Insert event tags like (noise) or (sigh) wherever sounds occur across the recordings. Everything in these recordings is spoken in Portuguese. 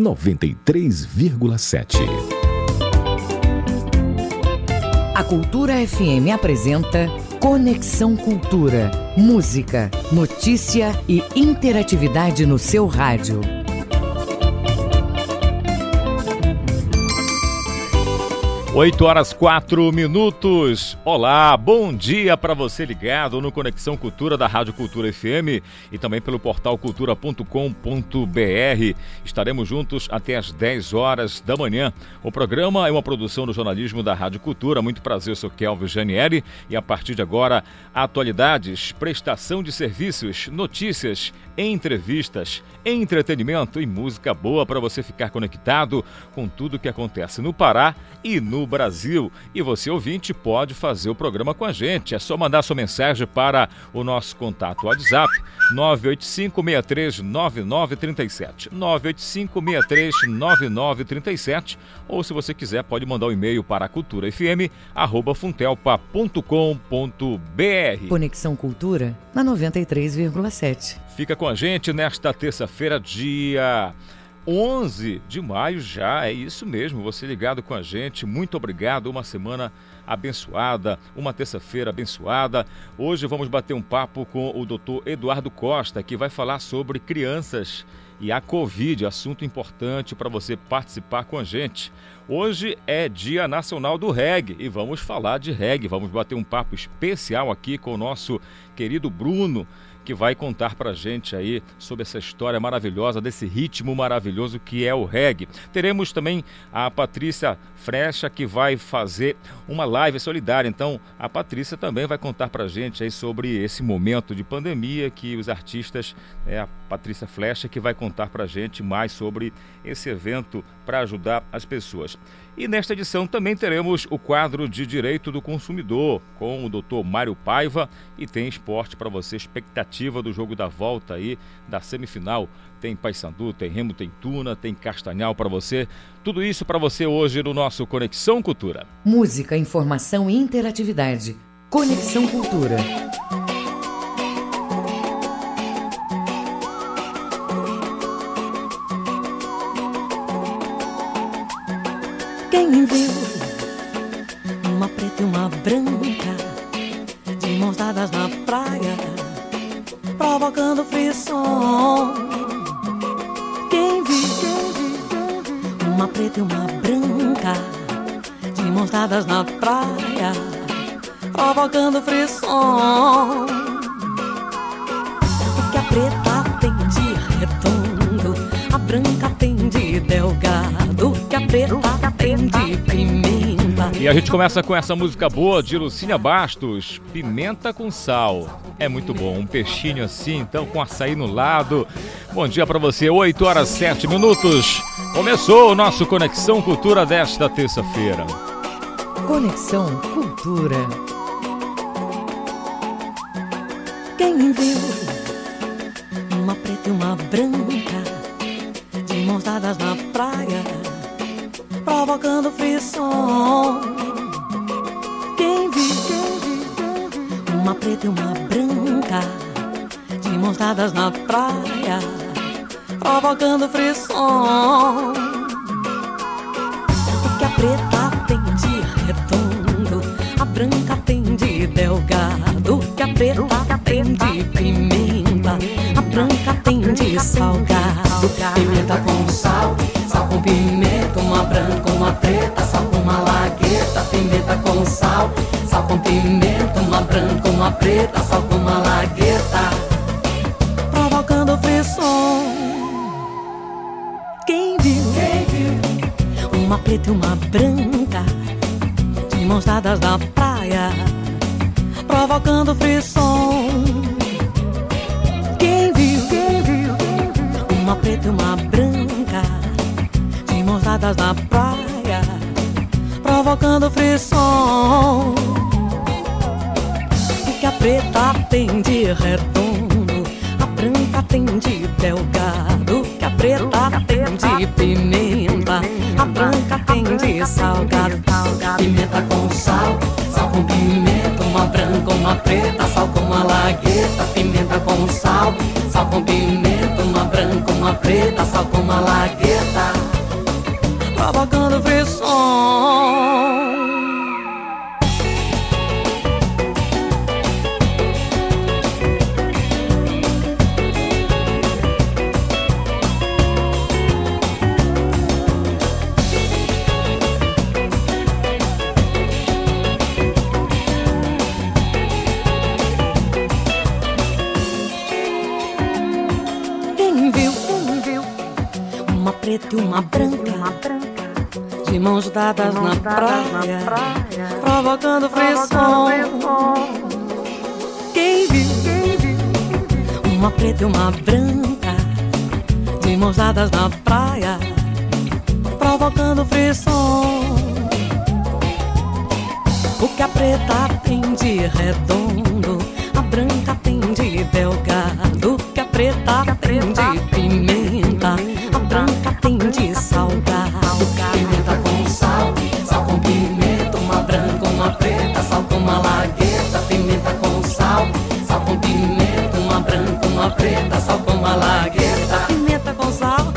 93,7. A Cultura FM apresenta Conexão Cultura. Música, notícia e interatividade no seu rádio. 8 horas 4 minutos. Olá, bom dia para você ligado no Conexão Cultura da Rádio Cultura FM e também pelo portal cultura.com.br. Estaremos juntos até as 10 horas da manhã. O programa é uma produção do jornalismo da Rádio Cultura. Muito prazer, eu sou Kelvin Janieri e a partir de agora, atualidades, prestação de serviços, notícias, entrevistas, entretenimento e música boa para você ficar conectado com tudo que acontece no Pará e no Brasil. E você, ouvinte, pode fazer o programa com a gente. É só mandar sua mensagem para o nosso contato WhatsApp 985-639937. 985-639937. Ou, se você quiser, pode mandar um e-mail para culturafm.funtelpa.com.br. Conexão Cultura na 93,7. Fica com a gente nesta terça-feira, dia 11 de maio já, é isso mesmo, você ligado com a gente, muito obrigado, uma semana abençoada, uma terça-feira abençoada. Hoje vamos bater um papo com o doutor Eduardo Costa, que vai falar sobre crianças e a Covid, assunto importante para você participar com a gente. Hoje é Dia Nacional do Reggae e vamos falar de reggae, vamos bater um papo especial aqui com o nosso querido Bruno, que vai contar pra gente aí sobre essa história maravilhosa, desse ritmo maravilhoso que é o reggae. Teremos também a Patrícia Frecha, que vai fazer uma live solidária. Então, a Patrícia também vai contar pra gente aí sobre esse momento de pandemia que os artistas, é Patrícia Flecha, que vai contar pra gente mais sobre esse evento para ajudar as pessoas. E nesta edição também teremos o quadro de Direito do Consumidor com o Dr. Mário Paiva e tem esporte para você, expectativa do jogo da volta aí da semifinal. Tem Paysandu, tem Remo, tem Tuna, tem Castanhal para você. Tudo isso para você hoje no nosso Conexão Cultura. Música, informação e interatividade. Conexão Cultura. Quem viu uma preta e uma branca de mãos dadas na praia, provocando frisson? Quem viu uma preta e uma branca de mãos dadas na praia, provocando frisson? O que a preta tem de redondo, a branca tem de delgado, preta de pimenta. E a gente começa com essa música boa de Lucília Bastos, Pimenta com Sal. É muito bom, um peixinho assim, então com açaí no lado. Bom dia para você, 8 horas 7 minutos. Começou o nosso Conexão Cultura desta terça-feira. Conexão Cultura. Quem viu uma preta e uma branca de mãos dadas na praia? Provocando frisson. Quem viu uma preta e uma branca de mãos dadas na praia, provocando frisson. O que a preta tem de redondo, a branca tem de delgado, que a preta tem de pimenta, a branca tem de salgado, pimenta com sal sal com pimenta, uma preta, sal com uma lagueta, pimenta com sal, sal com pimenta, uma branca, uma preta, sal com uma lagueta, provocando frisson. Quem viu? Quem viu? Uma preta e uma branca, de mãos dadas na praia, provocando frisson. Quem viu? Quem viu? Uma preta e uma branca mãos na praia, provocando frisson. Que a preta tem de redondo, a branca tem de delgado. Que a preta tem de pimenta, a branca tem de salgado. Pimenta com sal, sal com pimenta, uma branca, uma preta, sal com uma lagueta. Pimenta com sal, sal com pimenta, uma branca, uma preta, sal com uma lagueta preta e uma branca, de mãos dadas na praia, provocando frisson. Quem viu? Uma preta e uma branca, de mãos dadas na praia, provocando frisson. O que a preta tem de redondo, a branca tem de delgado. O que a preta tem de uma preta, sal com uma lagueta. Pimenta com sal,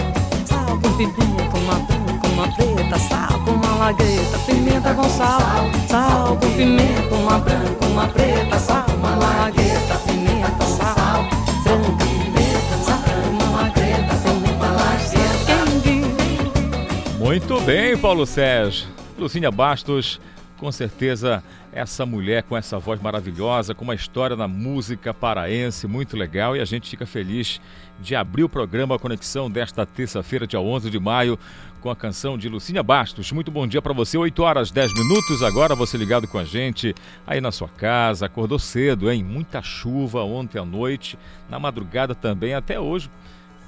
sal com pimenta, uma branca, uma preta, sal com uma lagueta. Pimenta com sal, sal com pimenta, uma branca, uma preta, sal com uma lagueta. Pimenta, sal, branca, pimenta, sal com uma lagueta, pimenta, lagueta. Quem viu? Muito bem, Paulo Sérgio. Lucinha Bastos, com certeza essa mulher com essa voz maravilhosa, com uma história na música paraense muito legal e a gente fica feliz de abrir o programa Conexão desta terça-feira, dia 11 de maio, com a canção de Lucinha Bastos. Muito bom dia para você, 8 horas 10 minutos. Agora você ligado com a gente aí na sua casa, acordou cedo, hein? Muita chuva ontem à noite, na madrugada também, até hoje.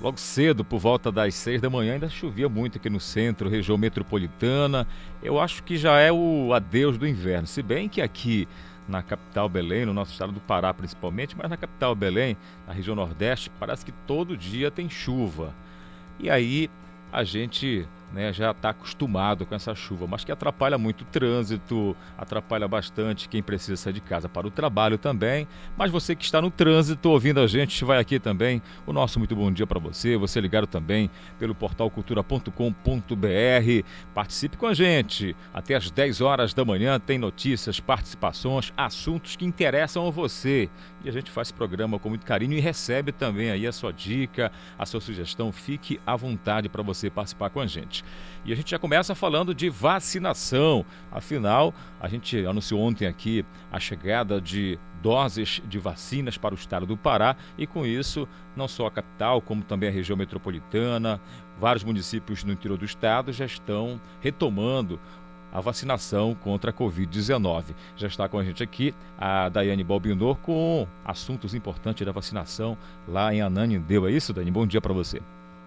Logo cedo, por volta das seis da manhã, ainda chovia muito aqui no centro, região metropolitana. Eu acho que já é o adeus do inverno. Se bem que aqui na capital Belém, no nosso estado do Pará principalmente, mas na capital Belém, na região Nordeste, parece que todo dia tem chuva. E aí a gente né, já está acostumado com essa chuva, mas que atrapalha muito o trânsito, atrapalha bastante quem precisa sair de casa para o trabalho também. Mas você que está no trânsito ouvindo a gente, vai aqui também o nosso muito bom dia para você. Você ligado também pelo portal cultura.com.br. Participe com a gente. Até às 10 horas da manhã tem notícias, participações, assuntos que interessam a você. E a gente faz esse programa com muito carinho e recebe também aí a sua dica, a sua sugestão. Fique à vontade para você participar com a gente. E a gente já começa falando de vacinação. Afinal, a gente anunciou ontem aqui a chegada de doses de vacinas para o estado do Pará e com isso, não só a capital, como também a região metropolitana, vários municípios no interior do estado já estão retomando a vacinação contra a Covid-19. Já está com a gente aqui a Daiane Balbinor com assuntos importantes da vacinação lá em Ananindeu. É isso, Dani? Bom dia para você.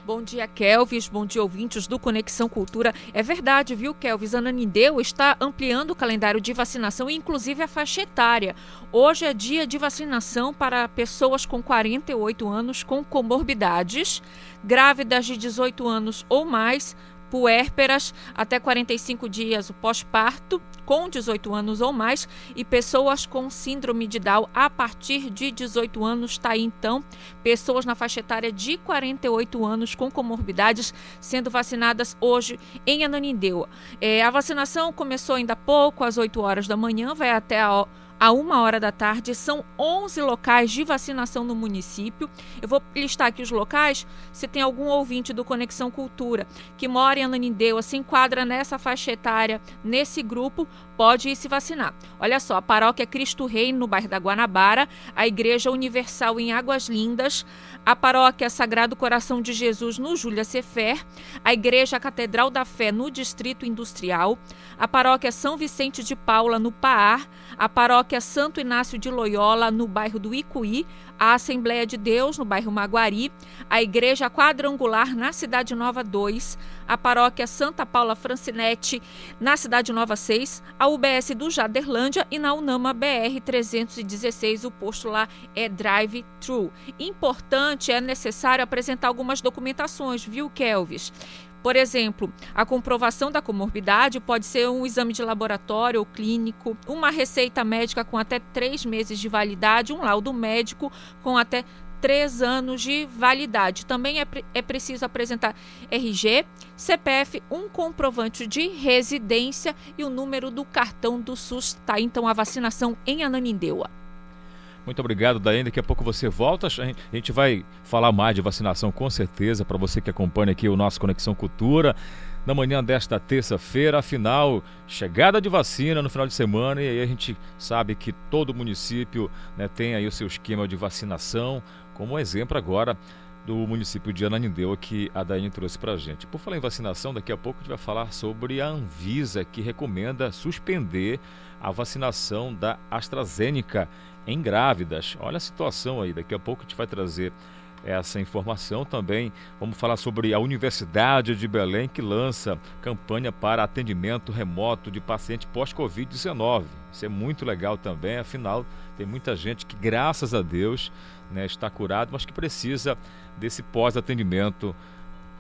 Bom dia, Kelvis. Bom dia, ouvintes do Conexão Cultura. É verdade, viu, Kelvis? Ananindeu está ampliando o calendário de vacinação, inclusive a faixa etária. Hoje é dia de vacinação para pessoas com 48 anos com comorbidades, grávidas de 18 anos ou mais, puérperas até 45 dias o pós-parto com 18 anos ou mais e pessoas com síndrome de Down a partir de 18 anos está aí então pessoas na faixa etária de 48 anos com comorbidades sendo vacinadas hoje em Ananindeua. É, a vacinação começou ainda há pouco às 8 horas da manhã, vai até a a uma hora da tarde. São 11 locais de vacinação no município. Eu vou listar aqui os locais. Se tem algum ouvinte do Conexão Cultura que mora em Ananindeua, se enquadra nessa faixa etária, nesse grupo, pode ir se vacinar. Olha só, a paróquia Cristo Rei, no bairro da Guanabara, a Igreja Universal em Águas Lindas, a paróquia Sagrado Coração de Jesus no Júlia Sefer, a Igreja Catedral da Fé no Distrito Industrial, a paróquia São Vicente de Paula no Paar, a paróquia Santo Inácio de Loyola no bairro do Icuí, a Assembleia de Deus no bairro Maguari, a Igreja Quadrangular na Cidade Nova 2, a paróquia Santa Paula Francinete na Cidade Nova 6, a UBS do Jaderlândia e na Unama BR 316, o posto lá é drive-thru. Importante, é necessário apresentar algumas documentações, viu, Kelvis? Por exemplo, a comprovação da comorbidade pode ser um exame de laboratório ou clínico, uma receita médica com até três meses de validade, um laudo médico com até três anos de validade. Também é, é preciso apresentar RG, CPF, um comprovante de residência e o número do cartão do SUS. Tá então a vacinação em Ananindeua. Muito obrigado, Daiane. Daqui a pouco você volta. A gente vai falar mais de vacinação, com certeza, para você que acompanha aqui o nosso Conexão Cultura. Na manhã desta terça-feira, afinal, chegada de vacina no final de semana, e aí a gente sabe que todo município né, tem aí o seu esquema de vacinação, como exemplo agora do município de Ananindeu que a Daiane trouxe para a gente. Por falar em vacinação, daqui a pouco a gente vai falar sobre a Anvisa que recomenda suspender a vacinação da AstraZeneca em grávidas. Olha a situação aí, daqui a pouco a gente vai trazer essa informação também. Vamos falar sobre a Universidade de Belém que lança campanha para atendimento remoto de paciente pós-Covid-19. Isso é muito legal também, afinal, tem muita gente que, graças a Deus, né, está curado, mas que precisa desse pós-atendimento,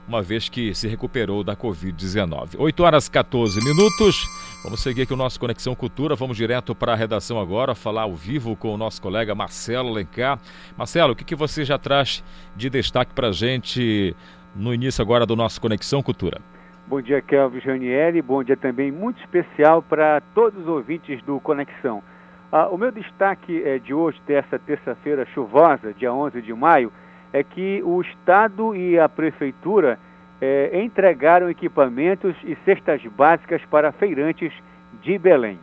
uma vez que se recuperou da Covid-19. 8 horas 14 minutos. Vamos seguir aqui o nosso Conexão Cultura. Vamos direto para a redação agora, falar ao vivo com o nosso colega Marcelo Lencar. Marcelo, o que, que você já traz de destaque para a gente no início agora do nosso Conexão Cultura? Bom dia, Kelvin Janieri. Bom dia também muito especial para todos os ouvintes do Conexão. Ah, o meu destaque é, de hoje, dessa terça-feira chuvosa, dia 11 de maio, é que o Estado e a Prefeitura é, entregaram equipamentos e cestas básicas para feirantes de Belém.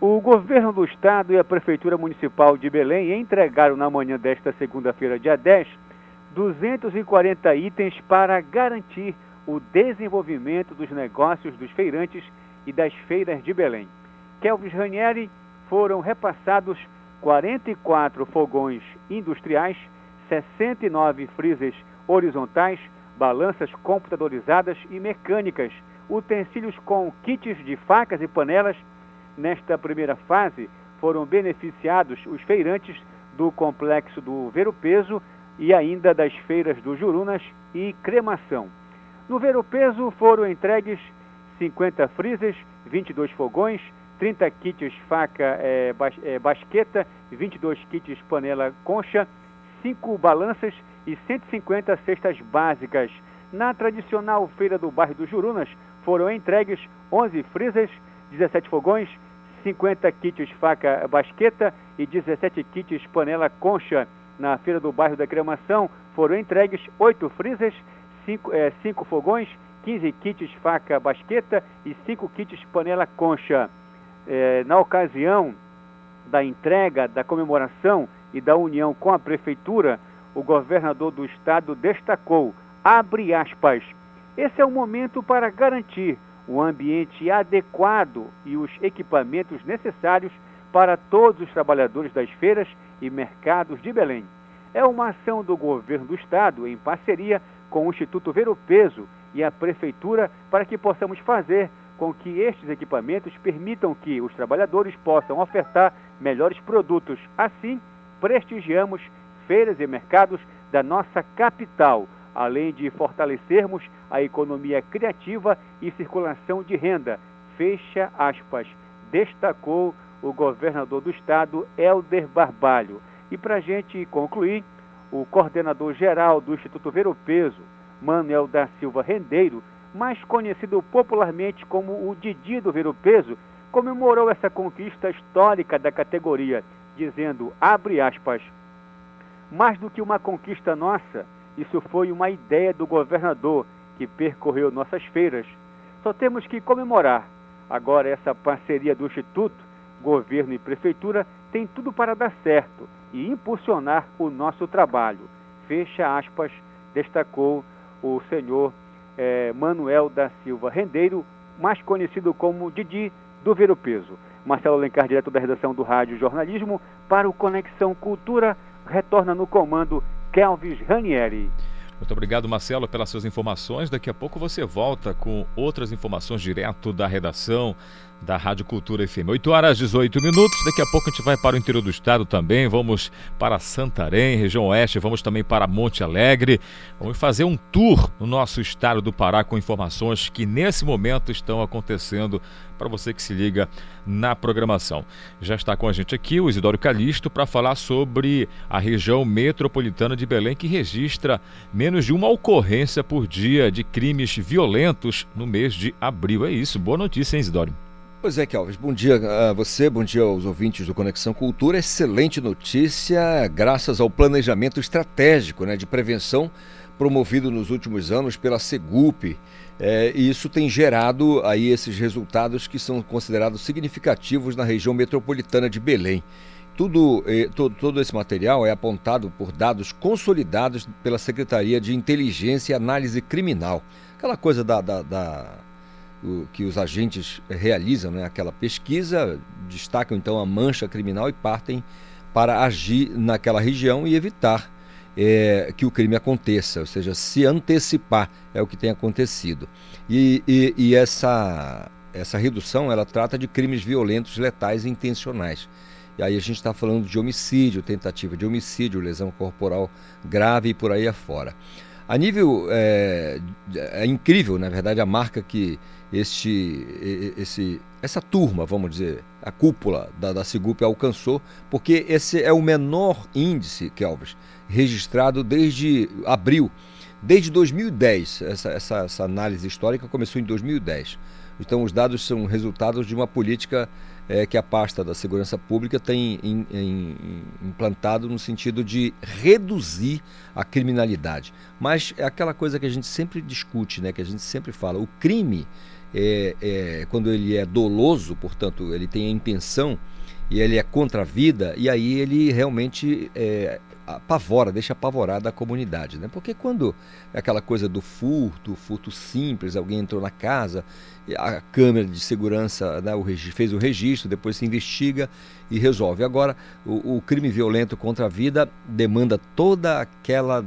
O governo do Estado e a Prefeitura Municipal de Belém entregaram na manhã desta segunda-feira, dia 10, 240 itens para garantir o desenvolvimento dos negócios dos feirantes e das feiras de Belém. Kelvis Ranieri foram repassados 44 fogões industriais, 69 freezers horizontais, balanças computadorizadas e mecânicas, utensílios com kits de facas e panelas. Nesta primeira fase, foram beneficiados os feirantes do complexo do Ver o Peso e ainda das feiras do Jurunas e Cremação. No Ver o Peso foram entregues 50 freezers, 22 fogões, 30 kits faca é, bas, basqueta, 22 kits panela concha, 5 balanças e 150 cestas básicas. Na tradicional feira do bairro dos Jurunas, foram entregues 11 freezers, 17 fogões, 50 kits faca basqueta e 17 kits panela concha. Na feira do bairro da Cremação, foram entregues 8 freezers, 5, é, 5 fogões, 15 kits faca basqueta e 5 kits panela concha é, na ocasião da entrega, da comemoração e da união com a prefeitura, o governador do estado destacou, abre aspas, esse é o momento para garantir o ambiente adequado e os equipamentos necessários para todos os trabalhadores das feiras e mercados de Belém. É uma ação do governo do estado em parceria com o Instituto Ver o Peso e a prefeitura para que possamos fazer com que estes equipamentos permitam que os trabalhadores possam ofertar melhores produtos. Assim, prestigiamos feiras e mercados da nossa capital, além de fortalecermos a economia criativa e circulação de renda. Fecha aspas. Destacou o governador do estado, Helder Barbalho. E para a gente concluir, o coordenador geral do Instituto Ver o Peso, Manuel da Silva Rendeiro, mais conhecido popularmente como o Didi do Ver o Peso, comemorou essa conquista histórica da categoria, dizendo, abre aspas, mais do que uma conquista nossa, isso foi uma ideia do governador que percorreu nossas feiras. Só temos que comemorar. Agora essa parceria do Instituto, governo e prefeitura tem tudo para dar certo e impulsionar o nosso trabalho. Fecha aspas, destacou o senhor é, Manuel da Silva Rendeiro, mais conhecido como Didi do Ver o Peso. Marcelo Alencar, direto da redação do Rádio Jornalismo, para o Conexão Cultura, retorna no comando Kelvis Ranieri. Muito obrigado, Marcelo, pelas suas informações. Daqui a pouco você volta com outras informações direto da redação da Rádio Cultura FM. 8 horas 18 minutos. Daqui a pouco a gente vai para o interior do estado também. Vamos para Santarém, região oeste. Vamos também para Monte Alegre. Vamos fazer um tour no nosso estado do Pará com informações que nesse momento estão acontecendo para você que se liga na programação. Já está com a gente aqui o Isidoro Calixto para falar sobre a região metropolitana de Belém que registra menos de uma ocorrência por dia de crimes violentos no mês de abril. É isso. Boa notícia, hein, Isidoro? Pois é, Kelvis, bom dia a você, bom dia aos ouvintes do Conexão Cultura. Excelente notícia, graças ao planejamento estratégico né, de prevenção promovido nos últimos anos pela Segup. É, e isso tem gerado aí esses resultados que são considerados significativos na região metropolitana de Belém. tudo, eh, todo, todo esse material é apontado por dados consolidados pela Secretaria de Inteligência e Análise Criminal. Aquela coisa da, da, da o, que os agentes realizam, né? aquela pesquisa, destacam então a mancha criminal e partem para agir naquela região e evitar é, que o crime aconteça, ou seja, se antecipar é o que tem acontecido. E, e, e essa, essa redução ela trata de crimes violentos, letais e intencionais. E aí a gente está falando de homicídio, tentativa de homicídio, lesão corporal grave e por aí afora. A nível é, é incrível, na verdade, a marca que este, esse, essa turma, vamos dizer, a cúpula da, da alcançou, porque esse é o menor índice, Kelvis, registrado desde abril, desde 2010. Essa, essa, essa análise histórica começou em 2010. Então, os dados são resultados de uma política é, que a pasta da segurança pública tem in, in, implantado no sentido de reduzir a criminalidade. Mas é aquela coisa que a gente sempre discute, né, que a gente sempre fala: o crime, é, é, quando ele é doloso, portanto, ele tem a intenção e ele é contra a vida, e aí ele realmente é, apavora, deixa apavorada a comunidade, né? Porque quando é aquela coisa do furto, furto simples, alguém entrou na casa, a câmera de segurança né, o fez o registro, depois se investiga e resolve. Agora, o, o crime violento contra a vida demanda toda aquela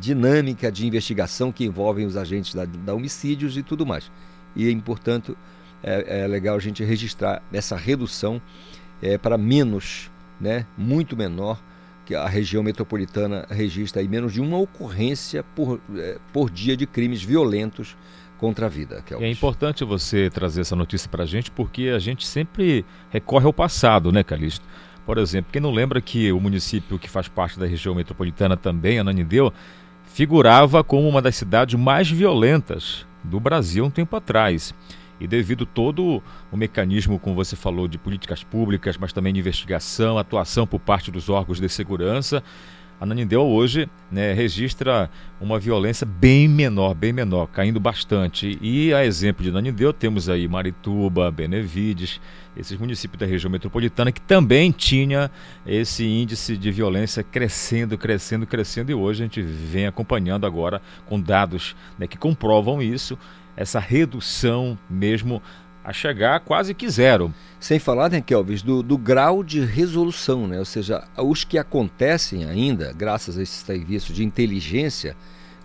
dinâmica de investigação que envolvem os agentes da, da homicídios e tudo mais. E, portanto, é, é legal a gente registrar essa redução é, para menos, né, muito menor que a região metropolitana registra aí menos de uma ocorrência por, é, por dia de crimes violentos contra a vida. É importante você trazer essa notícia para a gente, porque a gente sempre recorre ao passado, né, Calixto? Por exemplo, quem não lembra que o município que faz parte da região metropolitana também, Ananindeu, figurava como uma das cidades mais violentas do Brasil um tempo atrás. E devido todo o mecanismo, como você falou, de políticas públicas, mas também de investigação, atuação por parte dos órgãos de segurança, a Nanindel hoje né, registra uma violência bem menor, bem menor, caindo bastante. E a exemplo de Nanindel, temos aí Marituba, Benevides, esses municípios da região metropolitana que também tinha esse índice de violência crescendo, crescendo, crescendo. E hoje a gente vem acompanhando agora com dados né, que comprovam isso essa redução mesmo a chegar quase que zero. Sem falar, né, Kelvis, do, do grau de resolução, né? ou seja, os que acontecem ainda, graças a esse serviço de inteligência,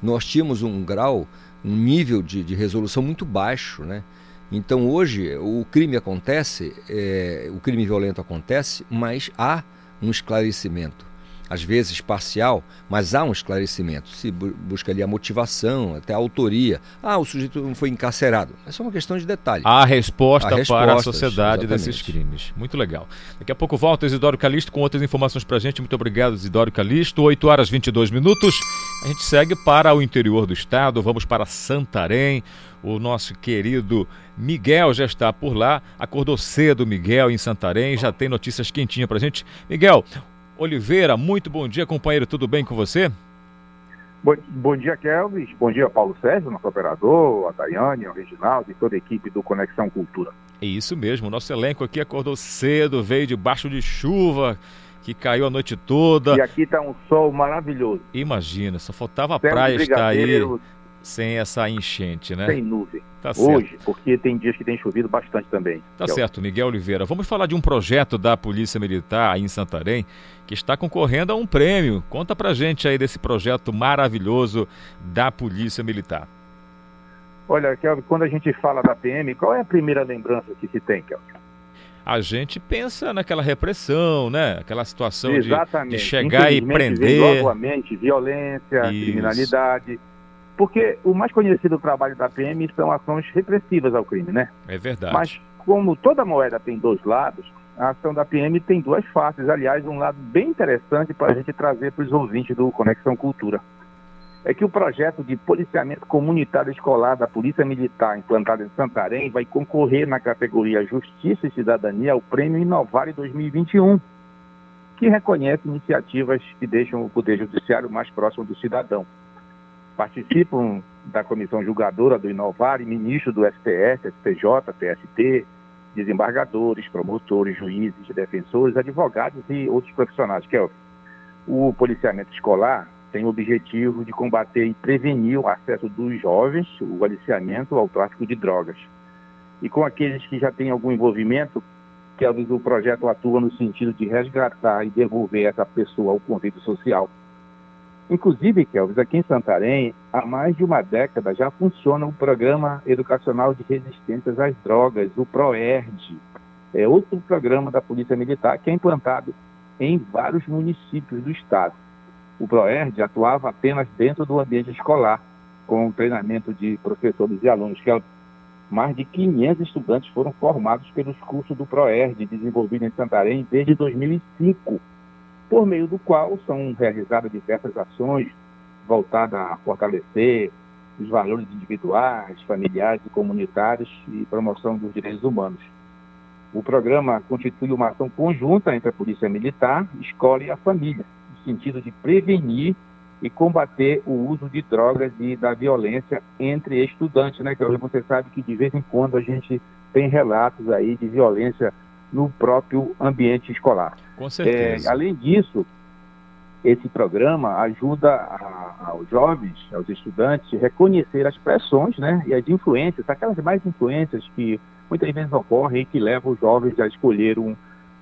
nós tínhamos um grau, um nível de, de resolução muito baixo. Né? Então hoje o crime acontece, é, o crime violento acontece, mas há um esclarecimento às vezes parcial, mas há um esclarecimento. Se busca ali a motivação, até a autoria. Ah, o sujeito não foi encarcerado. É uma questão de detalhe. Há resposta há para a sociedade exatamente. desses crimes. Muito legal. Daqui a pouco volta Isidoro Calixto com outras informações para a gente. Muito obrigado, Isidoro Calixto. 8 horas e 22 minutos. A gente segue para o interior do estado. Vamos para Santarém. O nosso querido Miguel já está por lá. Acordou cedo, Miguel, em Santarém. Já tem notícias quentinhas para a gente. Miguel, Oliveira, muito bom dia, companheiro, tudo bem com você? Bom, bom dia, Kelvis. Bom dia, Paulo Sérgio, nosso operador, a Daiane, o Reginaldo e toda a equipe do Conexão Cultura. É isso mesmo, nosso elenco aqui acordou cedo, veio debaixo de chuva, que caiu a noite toda. E aqui está um sol maravilhoso. Imagina, só faltava a praia estar aí sem essa enchente, né? Sem nuvem. Tá Hoje, certo. porque tem dias que tem chovido bastante também. Tá certo, Miguel Oliveira. Vamos falar de um projeto da Polícia Militar aí em Santarém que está concorrendo a um prêmio. Conta pra gente aí desse projeto maravilhoso da Polícia Militar. Olha, Kelvin, quando a gente fala da PM, qual é a primeira lembrança que se tem, Kelvin? a gente pensa naquela repressão, né? Aquela situação de, de, chegar e prender. Logo a mente, violência, Isso. criminalidade. Porque o mais conhecido trabalho da PM são ações repressivas ao crime, né? É verdade. Mas como toda moeda tem dois lados, a ação da PM tem duas faces. Aliás, um lado bem interessante para a gente trazer para os ouvintes do Conexão Cultura. É que o projeto de policiamento comunitário escolar da Polícia Militar, implantado em Santarém, vai concorrer na categoria Justiça e Cidadania ao Prêmio Inovar 2021, que reconhece iniciativas que deixam o Poder Judiciário mais próximo do cidadão. Participam da comissão julgadora do Inovar e ministros do STF, STJ, TST, desembargadores, promotores, juízes, defensores, advogados e outros profissionais. Que é o policiamento escolar tem o objetivo de combater e prevenir o acesso dos jovens, o aliciamento ao tráfico de drogas. E com aqueles que já têm algum envolvimento, que o projeto atua no sentido de resgatar e devolver essa pessoa ao convívio social. Inclusive, Kelvis, aqui em Santarém, há mais de uma década já funciona o Programa Educacional de Resistências às Drogas, o PROERD. É outro programa da Polícia Militar que é implantado em vários municípios do estado. O PROERD atuava apenas dentro do ambiente escolar, com treinamento de professores e alunos, que mais de 500 estudantes foram formados pelos cursos do PROERD, desenvolvido em Santarém desde 2005 por meio do qual são realizadas diversas ações voltadas a fortalecer os valores individuais, familiares e comunitários e promoção dos direitos humanos. O programa constitui uma ação conjunta entre a Polícia Militar, escola e a família, no sentido de prevenir e combater o uso de drogas e da violência entre estudantes, né? Que você sabe que de vez em quando a gente tem relatos aí de violência no próprio ambiente escolar. Com certeza. É, além disso, esse programa ajuda a, aos jovens, aos estudantes, a reconhecer as pressões né, e as influências, aquelas mais influências que muitas vezes ocorrem e que levam os jovens a escolher um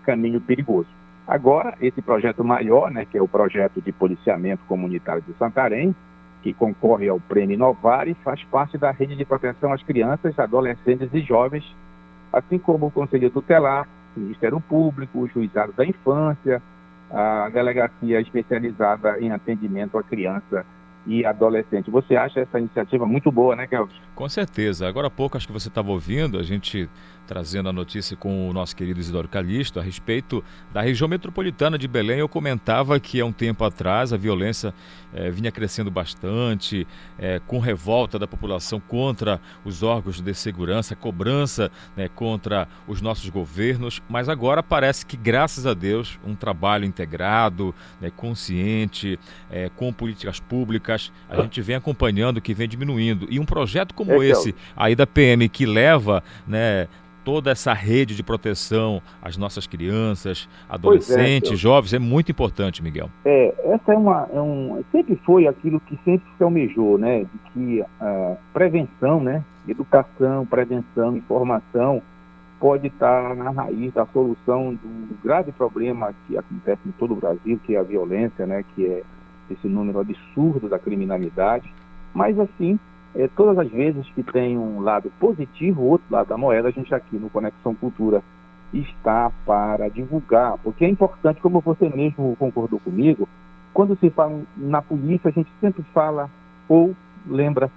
caminho perigoso. Agora, esse projeto maior, né, que é o projeto de policiamento comunitário de Santarém, que concorre ao Prêmio Inovari, faz parte da rede de proteção às crianças, adolescentes e jovens assim como o Conselho Tutelar, Ministério Público, o Juizado da Infância, a Delegacia Especializada em Atendimento à Criança e Adolescente. Você acha essa iniciativa muito boa, né, Kelvin? Com certeza. Agora há pouco, acho que você estava ouvindo, a gente trazendo a notícia com o nosso querido Isidoro Calixto a respeito da região metropolitana de Belém. Eu comentava que há um tempo atrás a violência eh, vinha crescendo bastante, eh, com revolta da população contra os órgãos de segurança, cobrança né, contra os nossos governos, mas agora parece que, graças a Deus, um trabalho integrado, né, consciente, eh, com políticas públicas, a gente vem acompanhando que vem diminuindo. E um projeto como é, esse aí da PM que leva né, toda essa rede de proteção às nossas crianças, é, adolescentes, é, jovens, é muito importante, Miguel. É, essa é uma, é um, sempre foi aquilo que sempre se almejou, né, de que a prevenção, né, educação, prevenção, informação pode estar na raiz da solução do grave problema que acontece em todo o Brasil, que é a violência, né, que é esse número absurdo da criminalidade, mas assim é, todas as vezes que tem um lado positivo, o outro lado da moeda, a gente aqui no Conexão Cultura está para divulgar, porque é importante, como você mesmo concordou comigo, quando se fala na polícia, a gente sempre fala ou lembra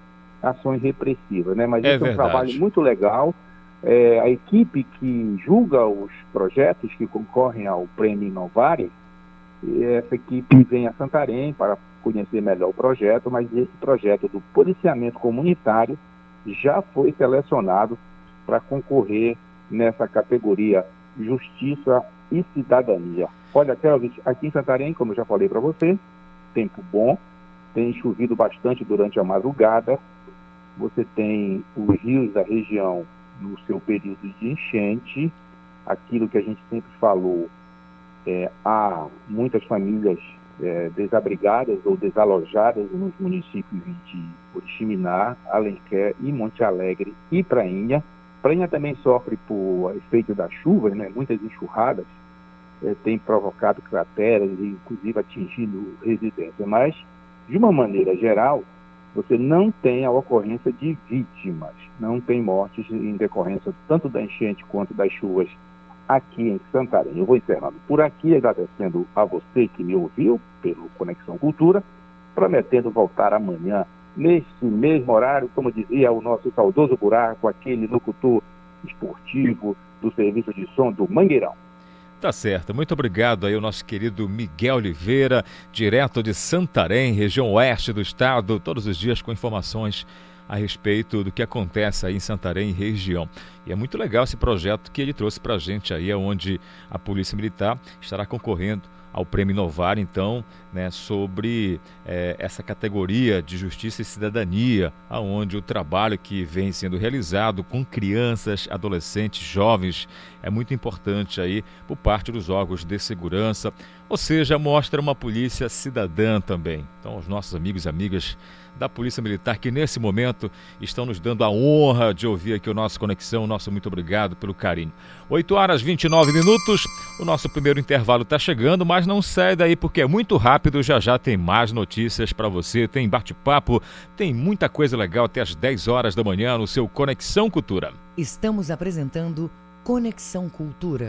ações repressivas, né? Mas é esse é um trabalho muito legal. É, a equipe que julga os projetos que concorrem ao Prêmio Inovare, essa equipe vem a Santarém para conhecer melhor o projeto, mas esse projeto do policiamento comunitário já foi selecionado para concorrer nessa categoria Justiça e Cidadania. Olha, Kelvin, aqui em Santarém, como eu já falei para você, tempo bom, tem chovido bastante durante a madrugada, você tem os rios da região no seu período de enchente, aquilo que a gente sempre falou, é, há muitas famílias é, desabrigadas ou desalojadas nos municípios de Oriximiná, Alenquer e Monte Alegre e Prainha. Prainha também sofre por efeito das chuvas, né? muitas enxurradas é, têm provocado crateras e inclusive atingindo residências. Mas, de uma maneira geral, você não tem a ocorrência de vítimas, não tem mortes em decorrência tanto da enchente quanto das chuvas aqui em Santarém. Eu vou encerrando por aqui, agradecendo a você que me ouviu pelo Conexão Cultura, prometendo voltar amanhã, neste mesmo horário, como dizia o nosso saudoso buraco, aquele locutor esportivo do serviço de som do Mangueirão. Tá certo. Muito obrigado aí ao nosso querido Miguel Oliveira, direto de Santarém, região oeste do estado, todos os dias com informações a respeito do que acontece aí em Santarém e região. E é muito legal esse projeto que ele trouxe para a gente aí, onde a Polícia Militar estará concorrendo ao Prêmio Inovar, então, né, sobre é, essa categoria de justiça e cidadania, aonde o trabalho que vem sendo realizado com crianças, adolescentes, jovens é muito importante aí por parte dos órgãos de segurança, ou seja, mostra uma polícia cidadã também. Então, os nossos amigos e amigas da Polícia Militar que nesse momento estão nos dando a honra de ouvir aqui o nosso Conexão. Nosso muito obrigado pelo carinho. 8 horas 29 minutos. O nosso primeiro intervalo está chegando, mas não sai daí porque é muito rápido. Já já tem mais notícias para você, tem bate-papo, tem muita coisa legal até as 10 horas da manhã no seu Conexão Cultura. Estamos apresentando Conexão Cultura.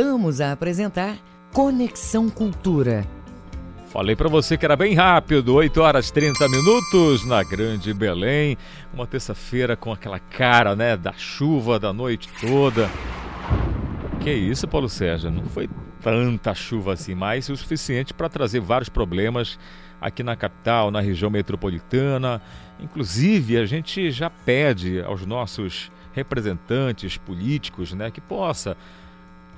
Voltamos a apresentar Conexão Cultura. Falei para você que era bem rápido, 8 horas 30 minutos na Grande Belém. Uma terça-feira com aquela cara, né, da chuva da noite toda. Que isso, Paulo Sérgio? Não foi tanta chuva assim, mas o suficiente para trazer vários problemas aqui na capital, na região metropolitana. Inclusive, a gente já pede aos nossos representantes políticos, né, que possa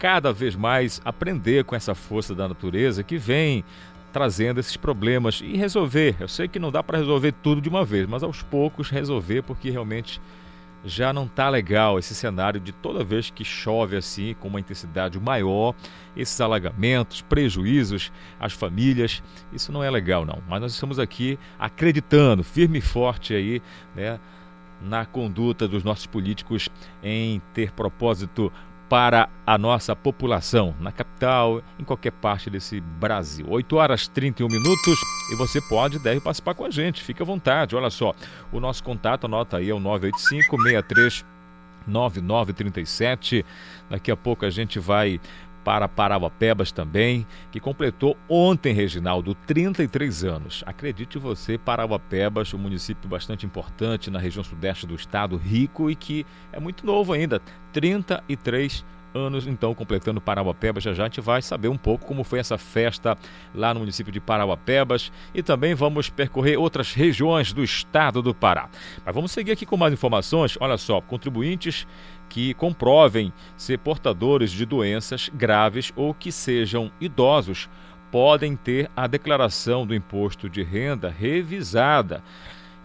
cada vez mais aprender com essa força da natureza que vem trazendo esses problemas e resolver. Eu sei que não dá para resolver tudo de uma vez, mas aos poucos resolver, porque realmente já não está legal esse cenário de toda vez que chove assim, com uma intensidade maior, esses alagamentos, prejuízos às famílias. Isso não é legal, não. Mas nós estamos aqui acreditando, firme e forte aí, né? Na conduta dos nossos políticos em ter propósito para a nossa população, na capital, em qualquer parte desse Brasil. 8 horas 31 minutos e você pode deve participar com a gente, fique à vontade. Olha só, o nosso contato, anota aí, é o 985 63 9937. Daqui a pouco a gente vai para Parauapebas também, que completou ontem, Reginaldo, 33 anos. Acredite você, Parauapebas, um município bastante importante na região sudeste do estado, rico e que é muito novo ainda, 33 anos, então, completando Parauapebas. Já já a gente vai saber um pouco como foi essa festa lá no município de Parauapebas e também vamos percorrer outras regiões do estado do Pará. Mas vamos seguir aqui com mais informações. Olha só, contribuintes que comprovem ser portadores de doenças graves ou que sejam idosos podem ter a declaração do imposto de renda revisada.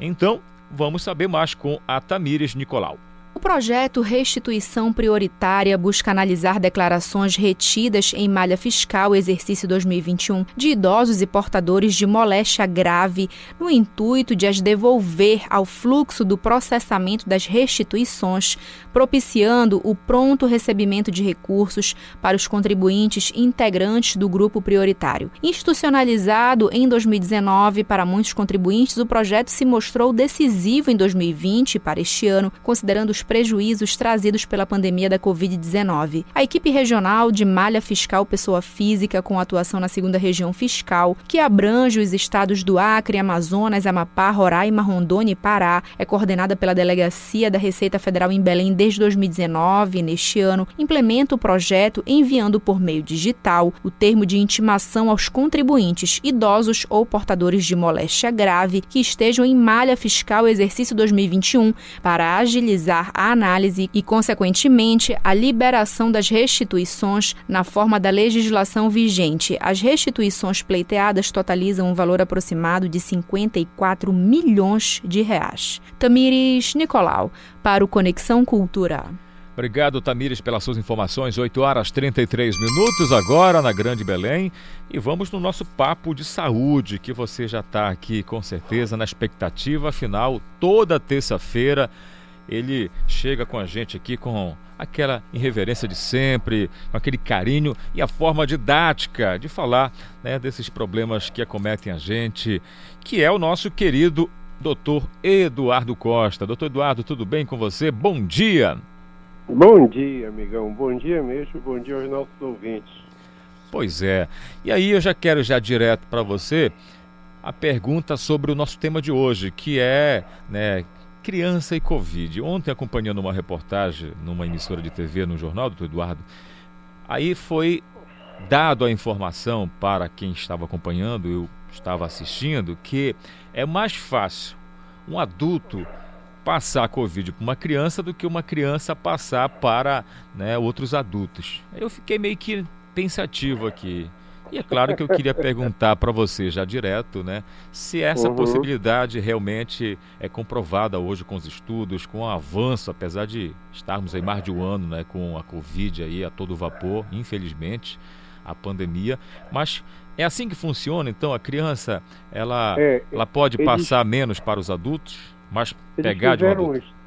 Então, vamos saber mais com a Tamires Nicolau. O projeto Restituição Prioritária busca analisar declarações retidas em malha fiscal exercício 2021 de idosos e portadores de moléstia grave, no intuito de as devolver ao fluxo do processamento das restituições, propiciando o pronto recebimento de recursos para os contribuintes integrantes do grupo prioritário. Institucionalizado em 2019 para muitos contribuintes, o projeto se mostrou decisivo em 2020 para este ano, considerando os prejuízos trazidos pela pandemia da Covid-19. A equipe regional de malha fiscal pessoa física, com atuação na segunda região fiscal, que abrange os estados do Acre, Amazonas, Amapá, Roraima, Rondônia e Pará, é coordenada pela Delegacia da Receita Federal em Belém desde 2019. Neste ano, implementa o projeto enviando por meio digital o termo de intimação aos contribuintes idosos ou portadores de moléstia grave que estejam em malha fiscal exercício 2021 para agilizar a análise e, consequentemente, a liberação das restituições na forma da legislação vigente. As restituições pleiteadas totalizam um valor aproximado de 54 milhões de reais. Tamires Nicolau, para o Conexão Cultura. Obrigado, Tamires, pelas suas informações. 8 horas 33 minutos agora na Grande Belém. E vamos no nosso papo de saúde, que você já está aqui com certeza na expectativa. Afinal, toda terça-feira ele chega com a gente aqui com aquela irreverência de sempre, com aquele carinho e a forma didática de falar né, desses problemas que acometem a gente, que é o nosso querido doutor Eduardo Costa. Doutor Eduardo, tudo bem com você? Bom dia! Bom dia, amigão. Bom dia mesmo. Bom dia aos nossos ouvintes. Pois é. E aí eu já quero já direto para você a pergunta sobre o nosso tema de hoje, que é, né, criança e Covid. Ontem acompanhando uma reportagem numa emissora de TV no jornal do Eduardo, aí foi dado a informação para quem estava acompanhando, eu estava assistindo, que é mais fácil um adulto passar a Covid para uma criança do que uma criança passar para né, outros adultos. Eu fiquei meio que pensativo aqui. E é claro que eu queria perguntar para você já direto, né, se essa uhum. possibilidade realmente é comprovada hoje com os estudos, com o avanço, apesar de estarmos aí mais de um ano, né, com a Covid aí a todo vapor, infelizmente, a pandemia, mas é assim que funciona, então a criança ela, é, ela pode eles, passar menos para os adultos, mas pegar de um adulto?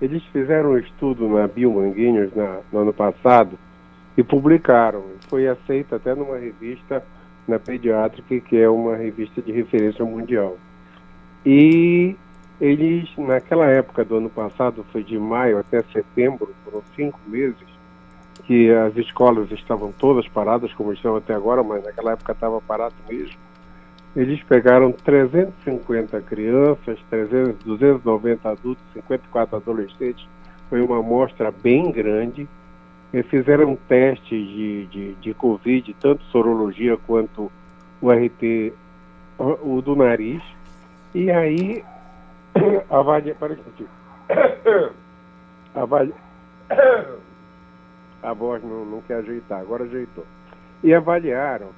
Eles fizeram um estudo na Biomanguinhos na, no ano passado e publicaram. Foi aceito até numa revista na Pediatric, que é uma revista de referência mundial. E eles, naquela época do ano passado, foi de maio até setembro, foram cinco meses, que as escolas estavam todas paradas, como estão até agora, mas naquela época estava parado mesmo. Eles pegaram 350 crianças, 300, 290 adultos, 54 adolescentes, foi uma amostra bem grande. Fizeram testes de, de, de Covid, tanto sorologia quanto o RT, o do nariz. E aí, avalia, para avalia, a voz não, não quer ajeitar, agora ajeitou. E avaliaram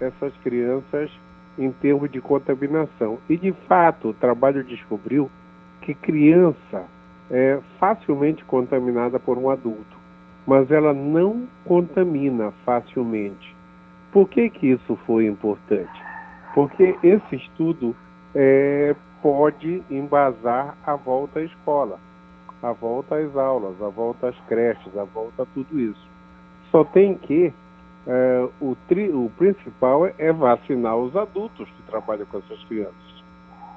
essas crianças em termos de contaminação. E, de fato, o trabalho descobriu que criança é facilmente contaminada por um adulto, mas ela não contamina facilmente. Por que, que isso foi importante? Porque esse estudo é, pode embasar a volta à escola a volta às aulas, a volta às creches, a volta a tudo isso. Só tem que é, o, tri, o principal é vacinar os adultos que trabalham com essas crianças.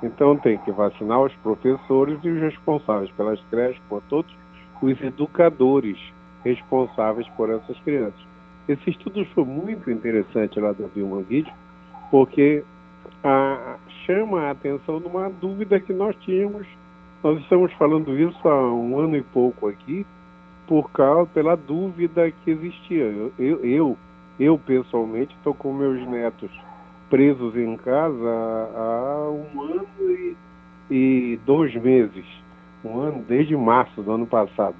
Então tem que vacinar os professores e os responsáveis pelas creches, por todos os educadores responsáveis por essas crianças. Esse estudo foi muito interessante lá do Vilma Vídeo, porque a, chama a atenção de uma dúvida que nós tínhamos nós estamos falando isso há um ano e pouco aqui, por causa, pela dúvida que existia. Eu, eu, eu, eu pessoalmente estou com meus netos presos em casa há um ano e, e dois meses. Um ano, desde março do ano passado.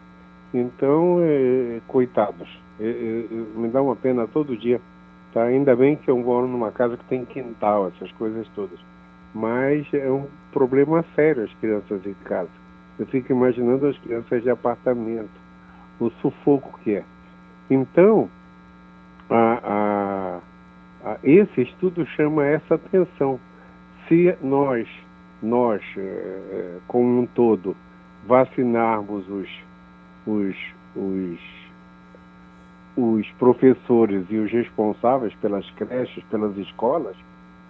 Então, é, coitados, é, é, me dá uma pena todo dia. Tá? Ainda bem que eu moro numa casa que tem quintal, essas coisas todas mas é um problema sério as crianças em casa. Eu fico imaginando as crianças de apartamento, o sufoco que é. Então, a, a, a, esse estudo chama essa atenção. Se nós, nós é, como um todo, vacinarmos os, os, os, os professores e os responsáveis pelas creches, pelas escolas,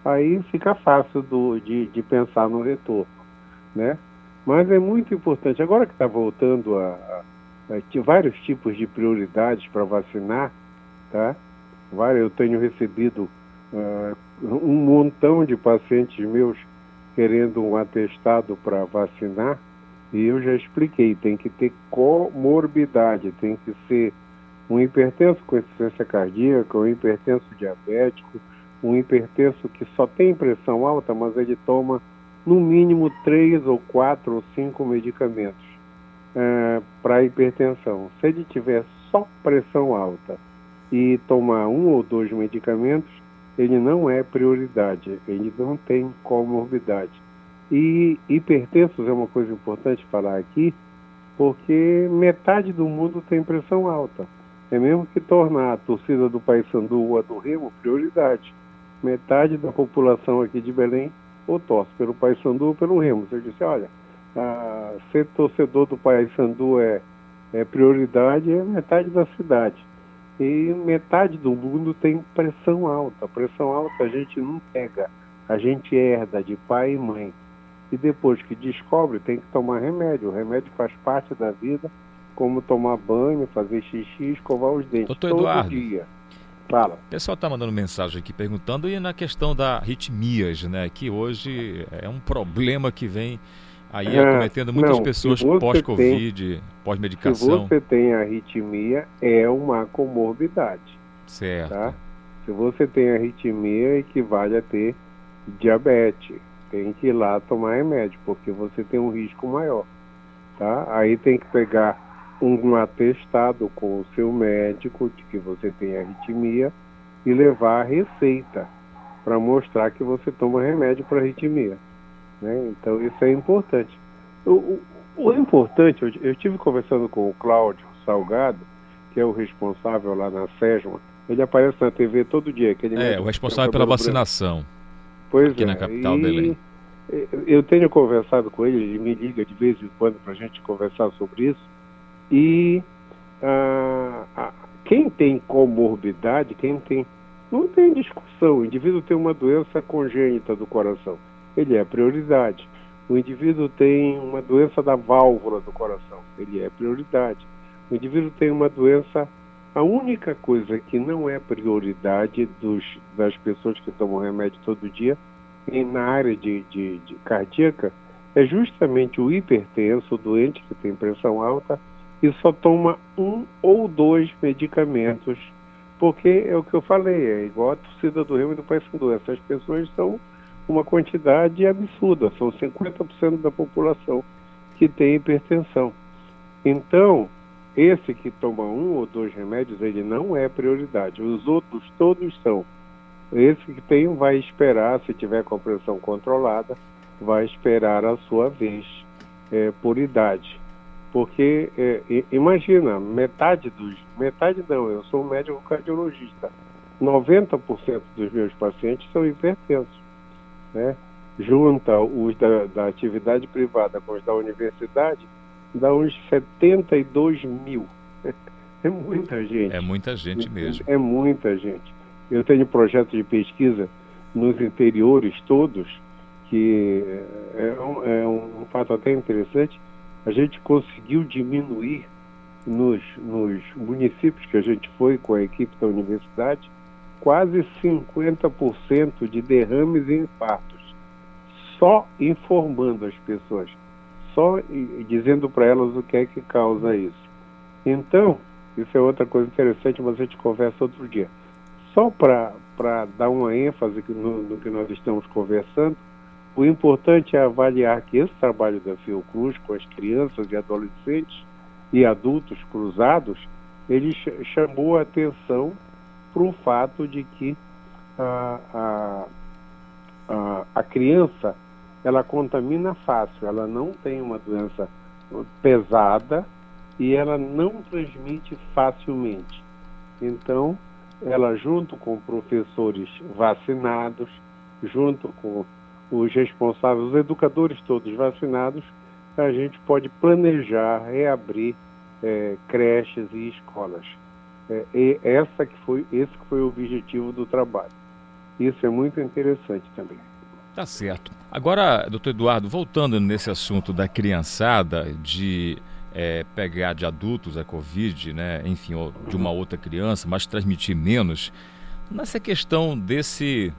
aí fica fácil do, de, de pensar no retorno, né? Mas é muito importante, agora que está voltando a, a, a, vários tipos de prioridades para vacinar, tá? Eu tenho recebido uh, um montão de pacientes meus querendo um atestado para vacinar, e eu já expliquei, tem que ter comorbidade, tem que ser um hipertenso com insuficiência cardíaca, um hipertenso diabético, um hipertenso que só tem pressão alta, mas ele toma no mínimo três ou quatro ou cinco medicamentos é, para hipertensão. Se ele tiver só pressão alta e tomar um ou dois medicamentos, ele não é prioridade, ele não tem comorbidade. E hipertensos é uma coisa importante falar aqui, porque metade do mundo tem pressão alta. É mesmo que tornar a torcida do Paysandu ou a do Remo prioridade metade da população aqui de Belém ou torce pelo Paysandu ou pelo Remo. Eu disse, olha, a, ser torcedor do Paysandu é, é prioridade, é metade da cidade. E metade do mundo tem pressão alta. Pressão alta a gente não pega, a gente herda de pai e mãe. E depois que descobre, tem que tomar remédio. O remédio faz parte da vida, como tomar banho, fazer xixi, escovar os dentes Doutor todo Eduardo. dia. Fala. O pessoal está mandando mensagem aqui perguntando e na questão da arritmias, né? Que hoje é um problema que vem aí É, acometendo muitas não, pessoas se pós-Covid, Se pós-medicação. você tem arritmia, é uma comorbidade, Certo. tá? Se você tem arritmia, equivale a ter diabetes. Tem que ir lá tomar remédio, porque você tem um risco maior, tá? Aí tem que pegar um atestado com o seu médico de que você tem arritmia e levar a receita para mostrar que você toma remédio para arritmia. Né? Então isso é importante. O, o, o importante, eu, eu tive conversando com o Cláudio Salgado, que é o responsável lá na SESMA, ele aparece na TV todo dia. É, o responsável pela cabelo branco. Pois aqui é, na capital e Belém. Eu tenho conversado com ele, ele me liga de vez em quando para a gente conversar sobre isso. E ah, ah, quem tem comorbidade, quem tem. Não tem discussão. O indivíduo tem uma doença congênita do coração. Ele é prioridade. O indivíduo tem uma doença da válvula do coração. Ele é prioridade. O indivíduo tem uma doença. A única coisa que não é prioridade dos, das pessoas que tomam remédio todo dia e na área de, de, de cardíaca é justamente o hipertenso, o doente que tem pressão alta e só toma um ou dois medicamentos, porque é o que eu falei, é igual a torcida do Remo e do Paysandu. Essas pessoas são uma quantidade absurda, são 50% da população que tem hipertensão. Então, esse que toma um ou dois remédios, ele não é prioridade. Os outros todos são. Esse que tem vai esperar, se tiver com a pressão controlada, vai esperar a sua vez é, por idade. Porque, é, imagina, metade dos. Metade não, eu sou médico cardiologista. 90% dos meus pacientes são hipertensos. Né? Junta os da, da atividade privada com os da universidade, dá uns 72 mil. (laughs) É muita gente. É muita gente mesmo. É muita gente. Eu tenho projetos de pesquisa nos interiores todos, que é um, é um fato até interessante. A gente conseguiu diminuir nos, nos municípios que a gente foi com a equipe da universidade quase 50% de derrames e infartos, só informando as pessoas, só dizendo para elas o que é que causa isso. Então, isso é outra coisa interessante, mas a gente conversa outro dia. Só para dar uma ênfase no, no que nós estamos conversando, o importante é avaliar que esse trabalho da Fiocruz com as crianças e adolescentes e adultos cruzados, ele ch- chamou a atenção para o fato de que a, a, a, a criança ela contamina fácil, ela não tem uma doença pesada e ela não transmite facilmente. Então, ela junto com professores vacinados, junto com os responsáveis, os educadores todos vacinados, a gente pode planejar reabrir eh, creches e escolas. Eh, e essa que foi, esse que foi o objetivo do trabalho. Isso é muito interessante também. Tá certo. Agora, doutor Eduardo, voltando nesse assunto da criançada, de é, pegar de adultos a Covid, né, enfim, ou de uma outra criança, mas transmitir menos, nessa questão desse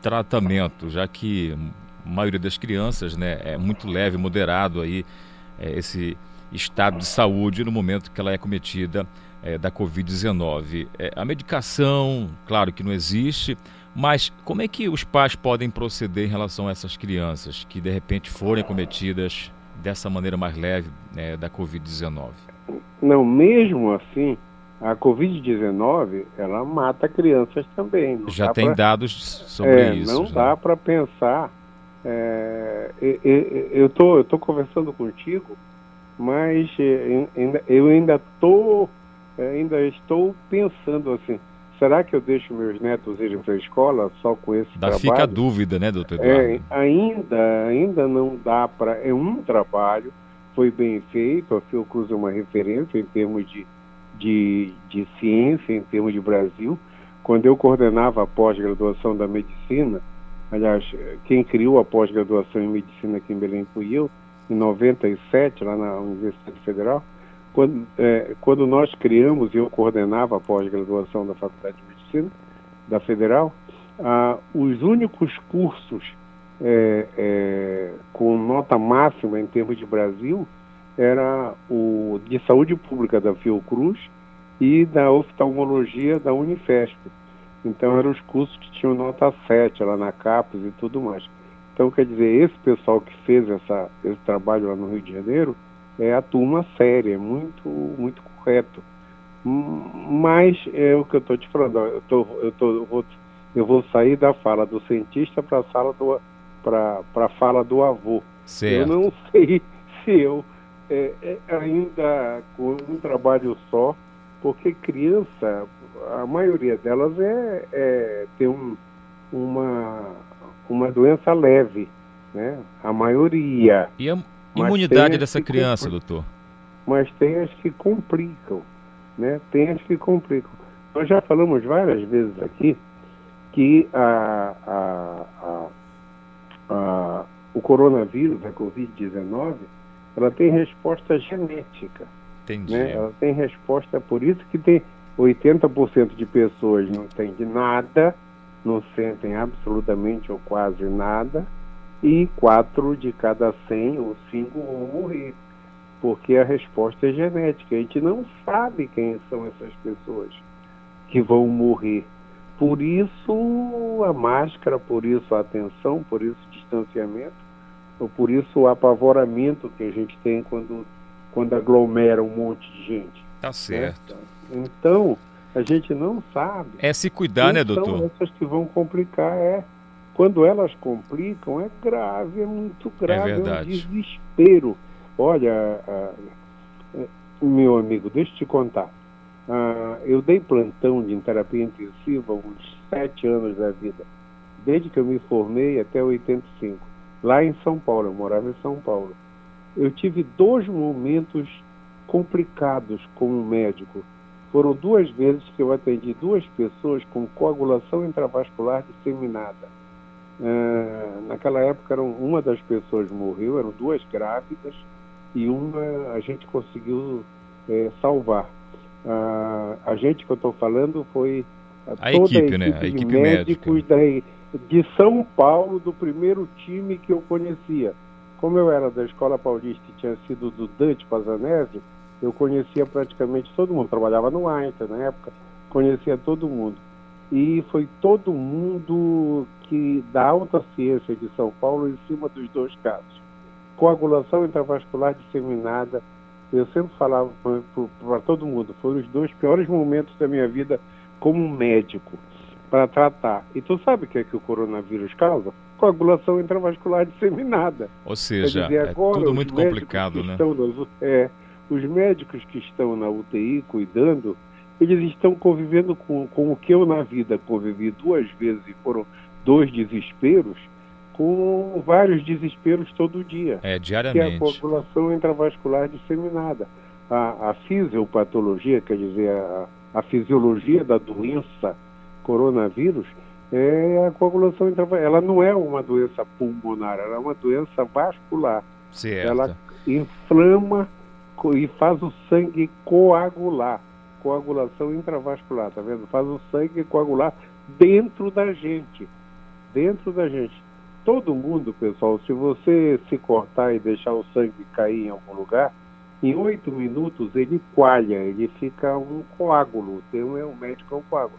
tratamento, já que a maioria das crianças né, é muito leve, moderado aí, é, esse estado de saúde no momento que ela é cometida é, da Covid-19. É, a medicação, claro que não existe, mas como é que os pais podem proceder em relação a essas crianças que de repente forem cometidas dessa maneira mais leve né, da Covid-19? Não, mesmo assim, a Covid-19 ela mata crianças também. Não Já tem pra- dados sobre é, isso. Não né? dá para pensar. é, eu tô, eu tô conversando contigo, mas é, eu ainda tô, é, ainda estou pensando assim. Será que eu deixo meus netos irem para a escola só com esse Dá, trabalho? fica a dúvida, né, doutor Eduardo? É, ainda, ainda não dá para. É um trabalho, foi bem feito, a Fiocruz é uma referência em termos de, de, de ciência, em termos de Brasil. Quando eu coordenava a pós-graduação da medicina, aliás, quem criou a pós-graduação em medicina aqui em Belém fui eu, em 97, lá na Universidade Federal, quando, é, quando nós criamos, e eu coordenava a pós-graduação da Faculdade de Medicina, da Federal, ah, os únicos cursos é, é, com nota máxima em termos de Brasil era o de saúde pública da Fiocruz e da oftalmologia da Unifesp. Então eram os cursos que tinham nota 7 lá na CAPES e tudo mais. Então, quer dizer, esse pessoal que fez essa, esse trabalho lá no Rio de Janeiro é a turma séria, é muito, muito correto. Mas é o que eu estou te falando, eu, tô, eu, tô, eu, vou, eu vou sair da fala do cientista para a sala do para a fala do avô. Certo. Eu não sei (laughs) se eu é, é, ainda com um trabalho só, porque criança, a maioria delas é, é tem um, uma, uma doença leve, né? A maioria. E a imunidade dessa criança, doutor? Mas tem as que complicam, né? Tem as que complicam. Nós já falamos várias vezes aqui que a, a, a a, o coronavírus, a Covid-19, ela tem resposta genética. Entendi. Né? Ela tem resposta, por isso que tem 80% de pessoas não entendem nada, não sentem absolutamente ou quase nada, e 4 de cada 100 ou 5 vão morrer, porque a resposta é genética. A gente não sabe quem são essas pessoas que vão morrer. Por isso a máscara, por isso a atenção, por isso o distanciamento, ou por isso o apavoramento que a gente tem quando, quando aglomera um monte de gente. Tá né? certo. Então, a gente não sabe. É se cuidar, né, doutor? São essas que vão complicar, é. Quando elas complicam, é grave, é muito grave, é, é um desespero. Olha, meu amigo, deixa eu te contar. Ah, eu dei plantão de terapia intensiva uns sete anos da vida, desde que eu me formei até 85, lá em São Paulo, eu morava em São Paulo. Eu tive dois momentos complicados como médico. Foram duas vezes que eu atendi duas pessoas com coagulação intravascular disseminada. Ah, naquela época, eram, uma das pessoas morreu, eram duas grávidas, e uma a gente conseguiu é, salvar a, a gente que eu estou falando foi a, a equipe, a equipe né? A equipe médicos da, de São Paulo, do primeiro time que eu conhecia. Como eu era da Escola Paulista e tinha sido do Dante Pazanese, eu conhecia praticamente todo mundo. Trabalhava no Einstein na época, conhecia todo mundo. E foi todo mundo que da alta ciência de São Paulo em cima dos dois casos. Coagulação intravascular disseminada eu sempre falava para todo mundo, foram os dois piores momentos da minha vida como médico para tratar. E tu sabe o que é que o coronavírus causa? Coagulação intravascular disseminada. Ou seja, dizer, é tudo muito complicado, né? É, os médicos que estão na UTI cuidando, eles estão convivendo com, com o que eu na vida convivi duas vezes e foram dois desesperos, com vários desesperos todo dia. É, diariamente. Que é a coagulação intravascular disseminada. A, a fisiopatologia, quer dizer, a, a fisiologia da doença coronavírus, é a coagulação intravascular. Ela não é uma doença pulmonar, ela é uma doença vascular. Certo. Ela inflama e faz o sangue coagular. Coagulação intravascular, tá vendo? Faz o sangue coagular dentro da gente. Dentro da gente todo mundo, pessoal, se você se cortar e deixar o sangue cair em algum lugar, em oito minutos ele coalha, ele fica um coágulo, tem um, um médico é um coágulo.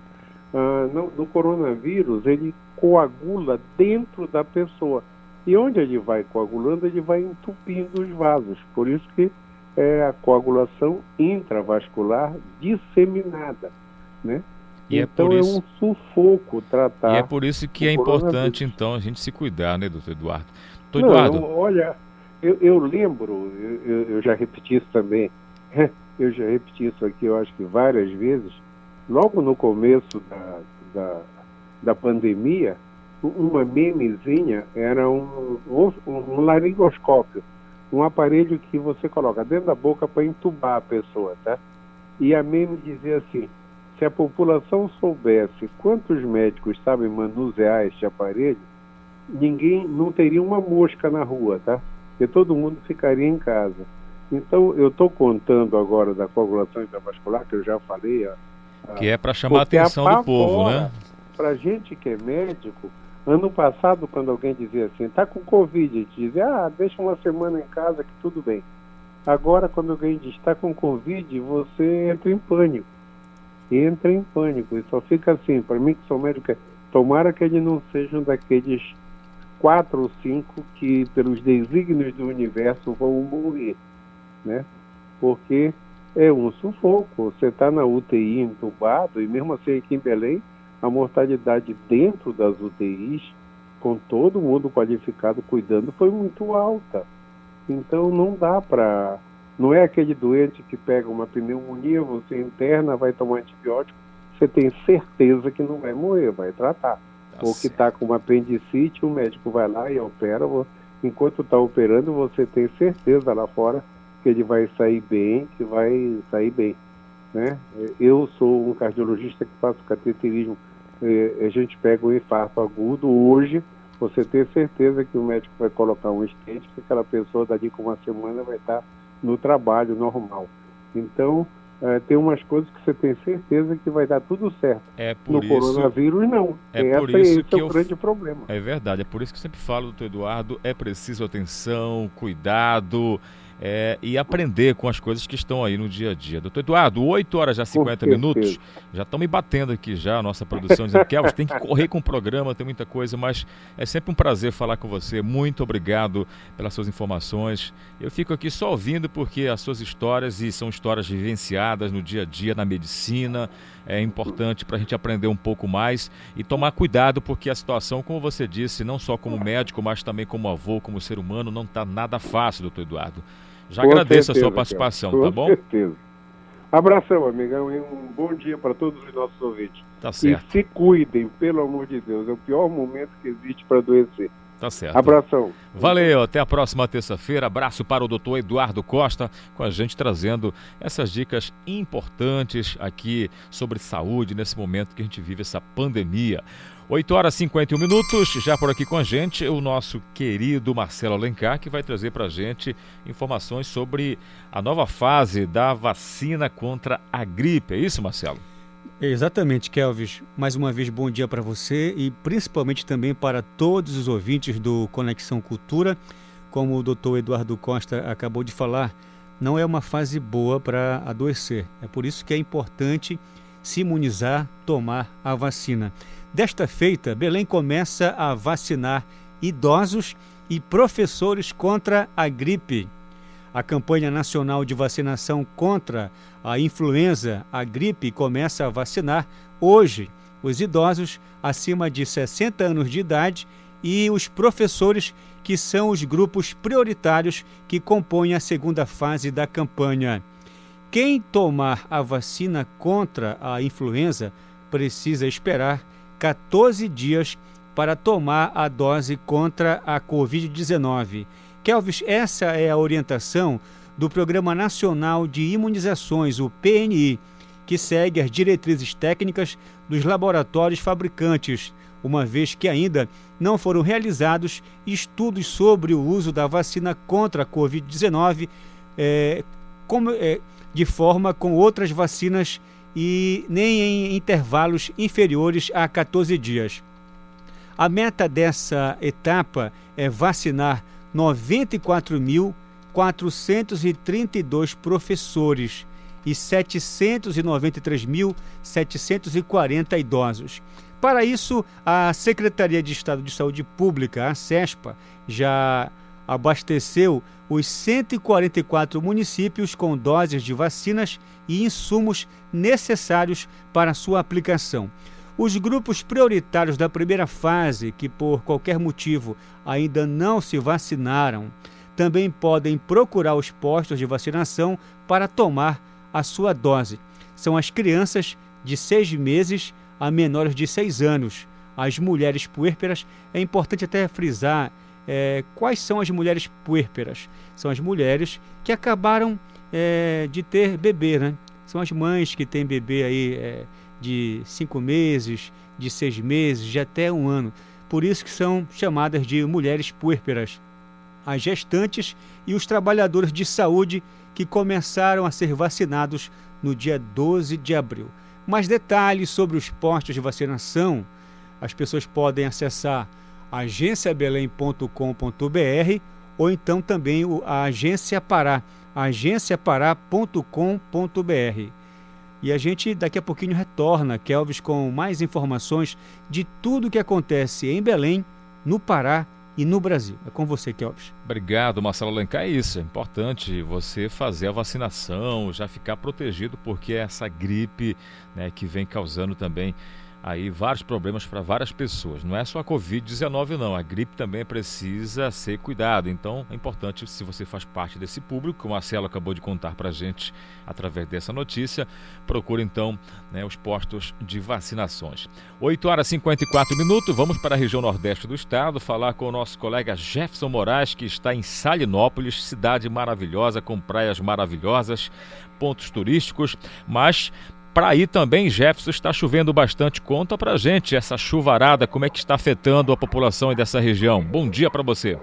Ah, no, no, coronavírus, ele coagula dentro da pessoa. E onde ele vai coagulando, ele vai entupindo os vasos. Por isso que é a coagulação intravascular disseminada, né? E é então é, isso... é, um sufoco tratar. E é por isso que é importante, então, a gente se cuidar, né, doutor Eduardo? Doutor Eduardo. Eu, olha, eu, eu lembro, eu, eu, já repeti isso também, (laughs) eu já repeti isso aqui, eu acho que várias vezes, logo no começo da, da, da pandemia, uma memezinha era um, um laringoscópio, um aparelho que você coloca dentro da boca para entubar a pessoa, tá? E a meme dizia assim, se a população soubesse quantos médicos sabem manusear este aparelho, ninguém não teria uma mosca na rua, tá? Porque todo mundo ficaria em casa. Então, eu estou contando agora da coagulação intravascular, que eu já falei. A, a, que é para chamar a atenção do povo, né? Para gente que é médico, ano passado, quando alguém dizia assim, está com Covid, a gente dizia, ah, deixa uma semana em casa que tudo bem. Agora, quando alguém diz está com Covid, você entra em pânico. Entra em pânico. E só fica assim, para mim que sou médico, é, tomara que ele não seja um daqueles quatro ou cinco que, pelos desígnios do universo, vão morrer né? Porque é um sufoco. Você está na UTI entubado e mesmo assim aqui em Belém, a mortalidade dentro das UTIs, com todo mundo qualificado cuidando, foi muito alta. Então não dá para. Não é aquele doente que pega uma pneumonia, você interna, vai tomar antibiótico, você tem certeza que não vai morrer, vai tratar. Tá Ou que está com uma apendicite, o médico vai lá e opera. Enquanto está operando, você tem certeza lá fora que ele vai sair bem, que vai sair bem. Né? Eu sou um cardiologista que faço cateterismo, a gente pega um infarto agudo, hoje você tem certeza que o médico vai colocar um estente, que aquela pessoa dali com uma semana vai estar no trabalho normal. Então, é, tem umas coisas que você tem certeza que vai dar tudo certo. É por no isso, coronavírus, não. É Essa, por isso esse que é o grande problema. É verdade, é por isso que eu sempre falo, doutor Eduardo, é preciso atenção, cuidado, é, e aprender com as coisas que estão aí no dia a dia. Doutor Eduardo, 8 horas já 50 minutos, já estão me batendo aqui já a nossa produção, dizendo que tem que correr com o programa, tem muita coisa, mas é sempre um prazer falar com você. Muito obrigado pelas suas informações. Eu fico aqui só ouvindo porque as suas histórias, e são histórias vivenciadas no dia a dia, na medicina, é importante para a gente aprender um pouco mais e tomar cuidado, porque a situação, como você disse, não só como médico, mas também como avô, como ser humano, não está nada fácil, doutor Eduardo. Já com agradeço certeza, a sua participação, tá bom? Com certeza. Abração, amigão, e um bom dia para todos os nossos ouvintes. Tá certo. E se cuidem, pelo amor de Deus, é o pior momento que existe para adoecer. Tá certo. Abração. Valeu, até a próxima terça-feira. Abraço para o doutor Eduardo Costa, com a gente trazendo essas dicas importantes aqui sobre saúde nesse momento que a gente vive essa pandemia. 8 horas e 51 minutos, já por aqui com a gente, o nosso querido Marcelo Alencar, que vai trazer para a gente informações sobre a nova fase da vacina contra a gripe. É isso, Marcelo? Exatamente, Kelvis. Mais uma vez, bom dia para você e principalmente também para todos os ouvintes do Conexão Cultura. Como o doutor Eduardo Costa acabou de falar, não é uma fase boa para adoecer. É por isso que é importante se imunizar, tomar a vacina. Desta feita, Belém começa a vacinar idosos e professores contra a gripe. A campanha nacional de vacinação contra a influenza, a gripe, começa a vacinar hoje os idosos acima de 60 anos de idade e os professores, que são os grupos prioritários que compõem a segunda fase da campanha. Quem tomar a vacina contra a influenza precisa esperar 14 dias para tomar a dose contra a Covid-19. Kelvis, essa é a orientação do Programa Nacional de Imunizações, o PNI, que segue as diretrizes técnicas dos laboratórios fabricantes, uma vez que ainda não foram realizados estudos sobre o uso da vacina contra a Covid-19 é, é, de forma com outras vacinas e nem em intervalos inferiores a 14 dias. A meta dessa etapa é vacinar 94.432 professores e 793.740 idosos. Para isso, a Secretaria de Estado de Saúde Pública, a SESPA, já abasteceu os 144 municípios com doses de vacinas e insumos necessários para sua aplicação. Os grupos prioritários da primeira fase, que por qualquer motivo ainda não se vacinaram, também podem procurar os postos de vacinação para tomar a sua dose. São as crianças de seis meses a menores de seis anos. As mulheres puérperas, é importante até frisar é, quais são as mulheres puérperas. São as mulheres que acabaram é, de ter bebê, né? São as mães que têm bebê aí é, de cinco meses, de seis meses, de até um ano. Por isso que são chamadas de mulheres puérperas. as gestantes e os trabalhadores de saúde que começaram a ser vacinados no dia 12 de abril. Mais detalhes sobre os postos de vacinação, as pessoas podem acessar agenciabelém.com.br ou então também a Agência Pará, agenciapará.com.br. E a gente daqui a pouquinho retorna, Kelvis, com mais informações de tudo o que acontece em Belém, no Pará e no Brasil. É com você, Kelvis. Obrigado, Marcelo Alencar. É isso, é importante você fazer a vacinação, já ficar protegido, porque é essa gripe né, que vem causando também aí vários problemas para várias pessoas. Não é só a Covid-19, não. A gripe também precisa ser cuidado. Então é importante, se você faz parte desse público, que o Marcelo acabou de contar para a gente através dessa notícia, procure então né, os postos de vacinações. 8 horas e 54 minutos, vamos para a região nordeste do estado falar com o nosso colega Jefferson Moraes, que está em Salinópolis, cidade maravilhosa, com praias maravilhosas, pontos turísticos, mas para aí também, Jefferson, está chovendo bastante. Conta para gente essa chuvarada, como é que está afetando a população dessa região. Bom dia para você.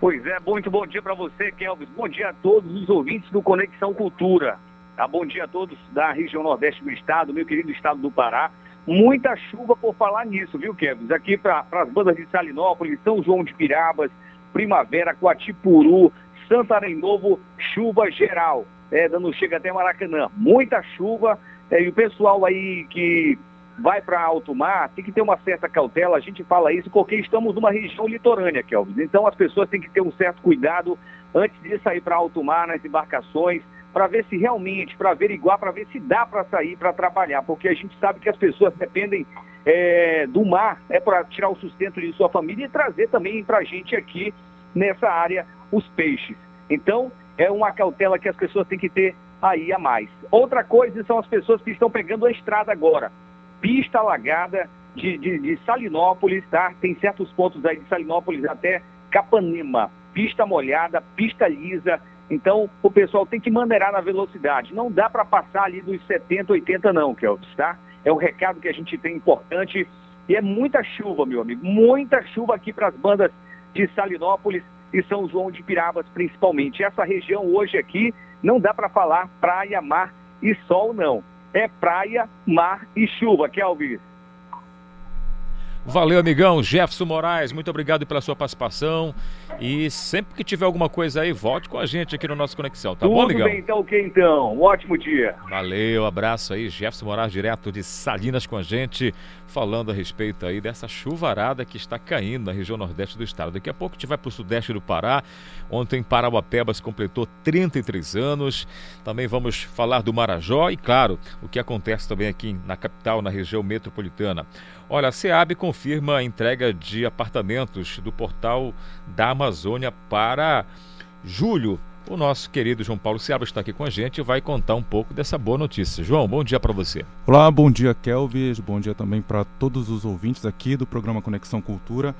Pois é, muito bom dia para você, Kelvis. Bom dia a todos os ouvintes do Conexão Cultura. Tá? Bom dia a todos da região nordeste do estado, meu querido estado do Pará. Muita chuva por falar nisso, viu, Kelvis? Aqui para as bandas de Salinópolis, São João de Pirabas, Primavera, Coatipuru, Santarém Novo, chuva geral. É, dando chega até Maracanã. Muita chuva é, e o pessoal aí que vai para alto mar tem que ter uma certa cautela. A gente fala isso porque estamos numa região litorânea, Kelvin. Então as pessoas têm que ter um certo cuidado antes de sair para alto mar nas embarcações, para ver se realmente, para averiguar, para ver se dá para sair para trabalhar, porque a gente sabe que as pessoas dependem é, do mar é para tirar o sustento de sua família e trazer também para a gente aqui nessa área os peixes. Então é uma cautela que as pessoas têm que ter aí a mais. Outra coisa são as pessoas que estão pegando a estrada agora. Pista alagada de, de, de Salinópolis, tá? Tem certos pontos aí de Salinópolis até Capanema. Pista molhada, pista lisa. Então, o pessoal tem que maneirar na velocidade. Não dá para passar ali dos 70, 80 não, Kelvis, tá? É um recado que a gente tem importante. E é muita chuva, meu amigo. Muita chuva aqui para as bandas de Salinópolis e São João de Pirabas, principalmente. Essa região hoje aqui não dá para falar praia, mar e sol, não. É praia, mar e chuva, Kelvis. Valeu, amigão. Jefferson Moraes, muito obrigado pela sua participação. E sempre que tiver alguma coisa aí, volte com a gente aqui no nosso Conexão, tá Tudo bom, amigão? Bem, então, ok, então. Um ótimo dia. Valeu, abraço aí. Jefferson Moraes, direto de Salinas com a gente, falando a respeito aí dessa chuvarada que está caindo na região nordeste do estado. Daqui a pouco a gente vai para o sudeste do Pará. Ontem, Parauapebas completou 33 anos. Também vamos falar do Marajó e, claro, o que acontece também aqui na capital, na região metropolitana. Olha, a SEAB confirma a entrega de apartamentos do portal da Amazônia para julho. O nosso querido João Paulo Seabra está aqui com a gente e vai contar um pouco dessa boa notícia. João, bom dia para você. Olá, bom dia, Kelvis. Bom dia também para todos os ouvintes aqui do programa Conexão Cultura.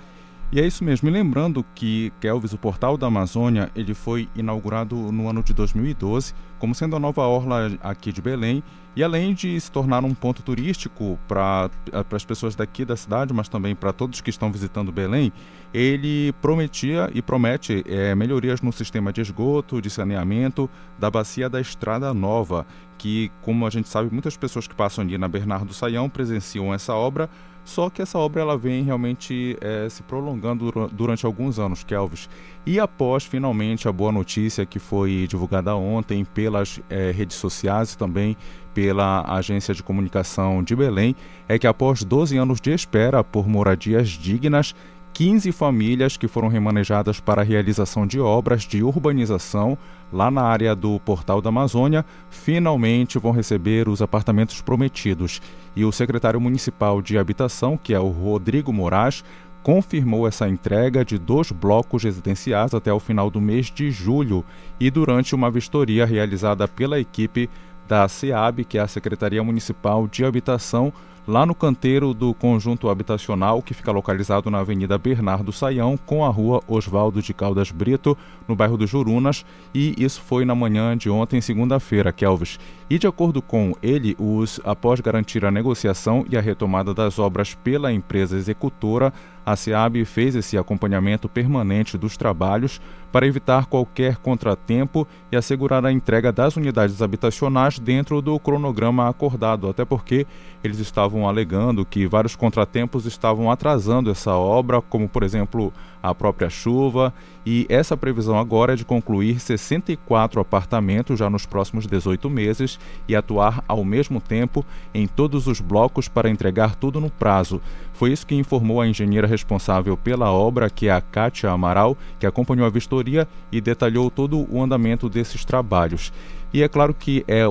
E é isso mesmo. E lembrando que Kelvis, o portal da Amazônia, ele foi inaugurado no ano de 2012, como sendo a nova orla aqui de Belém. E além de se tornar um ponto turístico para as pessoas daqui da cidade, mas também para todos que estão visitando Belém, ele prometia e promete é, melhorias no sistema de esgoto, de saneamento da bacia da Estrada Nova, que, como a gente sabe, muitas pessoas que passam ali na Bernardo Saião presenciam essa obra só que essa obra ela vem realmente é, se prolongando durante alguns anos, Kelvis. E após finalmente a boa notícia que foi divulgada ontem pelas é, redes sociais e também pela Agência de Comunicação de Belém, é que após 12 anos de espera por moradias dignas, 15 famílias que foram remanejadas para a realização de obras de urbanização lá na área do Portal da Amazônia, finalmente vão receber os apartamentos prometidos. E o secretário municipal de habitação, que é o Rodrigo Moraes, confirmou essa entrega de dois blocos residenciais até o final do mês de julho e durante uma vistoria realizada pela equipe da SEAB, que é a Secretaria Municipal de Habitação, lá no canteiro do conjunto habitacional que fica localizado na Avenida Bernardo Saião com a Rua Oswaldo de Caldas Brito, no bairro do Jurunas, e isso foi na manhã de ontem, segunda-feira, Kelvis. E de acordo com ele, os após garantir a negociação e a retomada das obras pela empresa executora, a SEAB fez esse acompanhamento permanente dos trabalhos para evitar qualquer contratempo e assegurar a entrega das unidades habitacionais dentro do cronograma acordado, até porque eles estavam alegando que vários contratempos estavam atrasando essa obra, como por exemplo a própria chuva, e essa previsão agora é de concluir 64 apartamentos já nos próximos 18 meses e atuar ao mesmo tempo em todos os blocos para entregar tudo no prazo. Foi isso que informou a engenheira responsável pela obra, que é a Kátia Amaral, que acompanhou a vistoria e detalhou todo o andamento desses trabalhos. E é claro que é,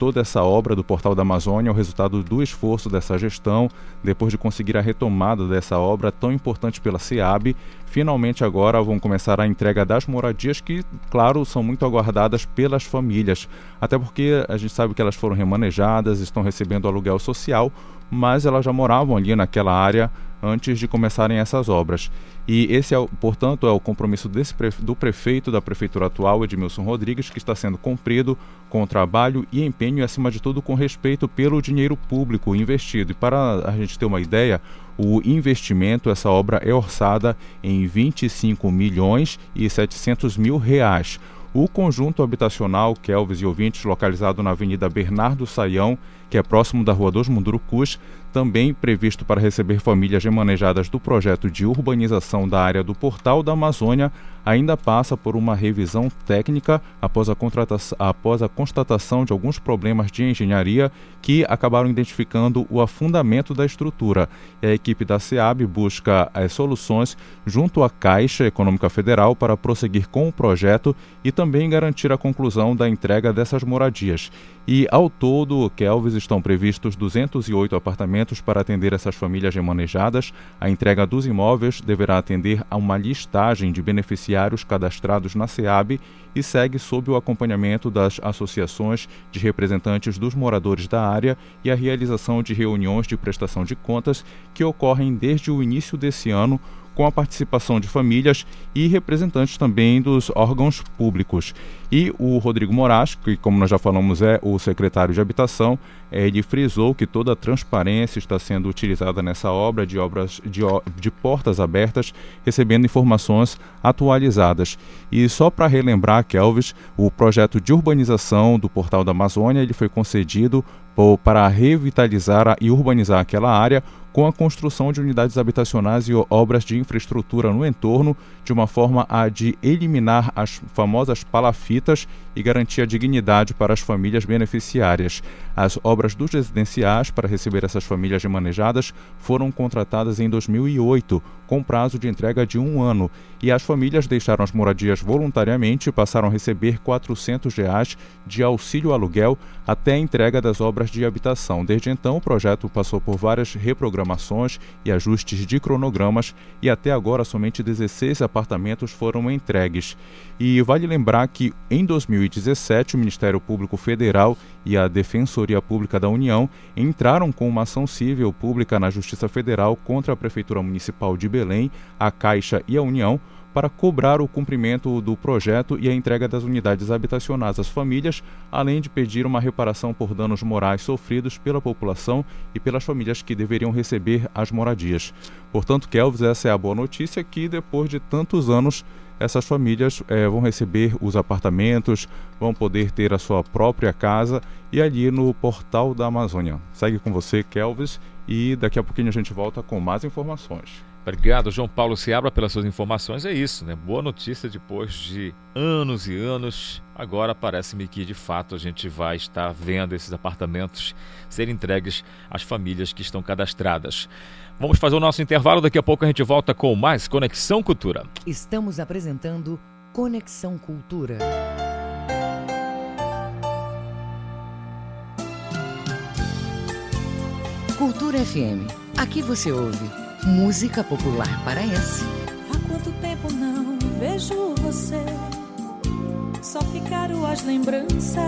toda essa obra do Portal da Amazônia é o resultado do esforço dessa gestão, depois de conseguir a retomada dessa obra tão importante pela SEAB. Finalmente agora vão começar a entrega das moradias que, claro, são muito aguardadas pelas famílias, até porque a gente sabe que elas foram remanejadas, estão recebendo aluguel social, mas elas já moravam ali naquela área antes de começarem essas obras. E esse, é, portanto, é o compromisso desse, do prefeito da prefeitura atual, Edmilson Rodrigues, que está sendo cumprido com trabalho e empenho e, acima de tudo, com respeito pelo dinheiro público investido. E para a gente ter uma ideia, o investimento, essa obra é orçada em 25 milhões e 700 mil reais. O conjunto habitacional Kelvis e ouvintes, localizado na Avenida Bernardo Saião, que é próximo da Rua dos Mundurucus, também previsto para receber famílias remanejadas do projeto de urbanização da área do Portal da Amazônia, ainda passa por uma revisão técnica após a, após a constatação de alguns problemas de engenharia que acabaram identificando o afundamento da estrutura. E a equipe da SEAB busca as soluções junto à Caixa Econômica Federal para prosseguir com o projeto e também garantir a conclusão da entrega dessas moradias. E ao todo, Kelvis estão previstos 208 apartamentos para atender essas famílias remanejadas. A entrega dos imóveis deverá atender a uma listagem de beneficiários cadastrados na SEAB e segue sob o acompanhamento das associações de representantes dos moradores da área e a realização de reuniões de prestação de contas que ocorrem desde o início desse ano com a participação de famílias e representantes também dos órgãos públicos. E o Rodrigo Moraes, que como nós já falamos é o secretário de Habitação, ele frisou que toda a transparência está sendo utilizada nessa obra de obras de, de portas abertas, recebendo informações atualizadas. E só para relembrar, Kelvis, o projeto de urbanização do Portal da Amazônia ele foi concedido para revitalizar e urbanizar aquela área com a construção de unidades habitacionais e obras de infraestrutura no entorno, de uma forma a de eliminar as famosas palafitas e garantir a dignidade para as famílias beneficiárias. As obras dos residenciais para receber essas famílias remanejadas foram contratadas em 2008, com prazo de entrega de um ano, e as famílias deixaram as moradias voluntariamente e passaram a receber 400 reais de auxílio aluguel até a entrega das obras de habitação. Desde então, o projeto passou por várias reprogramações e ajustes de cronogramas e até agora somente 16 apartamentos foram entregues. E vale lembrar que em 2017 o Ministério Público Federal e a Defensoria Pública da União entraram com uma ação civil pública na Justiça Federal contra a Prefeitura Municipal de Belém, a Caixa e a União para cobrar o cumprimento do projeto e a entrega das unidades habitacionais às famílias, além de pedir uma reparação por danos morais sofridos pela população e pelas famílias que deveriam receber as moradias. Portanto, Kelvis, essa é a boa notícia que depois de tantos anos essas famílias é, vão receber os apartamentos, vão poder ter a sua própria casa e ali no portal da Amazônia. Segue com você, Kelvis, e daqui a pouquinho a gente volta com mais informações. Obrigado, João Paulo Seabra, pelas suas informações. É isso, né? Boa notícia depois de anos e anos. Agora parece-me que de fato a gente vai estar vendo esses apartamentos serem entregues às famílias que estão cadastradas. Vamos fazer o nosso intervalo, daqui a pouco a gente volta com mais Conexão Cultura. Estamos apresentando Conexão Cultura. Cultura FM. Aqui você ouve música popular paraense. Há quanto tempo não vejo você? Só ficaram as lembranças.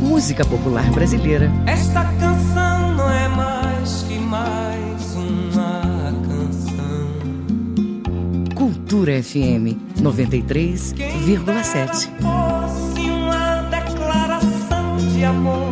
Música popular brasileira. Esta canção não é mais que mais uma canção. Cultura FM 93,7. Fosse uma declaração de amor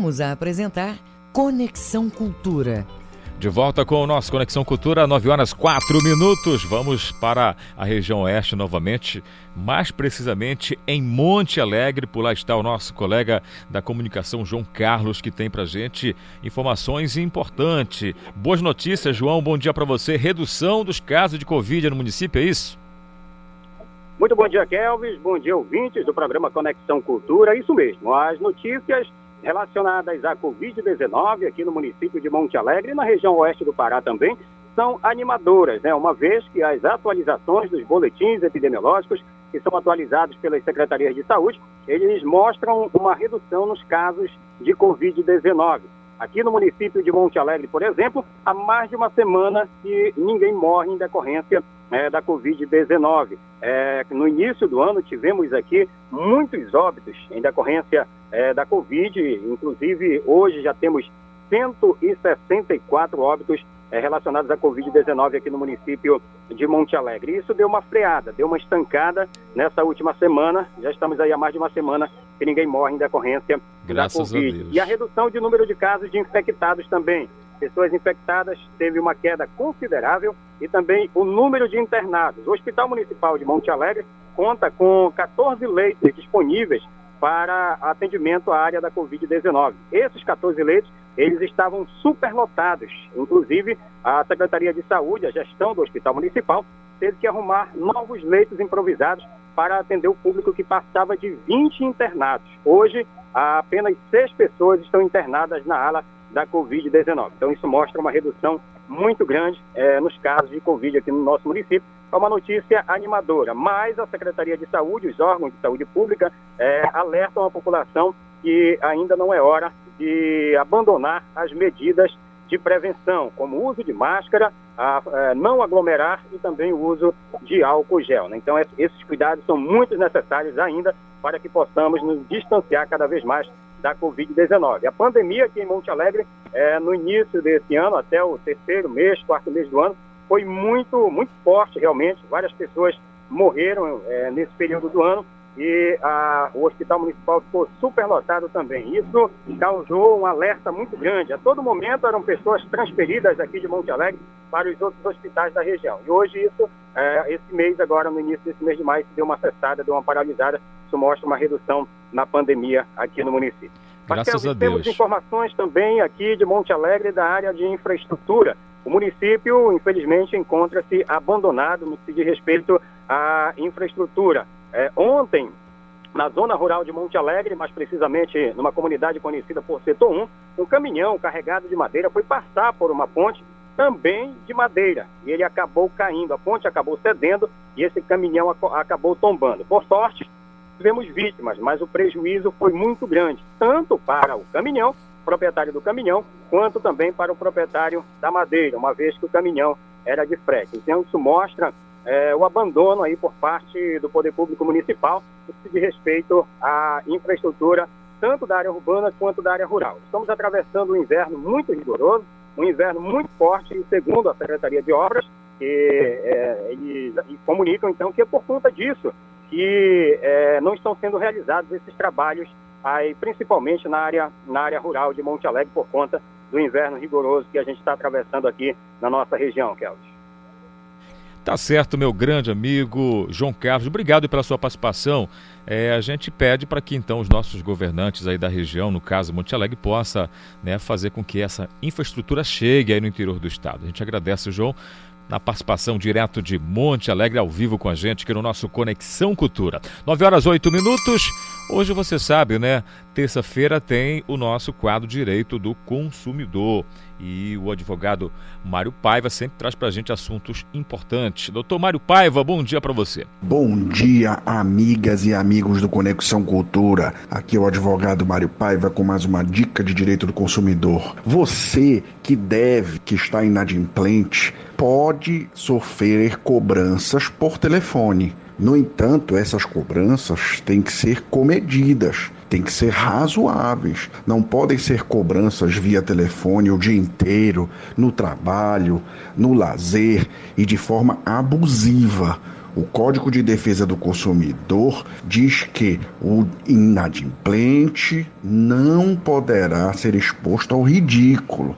Voltamos a apresentar Conexão Cultura. De volta com o nosso Conexão Cultura, 9 horas 4 minutos. Vamos para a região oeste novamente, mais precisamente em Monte Alegre. Por lá está o nosso colega da comunicação, João Carlos, que tem para gente informações importantes. Boas notícias, João. Bom dia para você. Redução dos casos de Covid no município, é isso? Muito bom dia, Kelvis. Bom dia, ouvintes do programa Conexão Cultura. Isso mesmo. As notícias relacionadas à Covid-19 aqui no município de Monte Alegre e na região oeste do Pará também são animadoras, né? uma vez que as atualizações dos boletins epidemiológicos que são atualizados pelas secretarias de saúde, eles mostram uma redução nos casos de Covid-19. Aqui no município de Monte Alegre, por exemplo, há mais de uma semana que ninguém morre em decorrência é, da Covid-19. É, no início do ano tivemos aqui muitos óbitos em decorrência é, da Covid, inclusive hoje já temos 164 óbitos relacionados à Covid-19 aqui no município de Monte Alegre. Isso deu uma freada, deu uma estancada nessa última semana. Já estamos aí há mais de uma semana que ninguém morre em decorrência Graças da Covid. E a redução de número de casos de infectados também. Pessoas infectadas teve uma queda considerável e também o número de internados. O Hospital Municipal de Monte Alegre conta com 14 leitos disponíveis para atendimento à área da Covid-19. Esses 14 leitos, eles estavam superlotados. Inclusive, a Secretaria de Saúde, a gestão do Hospital Municipal, teve que arrumar novos leitos improvisados para atender o público que passava de 20 internados. Hoje, apenas seis pessoas estão internadas na ala da Covid-19. Então, isso mostra uma redução muito grande é, nos casos de Covid aqui no nosso município. É uma notícia animadora, mas a Secretaria de Saúde, os órgãos de saúde pública, é, alertam a população que ainda não é hora de abandonar as medidas de prevenção, como o uso de máscara, a, é, não aglomerar e também o uso de álcool gel. Né? Então, esses cuidados são muito necessários ainda para que possamos nos distanciar cada vez mais da Covid-19. A pandemia aqui em Monte Alegre, é, no início desse ano, até o terceiro mês, quarto mês do ano, foi muito, muito forte realmente. Várias pessoas morreram é, nesse período do ano e a, o Hospital Municipal ficou superlotado também. Isso causou um alerta muito grande. A todo momento eram pessoas transferidas aqui de Monte Alegre para os outros hospitais da região. E hoje isso, é, esse mês agora, no início desse mês de maio, deu uma cessada, deu uma paralisada. Isso mostra uma redução na pandemia aqui no município. Graças Mas, a Deus. Temos informações também aqui de Monte Alegre da área de infraestrutura. O município, infelizmente, encontra-se abandonado no que diz respeito à infraestrutura. É, ontem, na zona rural de Monte Alegre, mais precisamente numa comunidade conhecida por Setor 1, um caminhão carregado de madeira foi passar por uma ponte também de madeira e ele acabou caindo. A ponte acabou cedendo e esse caminhão acabou tombando. Por sorte, tivemos vítimas, mas o prejuízo foi muito grande, tanto para o caminhão, proprietário do caminhão, quanto também para o proprietário da madeira, uma vez que o caminhão era de frete. Então, isso mostra é, o abandono aí por parte do poder público municipal diz respeito à infraestrutura, tanto da área urbana quanto da área rural. Estamos atravessando um inverno muito rigoroso, um inverno muito forte, segundo a Secretaria de Obras, que, é, eles, comunicam então que é por conta disso que é, não estão sendo realizados esses trabalhos, aí, principalmente na área, na área rural de Monte Alegre, por conta do inverno rigoroso que a gente está atravessando aqui na nossa região, Kelvis. Tá certo, meu grande amigo João Carlos. Obrigado pela sua participação. É, a gente pede para que então os nossos governantes aí da região, no caso Monte Alegre, possa né, fazer com que essa infraestrutura chegue aí no interior do estado. A gente agradece, João, na participação direto de Monte Alegre ao vivo com a gente aqui no nosso Conexão Cultura. 9 horas 8 minutos. Hoje você sabe, né? Terça-feira tem o nosso quadro Direito do Consumidor. E o advogado Mário Paiva sempre traz para a gente assuntos importantes. Doutor Mário Paiva, bom dia para você. Bom dia, amigas e amigos do Conexão Cultura. Aqui é o advogado Mário Paiva com mais uma dica de direito do consumidor. Você que deve, que está inadimplente, pode sofrer cobranças por telefone. No entanto, essas cobranças têm que ser comedidas, têm que ser razoáveis. Não podem ser cobranças via telefone o dia inteiro, no trabalho, no lazer e de forma abusiva. O Código de Defesa do Consumidor diz que o inadimplente não poderá ser exposto ao ridículo,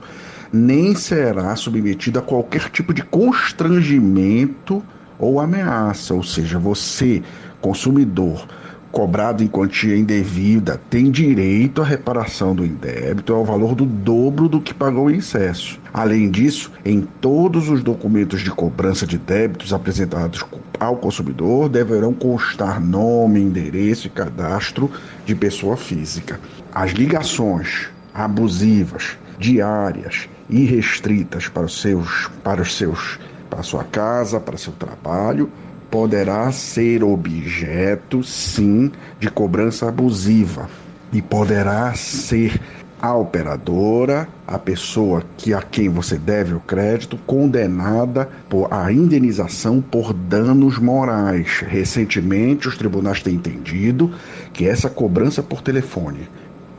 nem será submetido a qualquer tipo de constrangimento ou ameaça, ou seja, você, consumidor, cobrado em quantia indevida, tem direito à reparação do indébito ao valor do dobro do que pagou em excesso. Além disso, em todos os documentos de cobrança de débitos apresentados ao consumidor deverão constar nome, endereço e cadastro de pessoa física. As ligações abusivas, diárias e restritas para os seus para os seus para sua casa, para seu trabalho, poderá ser objeto, sim, de cobrança abusiva e poderá ser a operadora, a pessoa que a quem você deve o crédito, condenada por a indenização por danos morais. Recentemente, os tribunais têm entendido que essa cobrança por telefone,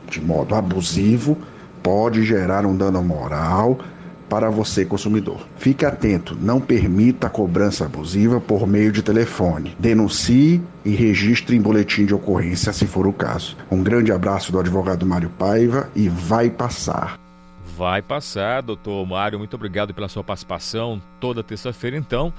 de modo abusivo, pode gerar um dano moral para você, consumidor. Fique atento, não permita a cobrança abusiva por meio de telefone. Denuncie e registre em boletim de ocorrência, se for o caso. Um grande abraço do advogado Mário Paiva e vai passar. Vai passar, doutor Mário. Muito obrigado pela sua participação toda terça-feira, então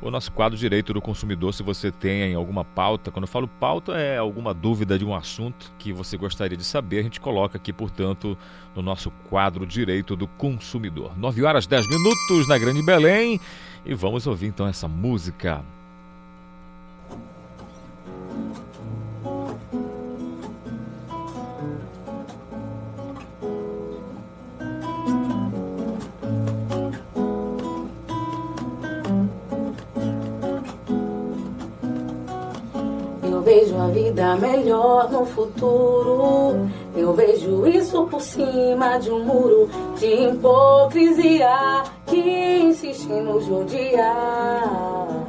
o nosso quadro Direito do Consumidor. Se você tem alguma pauta, quando eu falo pauta, é alguma dúvida de um assunto que você gostaria de saber, a gente coloca aqui, portanto, no nosso quadro Direito do Consumidor. 9 horas 10 minutos na Grande Belém e vamos ouvir então essa música. Vida melhor no futuro. Eu vejo isso por cima de um muro de hipocrisia que insiste nos odiar.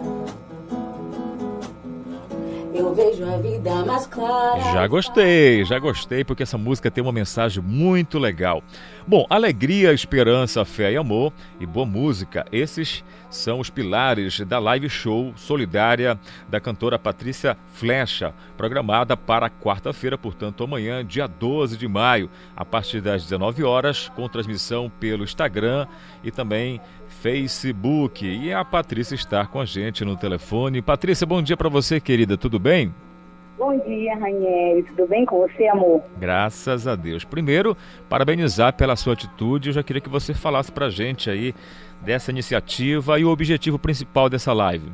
Eu vejo a vida mais clara. Já gostei, já gostei, porque essa música tem uma mensagem muito legal. Bom, alegria, esperança, fé e amor e boa música, esses são os pilares da live show solidária da cantora Patrícia Flecha, programada para quarta-feira, portanto amanhã, dia 12 de maio, a partir das 19 horas, com transmissão pelo Instagram e também Facebook. E a Patrícia está com a gente no telefone. Patrícia, bom dia para você, querida, tudo bem? Bom dia, Ranieri. Tudo bem com você, amor? Graças a Deus. Primeiro, parabenizar pela sua atitude. Eu já queria que você falasse para a gente aí dessa iniciativa e o objetivo principal dessa live.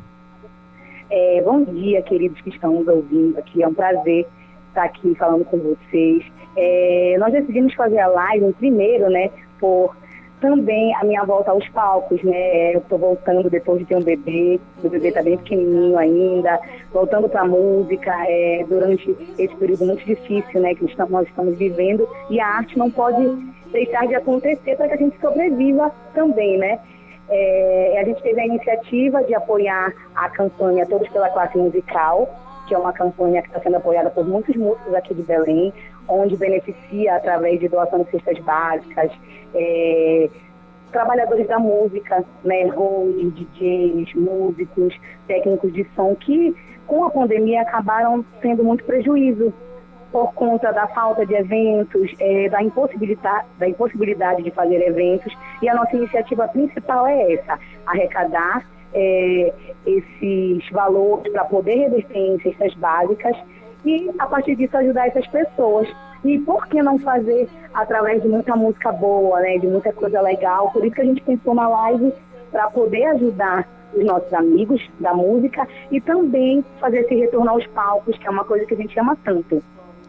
É, bom dia, queridos que estão nos ouvindo aqui. É um prazer estar aqui falando com vocês. É, nós decidimos fazer a live primeiro, né, por também a minha volta aos palcos, né? Eu estou voltando depois de ter um bebê, o bebê está bem pequenininho ainda, voltando para a música é, durante esse período muito difícil, né? Que estamos, nós estamos vivendo e a arte não pode deixar de acontecer para que a gente sobreviva também, né? É, a gente teve a iniciativa de apoiar a campanha Todos pela Classe Musical, que é uma campanha que está sendo apoiada por muitos músicos aqui de Belém, onde beneficia através de doação de cestas básicas, é, trabalhadores da música, né, holding, DJs, músicos, técnicos de som, que com a pandemia acabaram tendo muito prejuízo por conta da falta de eventos, é, da, impossibilidade, da impossibilidade de fazer eventos. E a nossa iniciativa principal é essa: arrecadar é, esses valores para poder reverter em cestas básicas e, a partir disso, ajudar essas pessoas. E por que não fazer através de muita música boa, né, de muita coisa legal? Por isso que a gente pensou na live para poder ajudar os nossos amigos da música e também fazer esse retorno aos palcos, que é uma coisa que a gente ama tanto.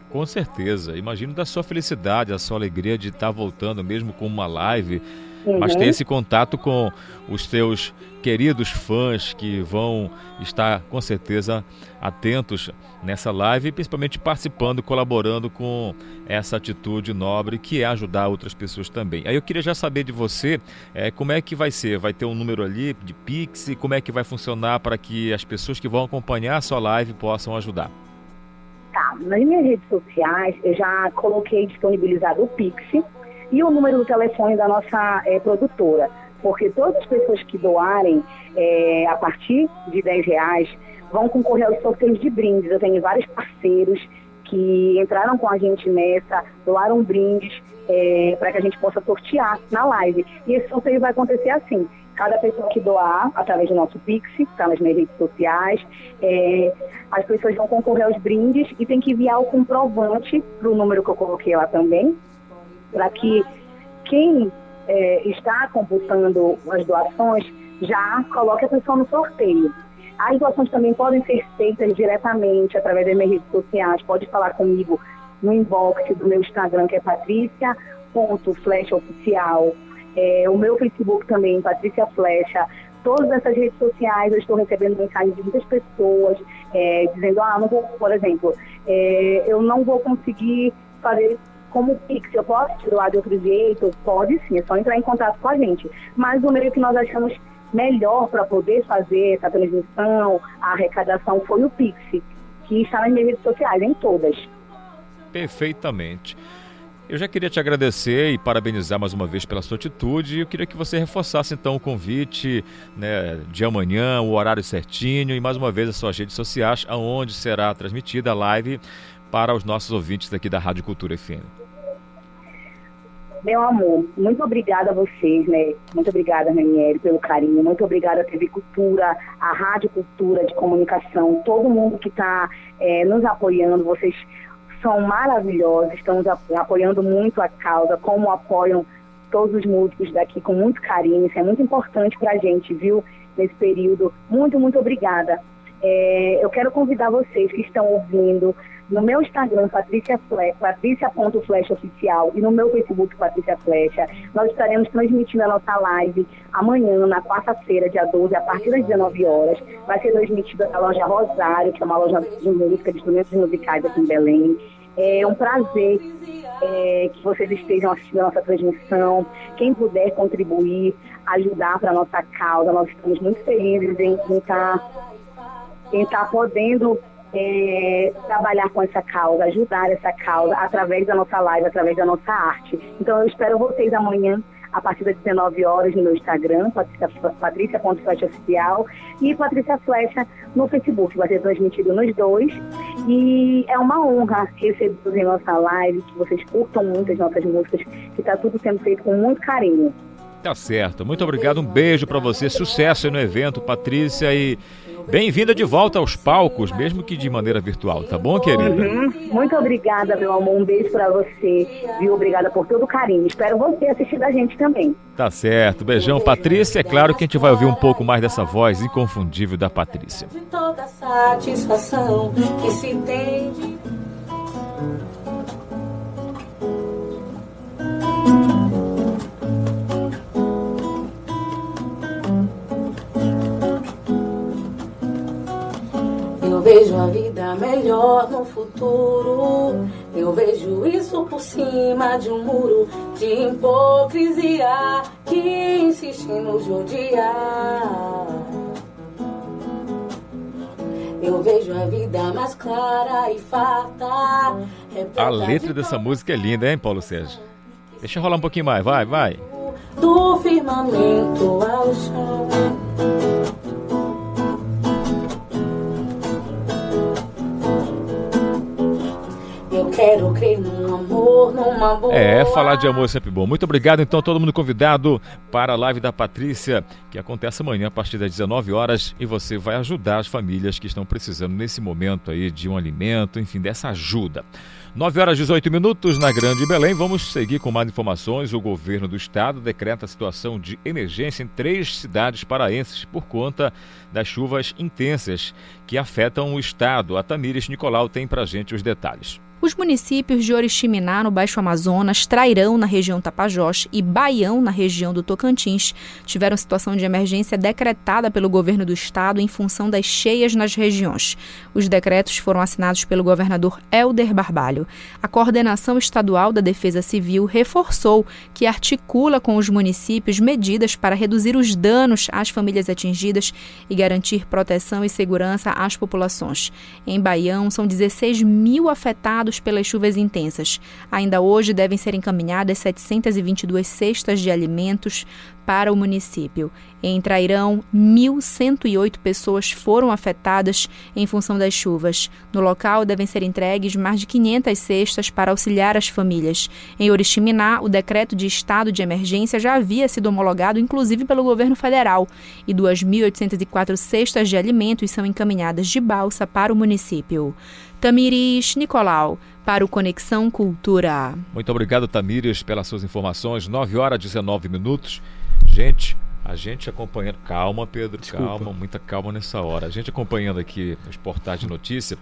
Com certeza. Imagino da sua felicidade, a sua alegria de estar voltando, mesmo com uma live, uhum. mas ter esse contato com os seus queridos fãs que vão estar com certeza atentos nessa live, principalmente participando, colaborando com essa atitude nobre que é ajudar outras pessoas também. Aí eu queria já saber de você é, como é que vai ser, vai ter um número ali de Pix, como é que vai funcionar para que as pessoas que vão acompanhar a sua live possam ajudar. Tá, nas minhas redes sociais eu já coloquei disponibilizado o Pix e o número do telefone da nossa é, produtora, porque todas as pessoas que doarem é, a partir de 10 reais vão concorrer aos sorteios de brindes. Eu tenho vários parceiros que entraram com a gente nessa, doaram brindes é, para que a gente possa sortear na live. E esse sorteio vai acontecer assim. Cada pessoa que doar, através do nosso Pix, está nas minhas redes sociais, é, as pessoas vão concorrer aos brindes e tem que enviar o comprovante para o número que eu coloquei lá também, para que quem é, está computando as doações já coloque a pessoa no sorteio. As doações também podem ser feitas diretamente através das minhas redes sociais. Pode falar comigo no inbox do meu Instagram, que é patrícia.flechaoficial. É, o meu Facebook também, Patrícia Flecha. Todas essas redes sociais eu estou recebendo mensagens de muitas pessoas é, dizendo, ah, não vou, por exemplo, é, eu não vou conseguir fazer como Pix, eu posso te doar de outro jeito? Pode sim, é só entrar em contato com a gente. Mas o meio que nós achamos melhor para poder fazer essa transmissão, a arrecadação, foi o Pix, que está nas minhas redes sociais, em todas. Perfeitamente. Eu já queria te agradecer e parabenizar mais uma vez pela sua atitude. Eu queria que você reforçasse então o convite né, de amanhã, o horário certinho e mais uma vez as suas redes sociais, aonde será transmitida a live para os nossos ouvintes aqui da Rádio Cultura FM. Meu amor, muito obrigada a vocês, né? Muito obrigada, Ranieri, pelo carinho. Muito obrigada à TV Cultura, à Rádio Cultura de Comunicação, todo mundo que está é, nos apoiando. Vocês são maravilhosos, estão apoiando muito a causa, como apoiam todos os músicos daqui com muito carinho. Isso é muito importante para a gente, viu? Nesse período. Muito, muito obrigada. É, eu quero convidar vocês que estão ouvindo no meu Instagram, Patrícia oficial e no meu Facebook, Patrícia Flecha, nós estaremos transmitindo a nossa live amanhã, na quarta-feira, dia 12, a partir das 19 horas. Vai ser transmitida na loja Rosário, que é uma loja de música de instrumentos musicais aqui em Belém. É um prazer é, que vocês estejam assistindo a nossa transmissão. Quem puder contribuir, ajudar para a nossa causa, nós estamos muito felizes em estar tá, tá podendo é, trabalhar com essa causa, ajudar essa causa através da nossa live, através da nossa arte. Então eu espero vocês amanhã a partir das 19 horas no meu Instagram, patrícia.flecha e Patrícia Flecha no Facebook. Vai ser transmitido nos dois. E é uma honra recebê-los em nossa live, que vocês curtam muito as nossas músicas, que está tudo sendo feito com muito carinho. Tá certo. Muito obrigado. Um beijo para você. Sucesso aí no evento, Patrícia. E Bem-vinda de volta aos palcos, mesmo que de maneira virtual, tá bom, querida? Uhum. Muito obrigada, meu amor. Um beijo para você, viu? Obrigada por todo o carinho. Espero você assistir da gente também. Tá certo. Beijão, Patrícia. É claro que a gente vai ouvir um pouco mais dessa voz inconfundível da Patrícia. De toda satisfação que se tem vejo a vida melhor no futuro. Eu vejo isso por cima de um muro de hipocrisia que insiste em nos odiar. Eu vejo a vida mais clara e farta. A letra dessa música é linda, hein, Paulo Sérgio? Deixa eu rolar um pouquinho mais, vai, vai. Do firmamento ao chão. Amor, numa boa. É, falar de amor é sempre bom. Muito obrigado, então, a todo mundo convidado para a live da Patrícia, que acontece amanhã a partir das 19 horas. E você vai ajudar as famílias que estão precisando nesse momento aí de um alimento, enfim, dessa ajuda. 9 horas e 18 minutos na Grande Belém. Vamos seguir com mais informações. O governo do estado decreta a situação de emergência em três cidades paraenses por conta das chuvas intensas que afetam o estado. A Tamires Nicolau tem pra gente os detalhes. Os municípios de Oriximiná, no Baixo Amazonas, Trairão, na região Tapajós, e Baião, na região do Tocantins, tiveram situação de emergência decretada pelo governo do estado em função das cheias nas regiões. Os decretos foram assinados pelo governador Helder Barbalho. A coordenação estadual da Defesa Civil reforçou que articula com os municípios medidas para reduzir os danos às famílias atingidas e garantir proteção e segurança às populações. Em Baião, são 16 mil afetados pelas chuvas intensas. Ainda hoje devem ser encaminhadas 722 cestas de alimentos para o município. Em Trairão, 1.108 pessoas foram afetadas em função das chuvas. No local devem ser entregues mais de 500 cestas para auxiliar as famílias. Em Oriximiná, o decreto de estado de emergência já havia sido homologado, inclusive pelo governo federal, e 2.804 cestas de alimentos são encaminhadas de balsa para o município. Tamiris Nicolau, para o Conexão Cultura. Muito obrigado, Tamires, pelas suas informações. 9 horas e 19 minutos. Gente, a gente acompanhando. Calma, Pedro, Desculpa. calma, muita calma nessa hora. A gente acompanhando aqui os portais de notícia.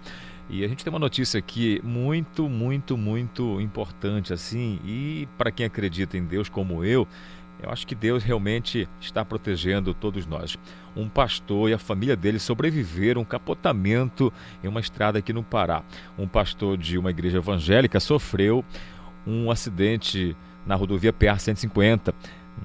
E a gente tem uma notícia aqui muito, muito, muito importante assim. E para quem acredita em Deus como eu, eu acho que Deus realmente está protegendo todos nós. Um pastor e a família dele sobreviveram a um capotamento em uma estrada aqui no Pará. Um pastor de uma igreja evangélica sofreu um acidente na rodovia PR 150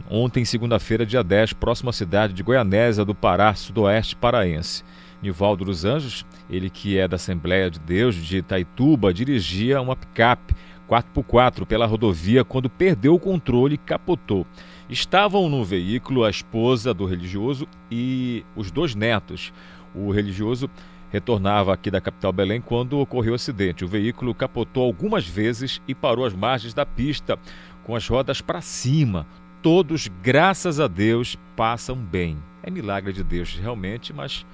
ontem, segunda-feira, dia 10, próximo à cidade de Goianésia do Pará, sudoeste paraense. Nivaldo dos Anjos, ele que é da Assembleia de Deus de Itaituba, dirigia uma picape 4x4 pela rodovia quando perdeu o controle e capotou. Estavam no veículo a esposa do religioso e os dois netos. O religioso retornava aqui da capital Belém quando ocorreu o acidente. O veículo capotou algumas vezes e parou às margens da pista, com as rodas para cima todos, graças a Deus, passam bem. É milagre de Deus, realmente, mas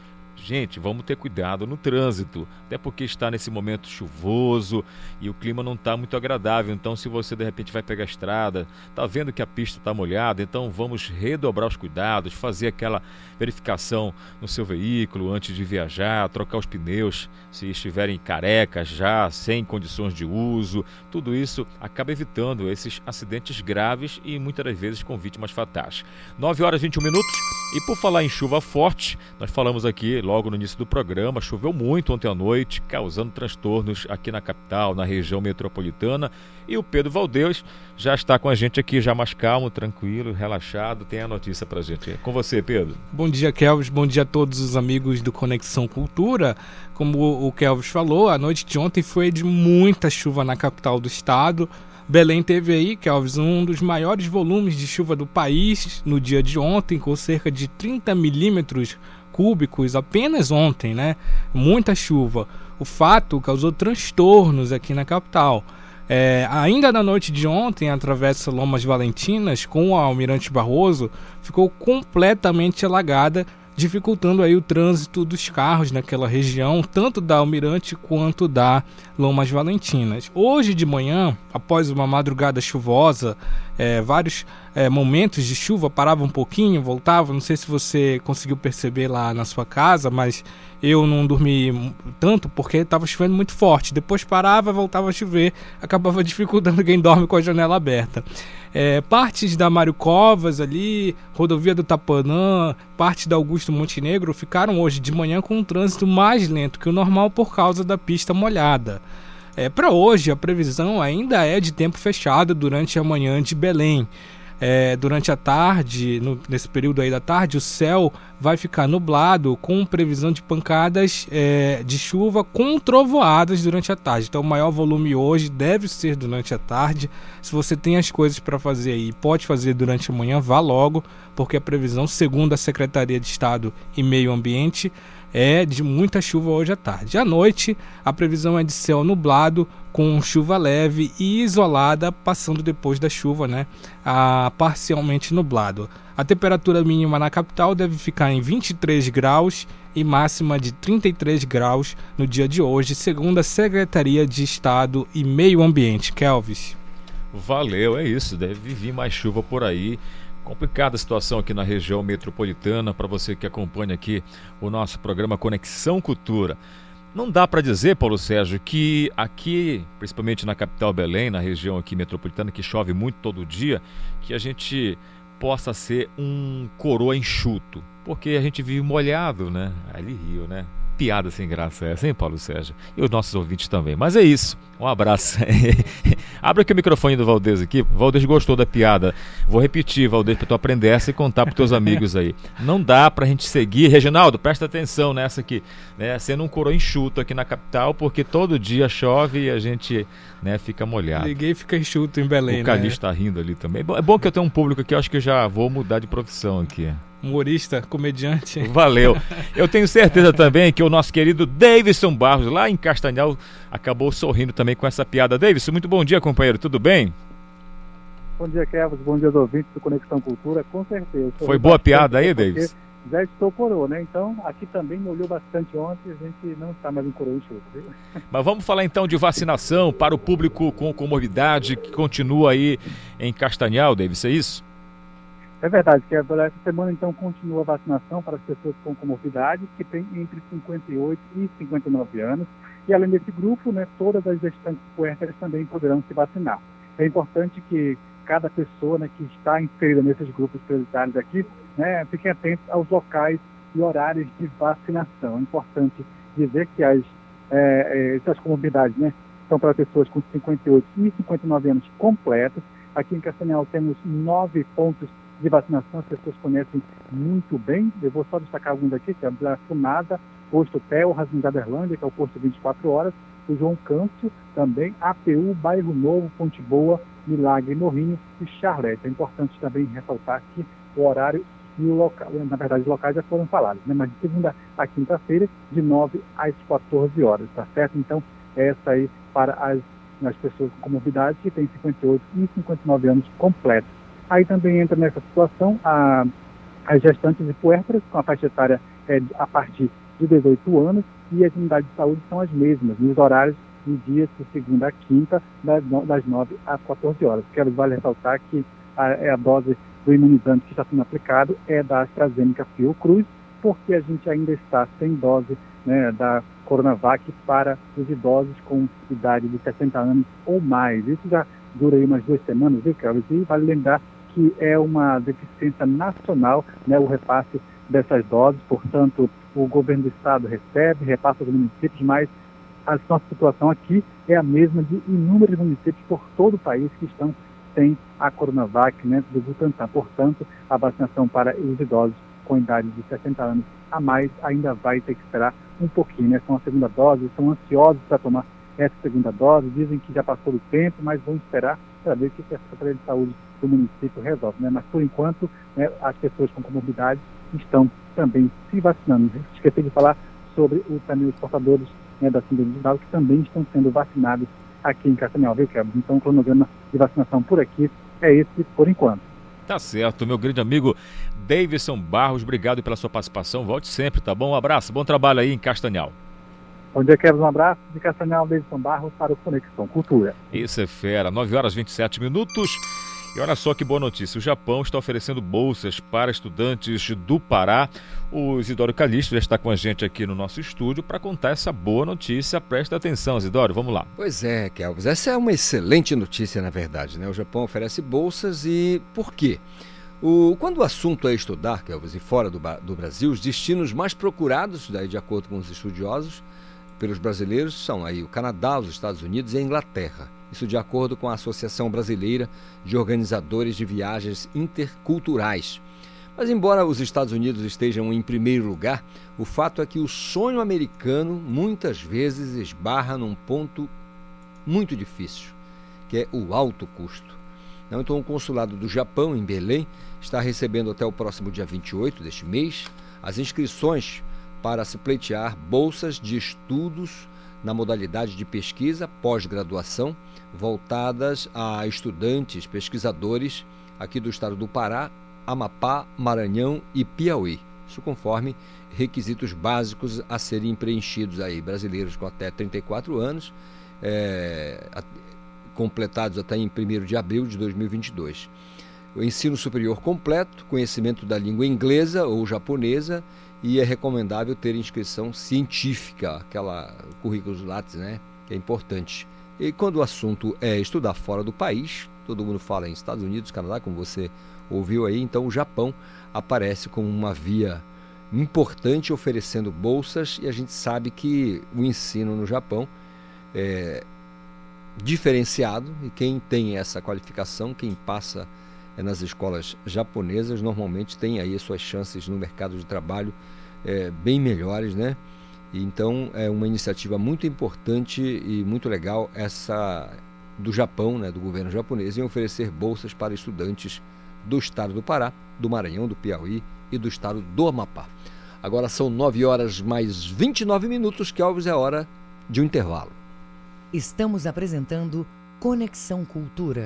Gente, vamos ter cuidado no trânsito, até porque está nesse momento chuvoso e o clima não está muito agradável. Então, se você de repente vai pegar a estrada, está vendo que a pista está molhada, então vamos redobrar os cuidados, fazer aquela verificação no seu veículo antes de viajar, trocar os pneus se estiverem carecas já, sem condições de uso. Tudo isso acaba evitando esses acidentes graves e muitas das vezes com vítimas fatais. 9 horas e 21 minutos. E por falar em chuva forte, nós falamos aqui logo no início do programa, choveu muito ontem à noite, causando transtornos aqui na capital, na região metropolitana. E o Pedro Valdeus já está com a gente aqui, já mais calmo, tranquilo, relaxado. Tem a notícia para gente. É com você, Pedro. Bom dia, Kelvis. Bom dia a todos os amigos do Conexão Cultura. Como o Kelvis falou, a noite de ontem foi de muita chuva na capital do estado. Belém teve aí, Kelvis, um dos maiores volumes de chuva do país no dia de ontem, com cerca de 30 milímetros cúbicos apenas ontem, né? Muita chuva. O fato causou transtornos aqui na capital. É, ainda na noite de ontem, a travessa Lomas Valentinas com o Almirante Barroso ficou completamente alagada dificultando aí o trânsito dos carros naquela região, tanto da Almirante quanto da Lomas Valentinas. Hoje de manhã, após uma madrugada chuvosa, é, vários é, momentos de chuva paravam um pouquinho, voltavam. Não sei se você conseguiu perceber lá na sua casa, mas eu não dormi tanto porque estava chovendo muito forte. Depois parava, voltava a chover, (laughs) acabava dificultando quem dorme com a janela aberta. É, partes da Mário Covas ali, rodovia do Tapanã, parte da Augusto Montenegro ficaram hoje de manhã com um trânsito mais lento que o normal por causa da pista molhada. É, Para hoje, a previsão ainda é de tempo fechado durante a manhã de Belém. É, durante a tarde, no, nesse período aí da tarde, o céu vai ficar nublado com previsão de pancadas é, de chuva com trovoadas durante a tarde. Então, o maior volume hoje deve ser durante a tarde. Se você tem as coisas para fazer aí, pode fazer durante a manhã, vá logo, porque a previsão, segundo a Secretaria de Estado e Meio Ambiente, é de muita chuva hoje à tarde. À noite, a previsão é de céu nublado com chuva leve e isolada, passando depois da chuva, né, a parcialmente nublado. A temperatura mínima na capital deve ficar em 23 graus e máxima de 33 graus no dia de hoje, segundo a Secretaria de Estado e Meio Ambiente. Kelvis. Valeu, é isso. Deve vir mais chuva por aí. Complicada a situação aqui na região metropolitana para você que acompanha aqui o nosso programa Conexão Cultura. Não dá para dizer, Paulo Sérgio, que aqui, principalmente na capital Belém, na região aqui metropolitana, que chove muito todo dia, que a gente possa ser um coroa enxuto, porque a gente vive molhado, né? Aí ele riu, né? Piada sem graça essa, hein, Paulo Sérgio? E os nossos ouvintes também. Mas é isso. Um abraço. (laughs) Abre aqui o microfone do Valdez aqui. Valdez gostou da piada. Vou repetir, Valdez, para tu aprender essa e contar para teus (laughs) amigos aí. Não dá para a gente seguir. Reginaldo, presta atenção nessa aqui. Né? Sendo um coroa enxuto aqui na capital, porque todo dia chove e a gente né, fica molhado. Ninguém fica enxuto em Belém, O Calixto está né? rindo ali também. É bom que eu tenha um público aqui, eu acho que eu já vou mudar de profissão aqui humorista, comediante. Valeu. (laughs) Eu tenho certeza também que o nosso querido Davidson Barros, lá em Castanhal, acabou sorrindo também com essa piada. Davidson, muito bom dia, companheiro. Tudo bem? Bom dia, Kevin. Bom dia aos ouvintes do Conexão Cultura. Com certeza. Foi boa piada aí, Davidson? Já estou coroa, né? Então, aqui também molhou bastante ontem, a gente não está mais em coroa enxuto, viu? (laughs) Mas vamos falar então de vacinação para o público com comorbidade que continua aí em Castanhal, Davis, é isso? É verdade, que essa semana então continua a vacinação para as pessoas com comorbidade, que tem entre 58 e 59 anos. E além desse grupo, né, todas as gestantes puérperas também poderão se vacinar. É importante que cada pessoa né, que está inserida nesses grupos prioritários aqui, né, fique atento aos locais e horários de vacinação. É importante dizer que as, é, é essas comorbidades né, são para pessoas com 58 e 59 anos completos. Aqui em Castanhal temos nove pontos de vacinação as pessoas conhecem muito bem. Eu vou só destacar alguns aqui, que é a Funada, Posto Terras em Gaderlândia, que é o posto 24 horas, o João Câncio, também APU, Bairro Novo, Ponte Boa, Milagre, Morrinho e Charlete. É importante também ressaltar que o horário e o local, na verdade os locais já foram falados, né? mas de segunda a quinta-feira, de 9 às 14 horas, tá certo? Então, essa aí para as, as pessoas com comorbidade que têm 58 e 59 anos completos. Aí também entra nessa situação a, as gestantes e puérperas, com a faixa etária é, a partir de 18 anos, e as unidades de saúde são as mesmas, nos horários de dias de segunda a quinta, das, das 9 às 14 horas. Quero vale ressaltar que a, é a dose do imunizante que está sendo aplicado é da AstraZeneca Fiocruz, porque a gente ainda está sem dose né, da Coronavac para os idosos com idade de 60 anos ou mais. Isso já dura aí umas duas semanas, viu, Carlos? E vale lembrar que é uma deficiência nacional né, o repasse dessas doses, portanto, o governo do estado recebe, repassa aos municípios, mas a nossa situação aqui é a mesma de inúmeros municípios por todo o país que estão sem a Coronavac né, do Butantan. Portanto, a vacinação para os idosos com idade de 60 anos a mais ainda vai ter que esperar um pouquinho. Né? São a segunda dose, estão ansiosos para tomar essa segunda dose, dizem que já passou do tempo, mas vão esperar ver o que a Secretaria de Saúde do município resolve. Né? Mas, por enquanto, né, as pessoas com comorbidades estão também se vacinando. Esqueci de falar sobre o, também os portadores né, da síndrome de Down, que também estão sendo vacinados aqui em Castanhal, viu, Kevin? Então, o cronograma de vacinação por aqui é esse por enquanto. Tá certo, meu grande amigo Davidson Barros, obrigado pela sua participação. Volte sempre, tá bom? Um abraço, bom trabalho aí em Castanhal. Bom dia, Kevin. Um abraço de Castanhal, Davidson Barros para o Conexão Cultura. Isso é fera. 9 horas e 27 minutos. E olha só que boa notícia: o Japão está oferecendo bolsas para estudantes do Pará. O Isidoro Calixto já está com a gente aqui no nosso estúdio para contar essa boa notícia. Presta atenção, Isidoro, vamos lá. Pois é, Kelvis, essa é uma excelente notícia, na verdade. Né? O Japão oferece bolsas e por quê? O, quando o assunto é estudar, Kelvis, e fora do, do Brasil, os destinos mais procurados, daí de acordo com os estudiosos, pelos brasileiros são aí o Canadá, os Estados Unidos e a Inglaterra. Isso de acordo com a Associação Brasileira de Organizadores de Viagens Interculturais. Mas, embora os Estados Unidos estejam em primeiro lugar, o fato é que o sonho americano muitas vezes esbarra num ponto muito difícil, que é o alto custo. Então, o consulado do Japão, em Belém, está recebendo até o próximo dia 28 deste mês as inscrições para se pleitear bolsas de estudos na modalidade de pesquisa pós-graduação voltadas a estudantes, pesquisadores aqui do estado do Pará, Amapá, Maranhão e Piauí. Isso conforme requisitos básicos a serem preenchidos aí, brasileiros com até 34 anos, é, completados até em 1 de abril de 2022. O ensino superior completo, conhecimento da língua inglesa ou japonesa e é recomendável ter inscrição científica, aquela currículo Lattes, né? Que é importante. E quando o assunto é estudar fora do país, todo mundo fala em Estados Unidos, Canadá, como você ouviu aí, então o Japão aparece como uma via importante oferecendo bolsas e a gente sabe que o ensino no Japão é diferenciado e quem tem essa qualificação, quem passa nas escolas japonesas, normalmente tem aí as suas chances no mercado de trabalho é, bem melhores, né? Então é uma iniciativa muito importante e muito legal essa do Japão, né, do governo japonês, em oferecer bolsas para estudantes do estado do Pará, do Maranhão, do Piauí e do estado do Amapá. Agora são 9 horas mais 29 minutos, que Alves é hora de um intervalo. Estamos apresentando Conexão Cultura.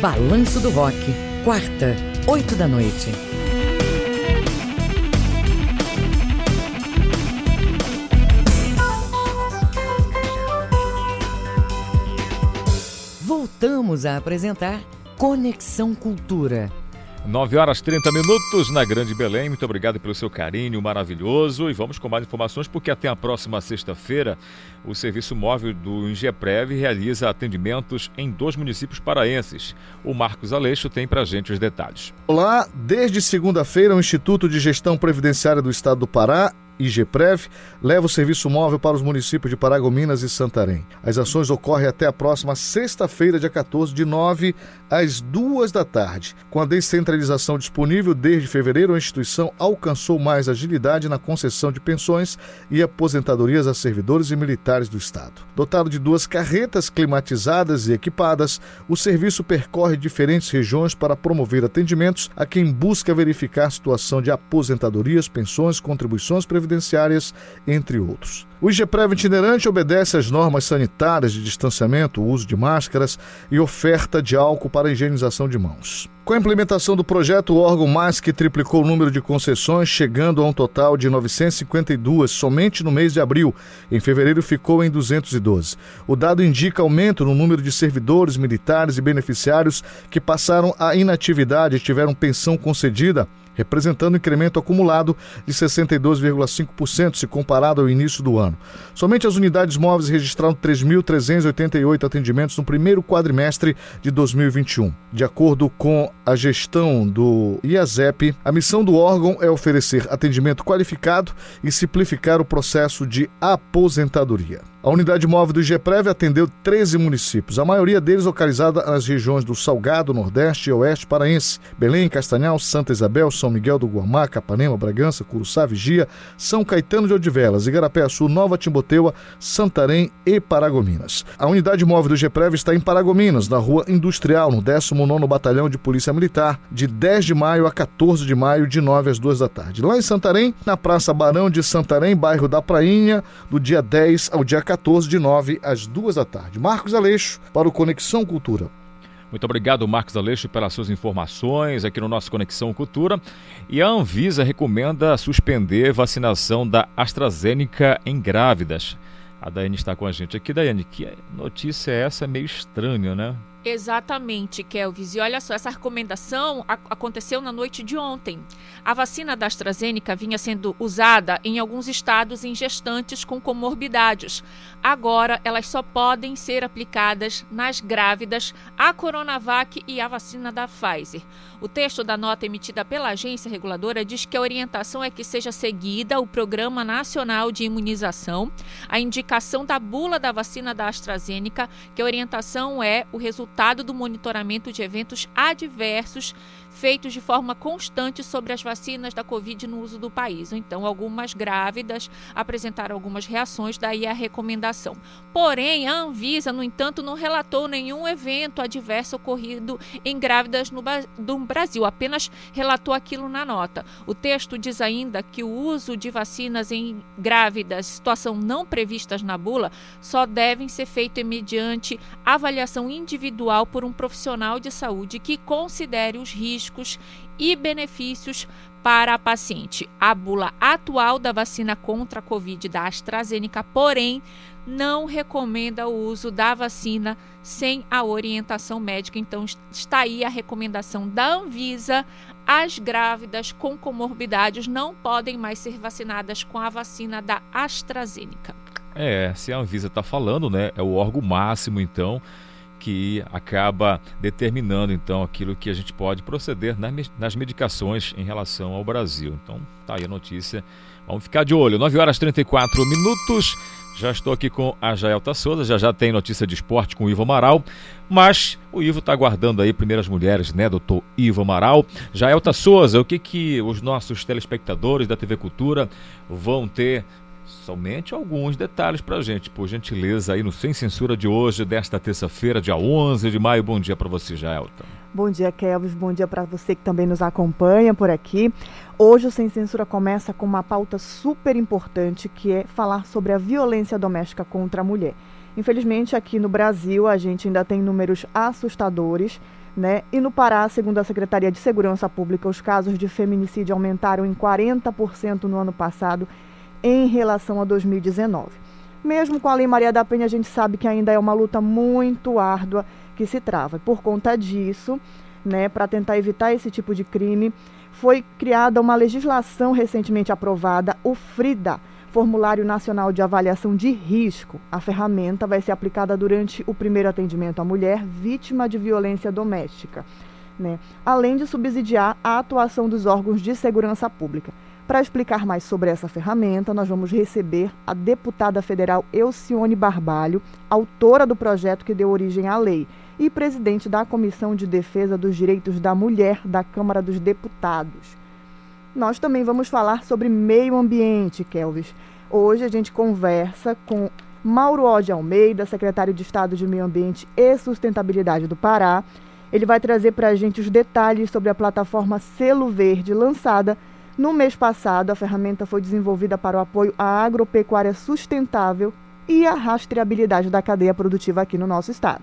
Balanço do Rock, quarta, oito da noite. Voltamos a apresentar Conexão Cultura. 9 horas 30 minutos na Grande Belém. Muito obrigado pelo seu carinho maravilhoso. E vamos com mais informações, porque até a próxima sexta-feira, o Serviço Móvel do Ingeprev realiza atendimentos em dois municípios paraenses. O Marcos Aleixo tem para gente os detalhes. Olá, desde segunda-feira, o Instituto de Gestão Previdenciária do Estado do Pará IGPREV, leva o serviço móvel para os municípios de Paragominas e Santarém. As ações ocorrem até a próxima sexta-feira, dia 14, de 9 às 2 da tarde. Com a descentralização disponível desde fevereiro, a instituição alcançou mais agilidade na concessão de pensões e aposentadorias a servidores e militares do Estado. Dotado de duas carretas climatizadas e equipadas, o serviço percorre diferentes regiões para promover atendimentos a quem busca verificar a situação de aposentadorias, pensões, contribuições previdenciárias previdenciárias, entre outros. O IGPREV itinerante obedece às normas sanitárias de distanciamento, uso de máscaras e oferta de álcool para higienização de mãos. Com a implementação do projeto, o órgão mais que triplicou o número de concessões, chegando a um total de 952 somente no mês de abril. Em fevereiro ficou em 212. O dado indica aumento no número de servidores militares e beneficiários que passaram a inatividade e tiveram pensão concedida representando um incremento acumulado de 62,5% se comparado ao início do ano. Somente as unidades móveis registraram 3.388 atendimentos no primeiro quadrimestre de 2021. De acordo com a gestão do IASEP, a missão do órgão é oferecer atendimento qualificado e simplificar o processo de aposentadoria. A unidade móvel do IGPREV atendeu 13 municípios, a maioria deles localizada nas regiões do Salgado, Nordeste e Oeste Paraense, Belém, Castanhal, Santa Isabel, São Miguel do Guamá, Capanema, Bragança, Curuçá, Vigia, São Caetano de Odivelas, Igarapé-Açu, Nova Timboteua, Santarém e Paragominas. A unidade móvel do IGPREV está em Paragominas, na Rua Industrial, no 19º Batalhão de Polícia Militar, de 10 de maio a 14 de maio, de 9 às 2 da tarde. Lá em Santarém, na Praça Barão de Santarém, bairro da Prainha, do dia 10 ao dia 14 14, de 9 às 2 da tarde. Marcos Aleixo, para o Conexão Cultura. Muito obrigado, Marcos Aleixo, pelas suas informações aqui no nosso Conexão Cultura. E a Anvisa recomenda suspender vacinação da AstraZeneca em grávidas. A Daiane está com a gente aqui. Daiane, que notícia é essa? Meio estranha, né? Exatamente, Kelvis. E olha só, essa recomendação aconteceu na noite de ontem. A vacina da AstraZeneca vinha sendo usada em alguns estados em gestantes com comorbidades. Agora, elas só podem ser aplicadas nas grávidas, a Coronavac e a vacina da Pfizer. O texto da nota emitida pela agência reguladora diz que a orientação é que seja seguida o Programa Nacional de Imunização, a indicação da bula da vacina da AstraZeneca, que a orientação é o resultado resultado do monitoramento de eventos adversos feitos de forma constante sobre as vacinas da Covid no uso do país. Então, algumas grávidas apresentaram algumas reações, daí a recomendação. Porém, a Anvisa, no entanto, não relatou nenhum evento adverso ocorrido em grávidas no, no Brasil, apenas relatou aquilo na nota. O texto diz ainda que o uso de vacinas em grávidas, situação não previstas na bula, só devem ser feitos mediante avaliação individual por um profissional de saúde que considere os riscos riscos e benefícios para a paciente. A bula atual da vacina contra a Covid da AstraZeneca, porém, não recomenda o uso da vacina sem a orientação médica. Então, está aí a recomendação da Anvisa. As grávidas com comorbidades não podem mais ser vacinadas com a vacina da AstraZeneca. É, se a Anvisa está falando, né? É o órgão máximo, então que acaba determinando então aquilo que a gente pode proceder nas medicações em relação ao Brasil. Então, tá aí a notícia. Vamos ficar de olho. 9 horas e 34 minutos. Já estou aqui com a Jaelta Souza, já já tem notícia de esporte com o Ivo Amaral, mas o Ivo está aguardando aí primeiras mulheres, né, doutor Ivo Amaral. Jaelta Souza, o que que os nossos telespectadores da TV Cultura vão ter somente alguns detalhes para a gente, por gentileza, aí no Sem Censura de hoje, desta terça-feira, dia 11 de maio. Bom dia para você, Jaelton. Bom dia, Kelvis. Bom dia para você que também nos acompanha por aqui. Hoje o Sem Censura começa com uma pauta super importante, que é falar sobre a violência doméstica contra a mulher. Infelizmente, aqui no Brasil, a gente ainda tem números assustadores. Né? E no Pará, segundo a Secretaria de Segurança Pública, os casos de feminicídio aumentaram em 40% no ano passado em relação a 2019. Mesmo com a Lei Maria da Penha, a gente sabe que ainda é uma luta muito árdua que se trava. Por conta disso, né, para tentar evitar esse tipo de crime, foi criada uma legislação recentemente aprovada, o FRIDA, Formulário Nacional de Avaliação de Risco. A ferramenta vai ser aplicada durante o primeiro atendimento à mulher vítima de violência doméstica, né? além de subsidiar a atuação dos órgãos de segurança pública. Para explicar mais sobre essa ferramenta, nós vamos receber a deputada federal Elcione Barbalho, autora do projeto que deu origem à lei, e presidente da Comissão de Defesa dos Direitos da Mulher da Câmara dos Deputados. Nós também vamos falar sobre meio ambiente, Kelvis. Hoje a gente conversa com Mauro Ode Almeida, secretário de Estado de Meio Ambiente e Sustentabilidade do Pará. Ele vai trazer para a gente os detalhes sobre a plataforma Selo Verde lançada no mês passado, a ferramenta foi desenvolvida para o apoio à agropecuária sustentável e à rastreabilidade da cadeia produtiva aqui no nosso estado.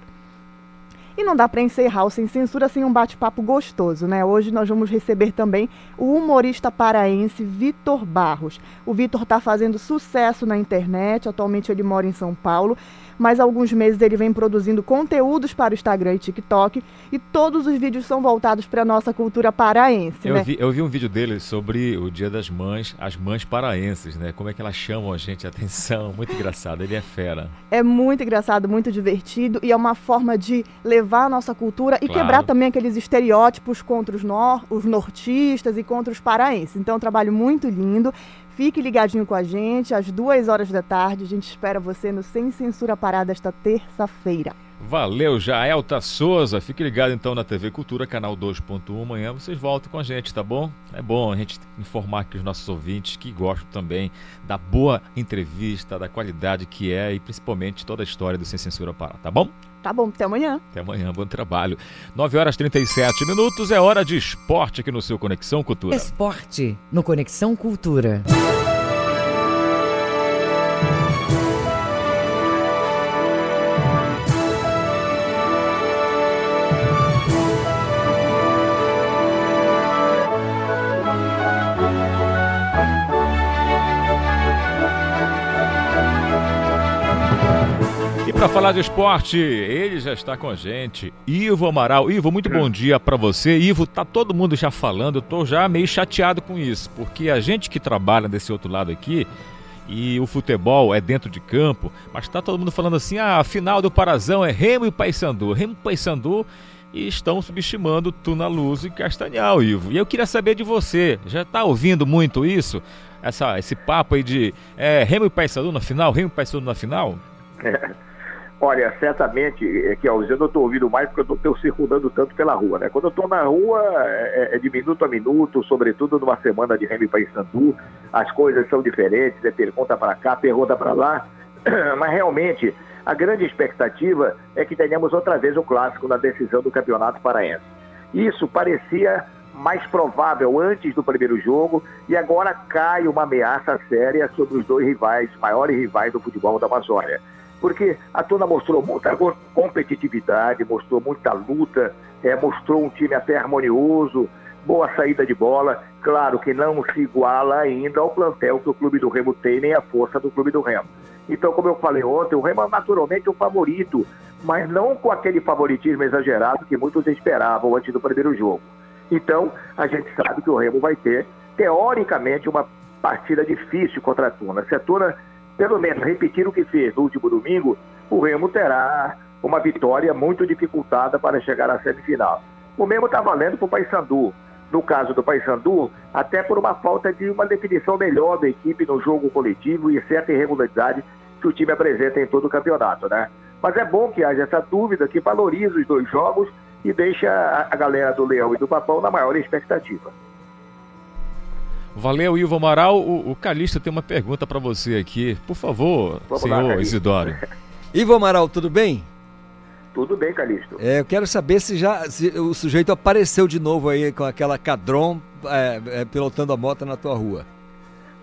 E não dá para encerrar o Sem Censura sem um bate-papo gostoso, né? Hoje nós vamos receber também o humorista paraense Vitor Barros. O Vitor está fazendo sucesso na internet, atualmente ele mora em São Paulo mas há alguns meses ele vem produzindo conteúdos para o Instagram e TikTok e todos os vídeos são voltados para a nossa cultura paraense. Eu, né? vi, eu vi um vídeo dele sobre o Dia das Mães, as mães paraenses, né? Como é que elas chamam a gente a atenção. Muito engraçado, ele é fera. É muito engraçado, muito divertido e é uma forma de levar a nossa cultura e claro. quebrar também aqueles estereótipos contra os, nor os nortistas e contra os paraenses. Então é um trabalho muito lindo. Fique ligadinho com a gente, às duas horas da tarde. A gente espera você no Sem Censura Parada esta terça-feira. Valeu, Jaelta Souza. Fique ligado então na TV Cultura, canal 2.1. Amanhã vocês voltam com a gente, tá bom? É bom a gente informar aqui os nossos ouvintes que gostam também da boa entrevista, da qualidade que é e principalmente toda a história do Sem Censura Parada, tá bom? Tá bom, até amanhã. Até amanhã, bom trabalho. 9 horas 37 minutos, é hora de esporte aqui no seu Conexão Cultura. Esporte no Conexão Cultura. Para falar de esporte, ele já está com a gente, Ivo Amaral. Ivo, muito bom dia para você. Ivo, tá todo mundo já falando, eu tô já meio chateado com isso, porque a gente que trabalha desse outro lado aqui, e o futebol é dentro de campo, mas tá todo mundo falando assim: ah, a final do Parazão é Remo e Paysandu. Remo e Paysandu e estão subestimando Tuna Luz e Castanhal, Ivo. E eu queria saber de você, já tá ouvindo muito isso? Essa, esse papo aí de é, Remo e Paysandu na final, Remo e Paysandu na final? É. (laughs) Olha, certamente, é que eu não estou ouvindo mais porque eu estou circulando tanto pela rua, né? Quando eu estou na rua, é, é, de minuto a minuto, sobretudo numa semana de Remy Paysandu, as coisas são diferentes, é pergunta para cá, pergunta para lá, (clears throat) mas realmente a grande expectativa é que tenhamos outra vez o clássico na decisão do Campeonato Paraense. Isso parecia mais provável antes do primeiro jogo e agora cai uma ameaça séria sobre os dois rivais, maiores rivais do futebol da Amazônia porque a Tuna mostrou muita competitividade, mostrou muita luta, é, mostrou um time até harmonioso, boa saída de bola. Claro que não se iguala ainda ao plantel que o Clube do Remo tem, nem a força do Clube do Remo. Então, como eu falei ontem, o Remo é naturalmente o favorito, mas não com aquele favoritismo exagerado que muitos esperavam antes do primeiro jogo. Então, a gente sabe que o Remo vai ter, teoricamente, uma partida difícil contra a Tuna. Se a Tuna pelo menos repetir o que fez no último domingo, o Remo terá uma vitória muito dificultada para chegar à semifinal. O mesmo está valendo para o Paysandu. No caso do Paysandu, até por uma falta de uma definição melhor da equipe no jogo coletivo e certa irregularidade que o time apresenta em todo o campeonato, né? Mas é bom que haja essa dúvida que valoriza os dois jogos e deixa a galera do Leão e do Papão na maior expectativa. Valeu, Ivo Amaral. O, o Calista tem uma pergunta para você aqui. Por favor, Vamos senhor lá, Isidoro. (laughs) Ivo Amaral, tudo bem? Tudo bem, Calixto. É, eu quero saber se já se o sujeito apareceu de novo aí com aquela cadron é, é, pilotando a moto na tua rua.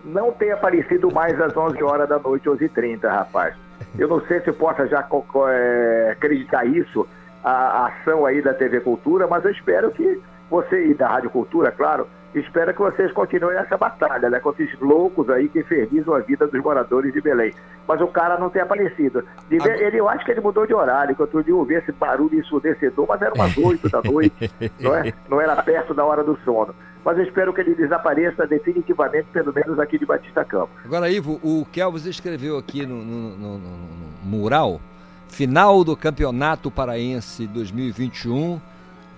Não tem aparecido mais às 11 horas da noite, 11h30, rapaz. Eu não sei se possa já é, acreditar isso, a, a ação aí da TV Cultura, mas eu espero que você e da Rádio Cultura, claro, espero que vocês continuem essa batalha, né? Com esses loucos aí que infernizam a vida dos moradores de Belém. Mas o cara não tem aparecido. Ele, eu acho que ele mudou de horário, que outro dia eu ouvi esse barulho ensurdecedor, mas era umas 8 da noite, (laughs) não, é? não era perto da hora do sono. Mas eu espero que ele desapareça definitivamente, pelo menos aqui de Batista Campos. Agora, Ivo, o Kelvis escreveu aqui no, no, no, no mural, final do Campeonato Paraense 2021,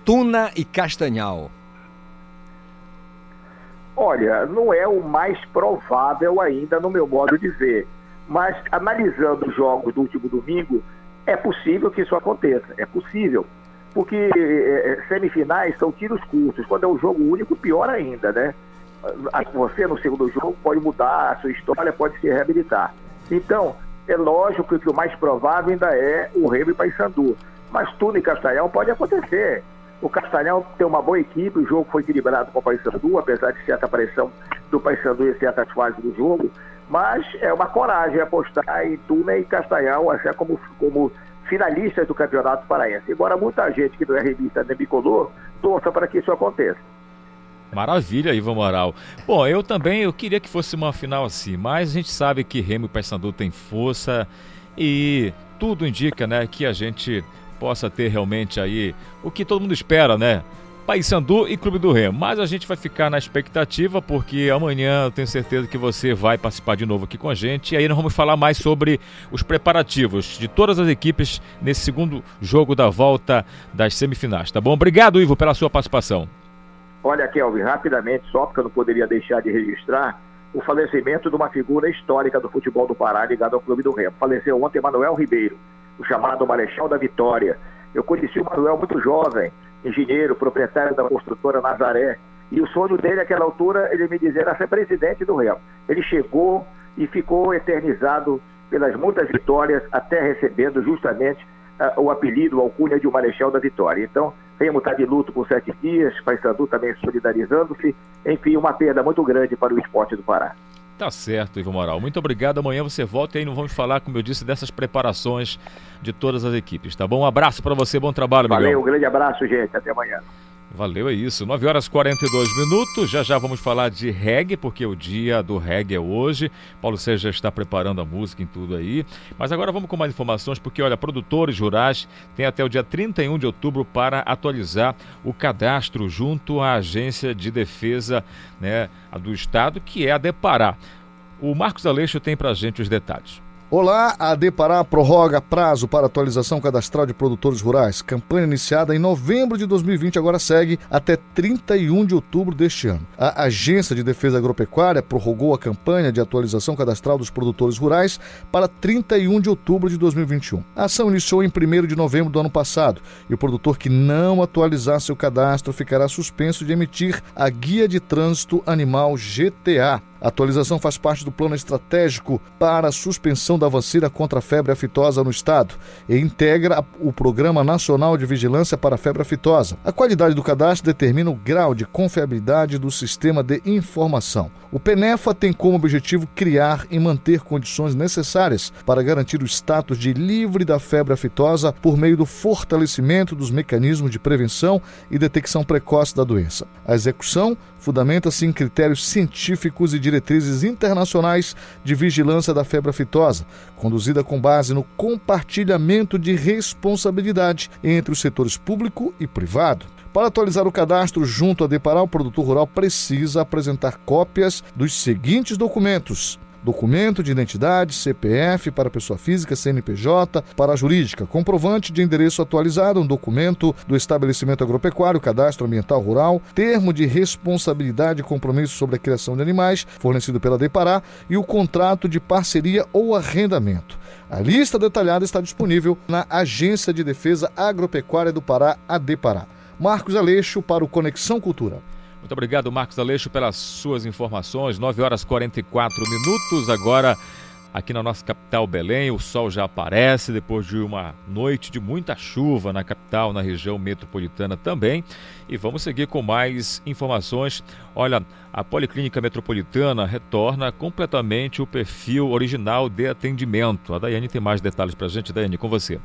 Tuna e Castanhal. Olha, não é o mais provável ainda no meu modo de ver. Mas analisando os jogos do último domingo, é possível que isso aconteça. É possível. Porque é, semifinais são tiros curtos. Quando é um jogo único, pior ainda, né? Você no segundo jogo pode mudar, a sua história pode se reabilitar. Então, é lógico que o mais provável ainda é o Remo e Paysandu. Mas tudo em Castanhal pode acontecer. O Castanhal tem uma boa equipe, o jogo foi equilibrado com o Paysandu, apesar de certa pressão do Paysandu em certas fases do jogo, mas é uma coragem apostar em Tuna e Castanhal, até como, como finalistas do Campeonato Paraense. Embora muita gente que não é revista nem bicolor, torça para que isso aconteça. Maravilha, Ivan Moral. Bom, eu também eu queria que fosse uma final assim, mas a gente sabe que Remo e Paysandu tem força e tudo indica, né, que a gente possa ter realmente aí o que todo mundo espera, né? Paysandu e Clube do Remo. Mas a gente vai ficar na expectativa porque amanhã eu tenho certeza que você vai participar de novo aqui com a gente. E aí nós vamos falar mais sobre os preparativos de todas as equipes nesse segundo jogo da volta das semifinais, tá bom? Obrigado, Ivo, pela sua participação. Olha, Kelvin, rapidamente, só porque eu não poderia deixar de registrar o falecimento de uma figura histórica do futebol do Pará ligado ao Clube do Remo. Faleceu ontem Manuel Ribeiro o chamado Marechal da Vitória. Eu conheci o Manuel muito jovem, engenheiro, proprietário da construtora Nazaré. E o sonho dele, naquela altura, ele me dizia, era ser presidente do Real. Ele chegou e ficou eternizado pelas muitas vitórias, até recebendo justamente uh, o apelido, a alcunha de o Marechal da Vitória. Então, Remo está de luto por sete dias, Paysandu também solidarizando-se. Enfim, uma perda muito grande para o esporte do Pará. Tá certo, Ivo Moral. Muito obrigado. Amanhã você volta e aí não vamos falar, como eu disse, dessas preparações de todas as equipes, tá bom? Um abraço para você, bom trabalho, Valeu, Miguel. um grande abraço, gente. Até amanhã. Valeu, é isso. 9 horas e 42 minutos. Já já vamos falar de reggae, porque o dia do reggae é hoje. Paulo Sérgio já está preparando a música em tudo aí. Mas agora vamos com mais informações, porque olha, produtores rurais têm até o dia 31 de outubro para atualizar o cadastro junto à Agência de Defesa né, do Estado, que é a Depará. O Marcos Aleixo tem para gente os detalhes. Olá, a Depará prorroga prazo para atualização cadastral de produtores rurais. Campanha iniciada em novembro de 2020 agora segue até 31 de outubro deste ano. A Agência de Defesa Agropecuária prorrogou a campanha de atualização cadastral dos produtores rurais para 31 de outubro de 2021. A ação iniciou em 1 de novembro do ano passado e o produtor que não atualizar seu cadastro ficará suspenso de emitir a Guia de Trânsito Animal GTA a atualização faz parte do plano estratégico para a suspensão da vacina contra a febre aftosa no estado e integra o Programa Nacional de Vigilância para a Febre Aftosa. A qualidade do cadastro determina o grau de confiabilidade do sistema de informação. O PENEFA tem como objetivo criar e manter condições necessárias para garantir o status de livre da febre aftosa por meio do fortalecimento dos mecanismos de prevenção e detecção precoce da doença. A execução fundamenta-se em critérios científicos e diretrizes internacionais de vigilância da febre aftosa, conduzida com base no compartilhamento de responsabilidade entre os setores público e privado. Para atualizar o cadastro junto a Deparar, o produtor rural precisa apresentar cópias dos seguintes documentos: documento de identidade, CPF para pessoa física, CNPJ para jurídica, comprovante de endereço atualizado, um documento do estabelecimento agropecuário, cadastro ambiental rural, termo de responsabilidade e compromisso sobre a criação de animais, fornecido pela Depará, e o contrato de parceria ou arrendamento. A lista detalhada está disponível na Agência de Defesa Agropecuária do Pará, a Depará. Marcos Aleixo para o Conexão Cultura. Muito obrigado, Marcos Aleixo, pelas suas informações. 9 horas 44 minutos. Agora, aqui na nossa capital, Belém, o sol já aparece depois de uma noite de muita chuva na capital, na região metropolitana também. E vamos seguir com mais informações. Olha, a Policlínica Metropolitana retorna completamente o perfil original de atendimento. A Daiane tem mais detalhes para a gente. Daiane, com você.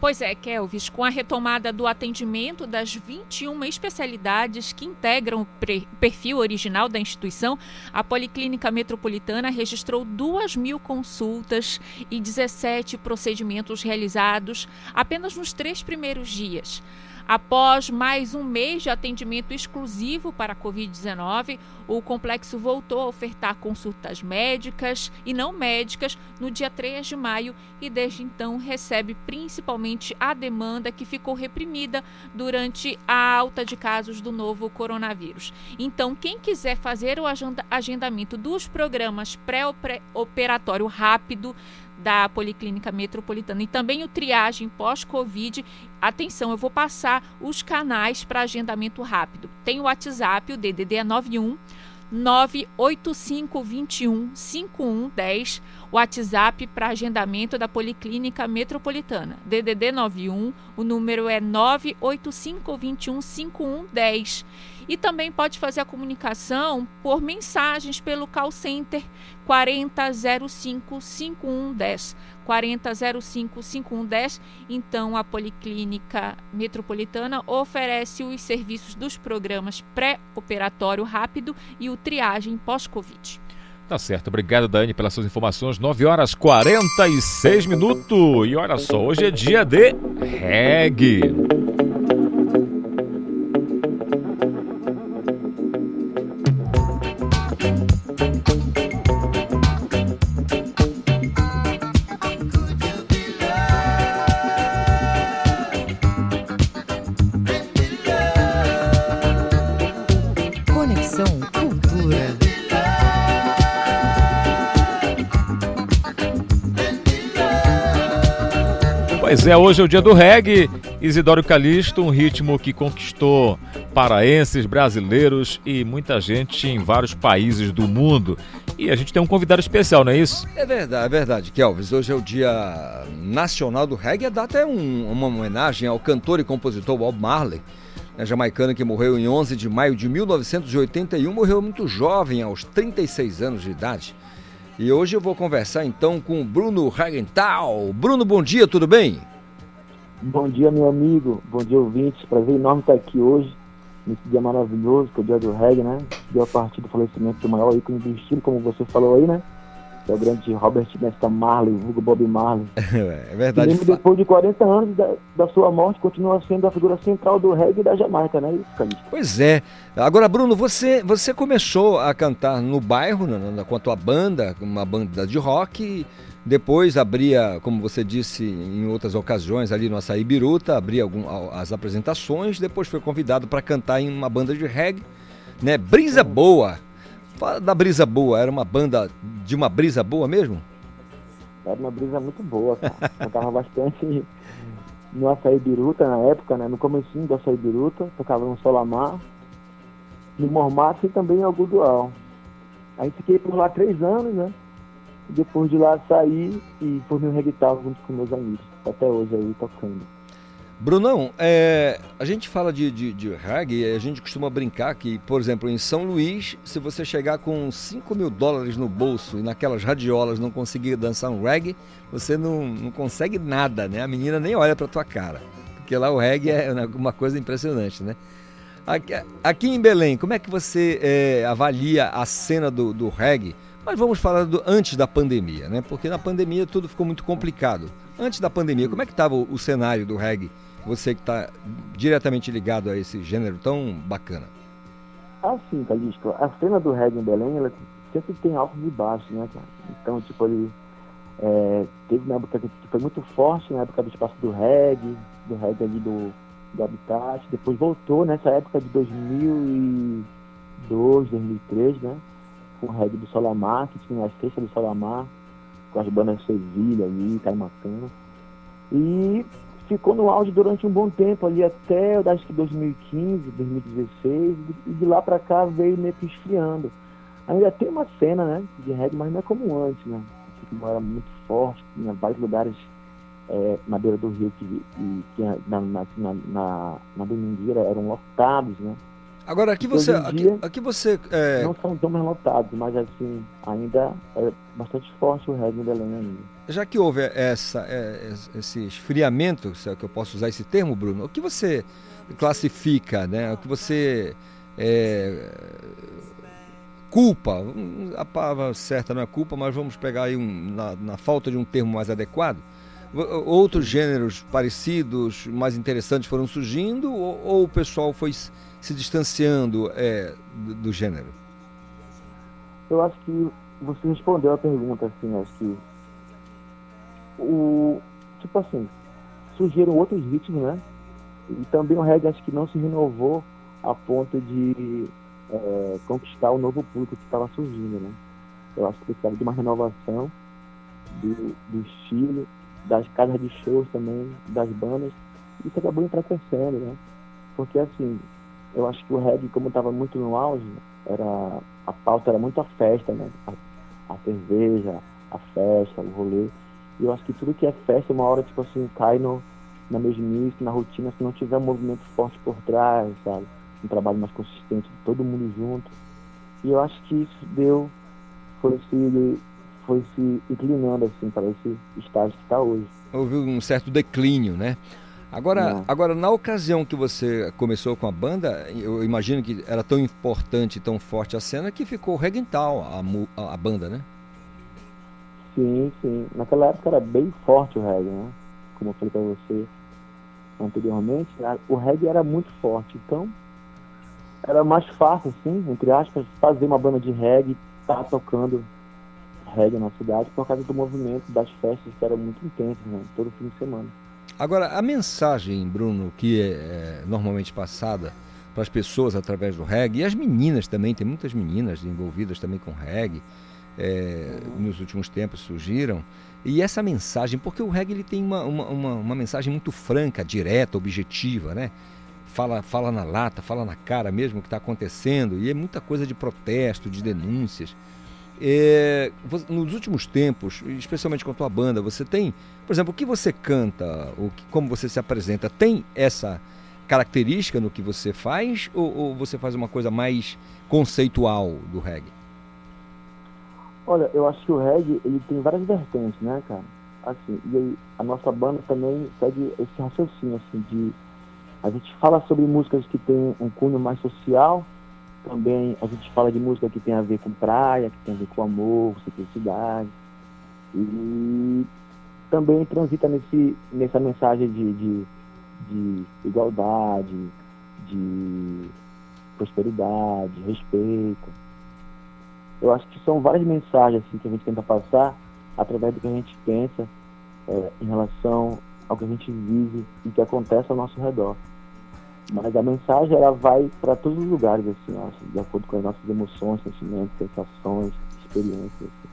Pois é, Kelvis, com a retomada do atendimento das 21 especialidades que integram o perfil original da instituição, a Policlínica Metropolitana registrou 2 mil consultas e 17 procedimentos realizados apenas nos três primeiros dias. Após mais um mês de atendimento exclusivo para a Covid-19, o complexo voltou a ofertar consultas médicas e não médicas no dia 3 de maio e desde então recebe principalmente a demanda que ficou reprimida durante a alta de casos do novo coronavírus. Então, quem quiser fazer o agendamento dos programas pré-operatório rápido da Policlínica Metropolitana e também o triagem pós-Covid. Atenção, eu vou passar os canais para agendamento rápido. Tem o WhatsApp, o DDD é 91 98521 5110, WhatsApp para agendamento da Policlínica Metropolitana. DDD 91, o número é 98521 5110. E também pode fazer a comunicação por mensagens pelo call center 4005 5110. 4005 5110. Então, a Policlínica Metropolitana oferece os serviços dos programas pré-operatório rápido e o triagem pós-Covid. Tá certo, obrigado Dani pelas suas informações. 9 horas 46 minutos. E olha só, hoje é dia de reggae. Pois é, hoje é o dia do reggae. Isidoro Calixto, um ritmo que conquistou paraenses, brasileiros e muita gente em vários países do mundo. E a gente tem um convidado especial, não é isso? É verdade, é verdade, Kelvis. Hoje é o Dia Nacional do Reggae. A data é um, uma homenagem ao cantor e compositor Bob Marley, né, jamaicano que morreu em 11 de maio de 1981. Morreu muito jovem, aos 36 anos de idade. E hoje eu vou conversar então com o Bruno Hagenthal. Bruno, bom dia, tudo bem? Bom dia, meu amigo. Bom dia, ouvintes. Prazer enorme estar aqui hoje, nesse dia maravilhoso, que é o dia do reggae, né? Dia a partir do falecimento do maior ícone do estilo, como você falou aí, né? Que é o grande Robert Nesta Marley, Hugo Bob Marley. (laughs) é verdade. E mesmo depois de 40 anos da, da, sua morte, continua sendo a figura central do reggae da Jamaica, né? Pois é. Agora, Bruno, você, você começou a cantar no bairro, na, na, com a tua banda, uma banda de rock, depois abria, como você disse em outras ocasiões, ali no Açaí Biruta, abria algum, as apresentações, depois foi convidado para cantar em uma banda de reggae, né? Brisa Boa. Fala da Brisa Boa, era uma banda de uma brisa boa mesmo? Era uma brisa muito boa, cara. Tocava bastante no Açaí Biruta na época, né? No comecinho do Açaí Biruta, tocava no Solamar, no Mormaço e também em Algodual. Aí fiquei por lá três anos, né? depois de lá sair e formei um reggaeton junto com meus amigos. Até hoje aí tocando. Brunão, é, a gente fala de, de, de reggae e a gente costuma brincar que, por exemplo, em São Luís, se você chegar com 5 mil dólares no bolso e naquelas radiolas não conseguir dançar um reggae, você não, não consegue nada, né? A menina nem olha pra tua cara. Porque lá o reggae é (laughs) uma coisa impressionante, né? Aqui, aqui em Belém, como é que você é, avalia a cena do, do reggae? Mas vamos falar do, antes da pandemia, né? Porque na pandemia tudo ficou muito complicado. Antes da pandemia, como é que estava o, o, cenário do reggae? Você que está diretamente ligado a esse gênero tão bacana. Ah, sim, Calixto. A cena do reggae em Belém, ela sempre tem altos e baixos, né, cara? Então, tipo, ele é, teve uma época que foi muito forte, na época do espaço do reggae, do reggae ali do, do Habitat. Depois voltou nessa época de 2002, 2003, né? com o reggae do Solamar, que tinha as festas do Solamar, com as bandas Sevilha ali, Caimatã. E ficou no auge durante um bom tempo, ali até acho que 2015, 2016, e de lá para cá veio meio que esfriando. Ainda tem uma cena, né, de reggae, mas não é como antes, né? Como era muito forte, tinha vários lugares é, na beira do rio que, que na, na, na, na, na domingueira eram lotados, né? Agora, aqui você. Aqui, aqui, você é... Não são tão mais lotados, mas assim, ainda é bastante forte o reggae em Belém ainda. Já que houve essa, é, esse esfriamento, se é que eu posso usar esse termo, Bruno, o que você classifica, né? O que você é, culpa, a palavra certa não é culpa, mas vamos pegar aí um, na, na falta de um termo mais adequado. Outros gêneros parecidos, mais interessantes foram surgindo ou, ou o pessoal foi se distanciando é, do, do, gênero? Eu acho que você respondeu a pergunta, assim, acho que o tipo assim, surgiram outros ritmos, né? E também o reggae acho que não se renovou a ponto de é, conquistar o novo público que estava surgindo, né? Eu acho que precisava de uma renovação do, do estilo, das casas de shows também, das bandas, isso acabou enfraquecendo, né? Porque assim, eu acho que o reggae, como estava muito no auge, era, a pauta era muito a festa, né? A, a, cerveja, a festa, o rolê. Eu acho que tudo que é festa, uma hora, tipo assim, cai no, na mesmice, na rotina, se não tiver um movimento forte por trás, sabe? Um trabalho mais consistente de todo mundo junto. E eu acho que isso deu, foi se, foi se inclinando, assim, para esse estágio que está hoje. Houve um certo declínio, né? Agora, agora, na ocasião que você começou com a banda, eu imagino que era tão importante tão forte a cena que ficou reguental a, a, a, banda, né? Sim, sim. Naquela época era bem forte o reggae, né? Como eu falei para você anteriormente, o reggae era muito forte. Então, era mais fácil, assim, entre aspas, fazer uma banda de reggae, estar tá tocando reggae na cidade por causa do movimento das festas que eram muito intensas, né? Todo fim de semana. Agora, a mensagem, Bruno, que é, é normalmente passada para as pessoas através do reggae, e as meninas também, tem muitas meninas envolvidas também com reggae, é, nos últimos tempos surgiram. E essa mensagem, porque o reggae ele tem uma, uma, uma, uma mensagem muito franca, direta, objetiva, né? Fala, fala na lata, fala na cara mesmo o que está acontecendo, e é muita coisa de protesto, de denúncias. É, nos últimos tempos, especialmente com a tua banda, você tem, por exemplo, o que você canta, o que, como você se apresenta, tem essa característica no que você faz ou, ou, você faz uma coisa mais conceitual do reggae? Olha, eu acho que o reggae ele tem várias vertentes, né, cara? Assim, e aí, a nossa banda também segue esse raciocínio, assim, de a gente fala sobre músicas que tem um cunho mais social Também a gente fala de música que tem a ver com praia, que tem a ver com amor, simplicidade. E também transita nesse, nessa mensagem de, de, de igualdade, de prosperidade, respeito. Eu acho que são várias mensagens assim, que a gente tenta passar através do que a gente pensa é, em relação ao que a gente vive e que acontece ao nosso redor. Mas a mensagem ela vai para todos os lugares, assim, acho, de acordo com as nossas emoções, sentimentos, sensações, experiências. Assim.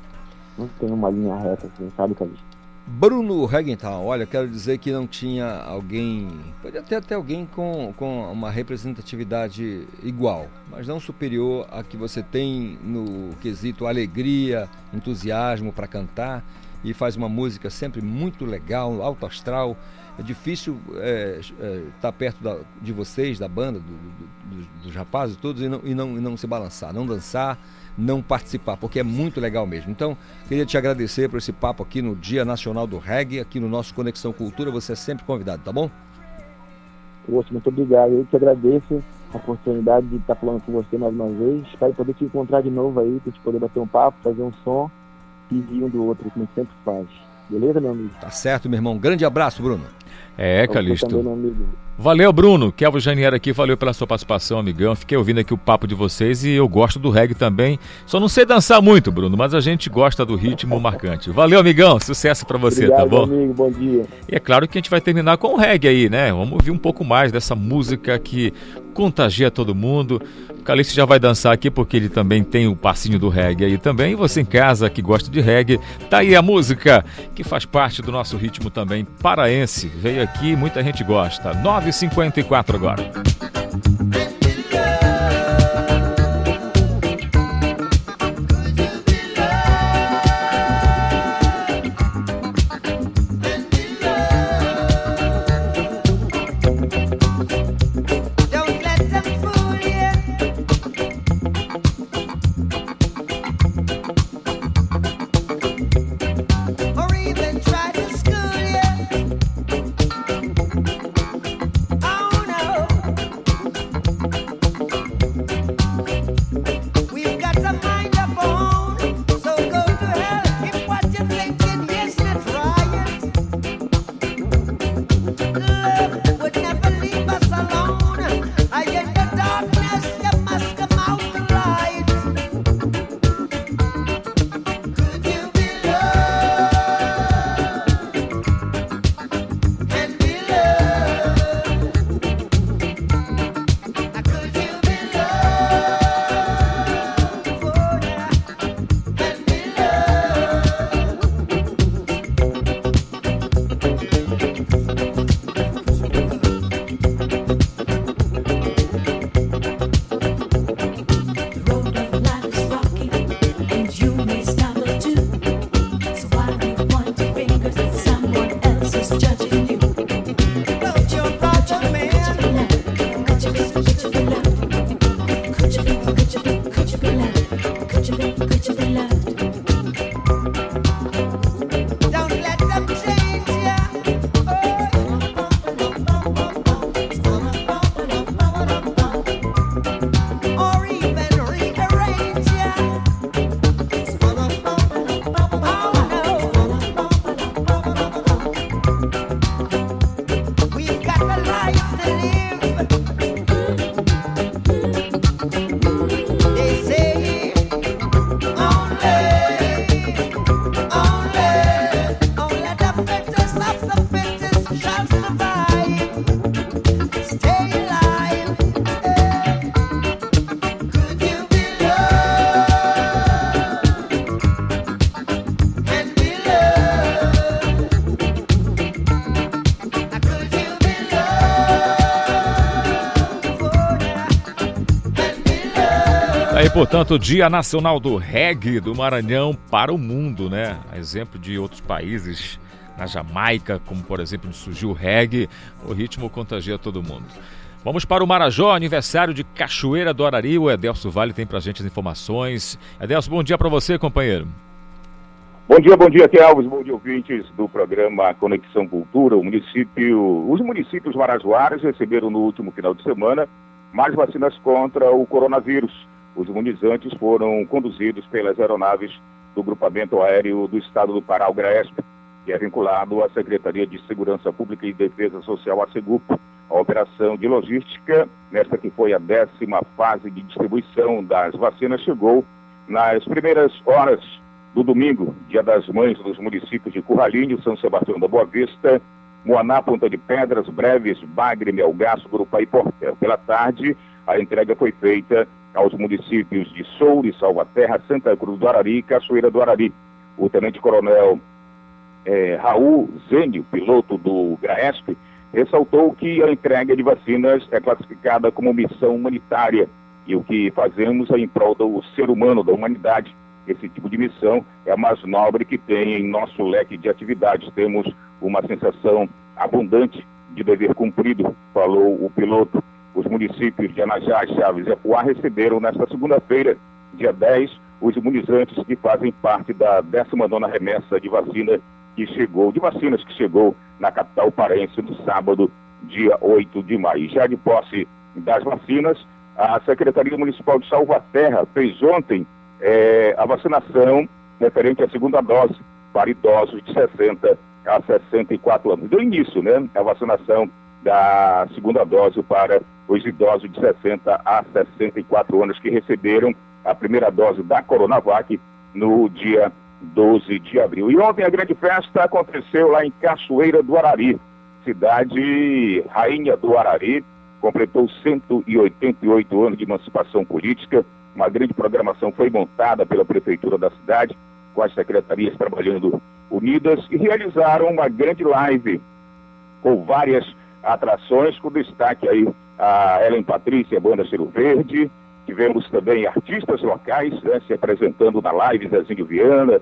Não tem uma linha reta, assim, sabe, Calixto? Bruno Regenthal, olha, quero dizer que não tinha alguém, pode até ter alguém com, com uma representatividade igual, mas não superior a que você tem no quesito alegria, entusiasmo para cantar e faz uma música sempre muito legal, alto astral. É difícil estar é, é, tá perto da, de vocês, da banda, do, do, do, dos rapazes todos, e não, e, não, e não se balançar, não dançar, não participar, porque é muito legal mesmo. Então, queria te agradecer por esse papo aqui no Dia Nacional do Reggae, aqui no nosso Conexão Cultura. Você é sempre convidado, tá bom? Poxa, muito obrigado. Eu te agradeço a oportunidade de estar falando com você mais uma vez. Espero poder te encontrar de novo aí, para gente poder bater um papo, fazer um som e rir um do outro, como sempre faz. Beleza, meu amigo? Tá certo, meu irmão. Grande abraço, Bruno. É, Calixto. Valeu, Bruno. Kelvin Janier aqui, valeu pela sua participação, amigão. Fiquei ouvindo aqui o papo de vocês e eu gosto do reggae também. Só não sei dançar muito, Bruno, mas a gente gosta do ritmo marcante. Valeu, amigão. Sucesso para você, Obrigado, tá bom? amigo. Bom dia. E é claro que a gente vai terminar com o reggae aí, né? Vamos ouvir um pouco mais dessa música que contagia todo mundo. O Calixto já vai dançar aqui porque ele também tem o passinho do reggae aí também. E você em casa que gosta de reggae, tá aí a música que faz parte do nosso ritmo também paraense. Veio aqui, muita gente gosta. 9h54 agora. Portanto, Dia Nacional do Reggae do Maranhão para o mundo, né? exemplo de outros países, na Jamaica, como por exemplo, surgiu o reggae, o ritmo contagia todo mundo. Vamos para o Marajó, aniversário de Cachoeira do Arari. O Edelso Vale tem pra gente as informações. Edelso, bom dia para você, companheiro. Bom dia, bom dia, aqui Alves, bom dia, ouvintes do programa Conexão Cultura. O município, os municípios marajoares receberam no último final de semana mais vacinas contra o coronavírus. Os imunizantes foram conduzidos pelas aeronaves do Grupamento Aéreo do Estado do Pará, o GRAESP, que é vinculado à Secretaria de Segurança Pública e Defesa Social, a SEGUP. A operação de logística, nesta que foi a décima fase de distribuição das vacinas, chegou nas primeiras horas do domingo, Dia das Mães, dos municípios de Curralinho, São Sebastião da Boa Vista, Moaná, Ponta de Pedras, Breves, Bagre, Melgaço, Grupa e Portel. Pela tarde, a entrega foi feita aos municípios de Soure, Salvaterra, Santa Cruz do Arari e Cachoeira do Arari. O tenente-coronel é, Raul Zênio, piloto do GRAESP, ressaltou que a entrega de vacinas é classificada como missão humanitária e o que fazemos é em prol do ser humano, da humanidade. Esse tipo de missão é a mais nobre que tem em nosso leque de atividades. Temos uma sensação abundante de dever cumprido, falou o piloto. Os municípios de Anajá, Chaves e Apuá receberam nesta segunda-feira, dia 10, os imunizantes que fazem parte da 19ª remessa de vacina que chegou, de vacinas que chegou na capital paraense no sábado, dia 8 de maio. Já de posse das vacinas, a Secretaria Municipal de Salvaterra fez ontem é, a vacinação referente à segunda dose para idosos de 60 a 64 anos. Deu início, né, a vacinação da segunda dose para os idosos de 60 a 64 anos que receberam a primeira dose da Coronavac no dia 12 de abril. E ontem a grande festa aconteceu lá em Cachoeira do Arari, cidade rainha do Arari, completou 188 anos de emancipação política. Uma grande programação foi montada pela prefeitura da cidade, com as secretarias trabalhando unidas e realizaram uma grande live com várias atrações, com destaque aí a Ellen Patrícia, Banda Cheiro Verde. Tivemos também artistas locais né, se apresentando na live, Zezinho Viana,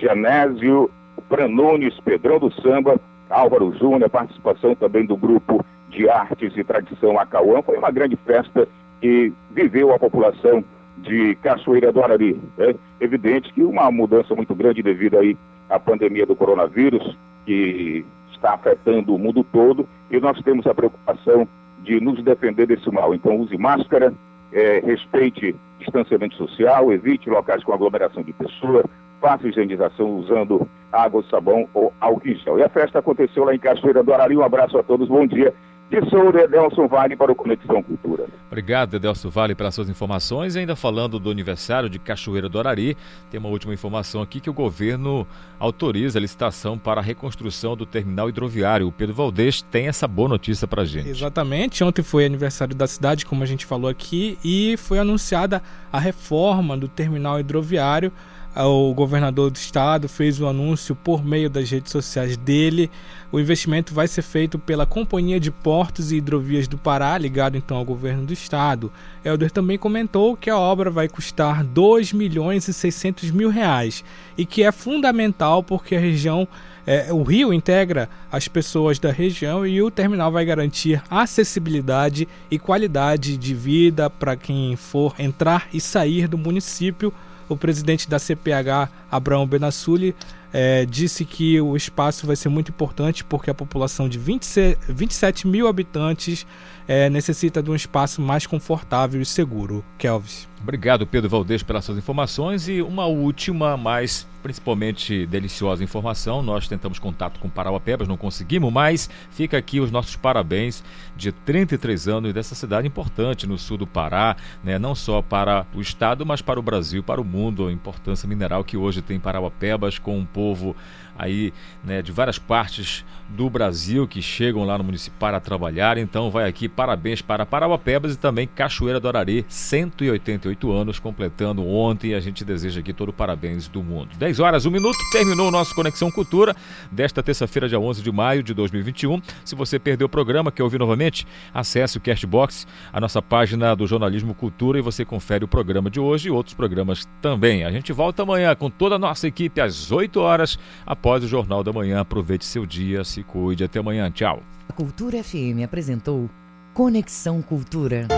Genésio, Pranones, Pedrão do Samba, Álvaro Júnior, participação também do grupo de artes e tradição Acauã. Foi uma grande festa que viveu a população de Cachoeira do Arari. É evidente que uma mudança muito grande devido aí à pandemia do coronavírus, que está afetando o mundo todo, e nós temos a preocupação de nos defender desse mal. Então, use máscara, é, respeite distanciamento social, evite locais com aglomeração de pessoas, faça higienização usando água, sabão ou álcool em gel. E a festa aconteceu lá em Cachoeira do Arari. Um abraço a todos, bom dia. De Soura, Edelson Vale para o Conexão Cultura. Obrigado, Edelson Vale, pelas suas informações. E ainda falando do aniversário de Cachoeira do Arari, tem uma última informação aqui que o governo autoriza a licitação para a reconstrução do terminal hidroviário. O Pedro Valdez tem essa boa notícia para a gente. Exatamente. Ontem foi aniversário da cidade, como a gente falou aqui, e foi anunciada a reforma do terminal hidroviário o governador do estado fez o anúncio por meio das redes sociais dele. O investimento vai ser feito pela Companhia de Portos e Hidrovias do Pará, ligado então ao governo do estado. Helder também comentou que a obra vai custar 2 milhões e 600 mil reais e que é fundamental porque a região é, o rio integra as pessoas da região e o terminal vai garantir acessibilidade e qualidade de vida para quem for entrar e sair do município o presidente da CPH, Abraão Benassuli, é, disse que o espaço vai ser muito importante porque a população de 20, 27 mil habitantes é, necessita de um espaço mais confortável e seguro. Kelvis. Obrigado, Pedro Valdez, pelas suas informações. E uma última, mas principalmente deliciosa informação. Nós tentamos contato com Parauapebas, não conseguimos, mas fica aqui os nossos parabéns de 33 anos dessa cidade importante no sul do Pará, né? não só para o estado, mas para o Brasil, para o mundo. A importância mineral que hoje tem Parauapebas com um povo aí né, de várias partes do Brasil que chegam lá no município para trabalhar. Então vai aqui parabéns para Parauapebas e também Cachoeira do Arari, 188 anos, completando ontem. A gente deseja aqui todo o parabéns do mundo. 10 horas, 1 minuto, terminou o nosso Conexão Cultura desta terça-feira, dia 11 de maio de 2021. Se você perdeu o programa, quer ouvir novamente, acesse o Castbox, a nossa página do Jornalismo Cultura e você confere o programa de hoje e outros programas também. A gente volta amanhã com toda a nossa equipe às 8 horas após o Jornal da Manhã. Aproveite seu dia, cuide. Até amanhã. Tchau. A Cultura FM apresentou Conexão Cultura.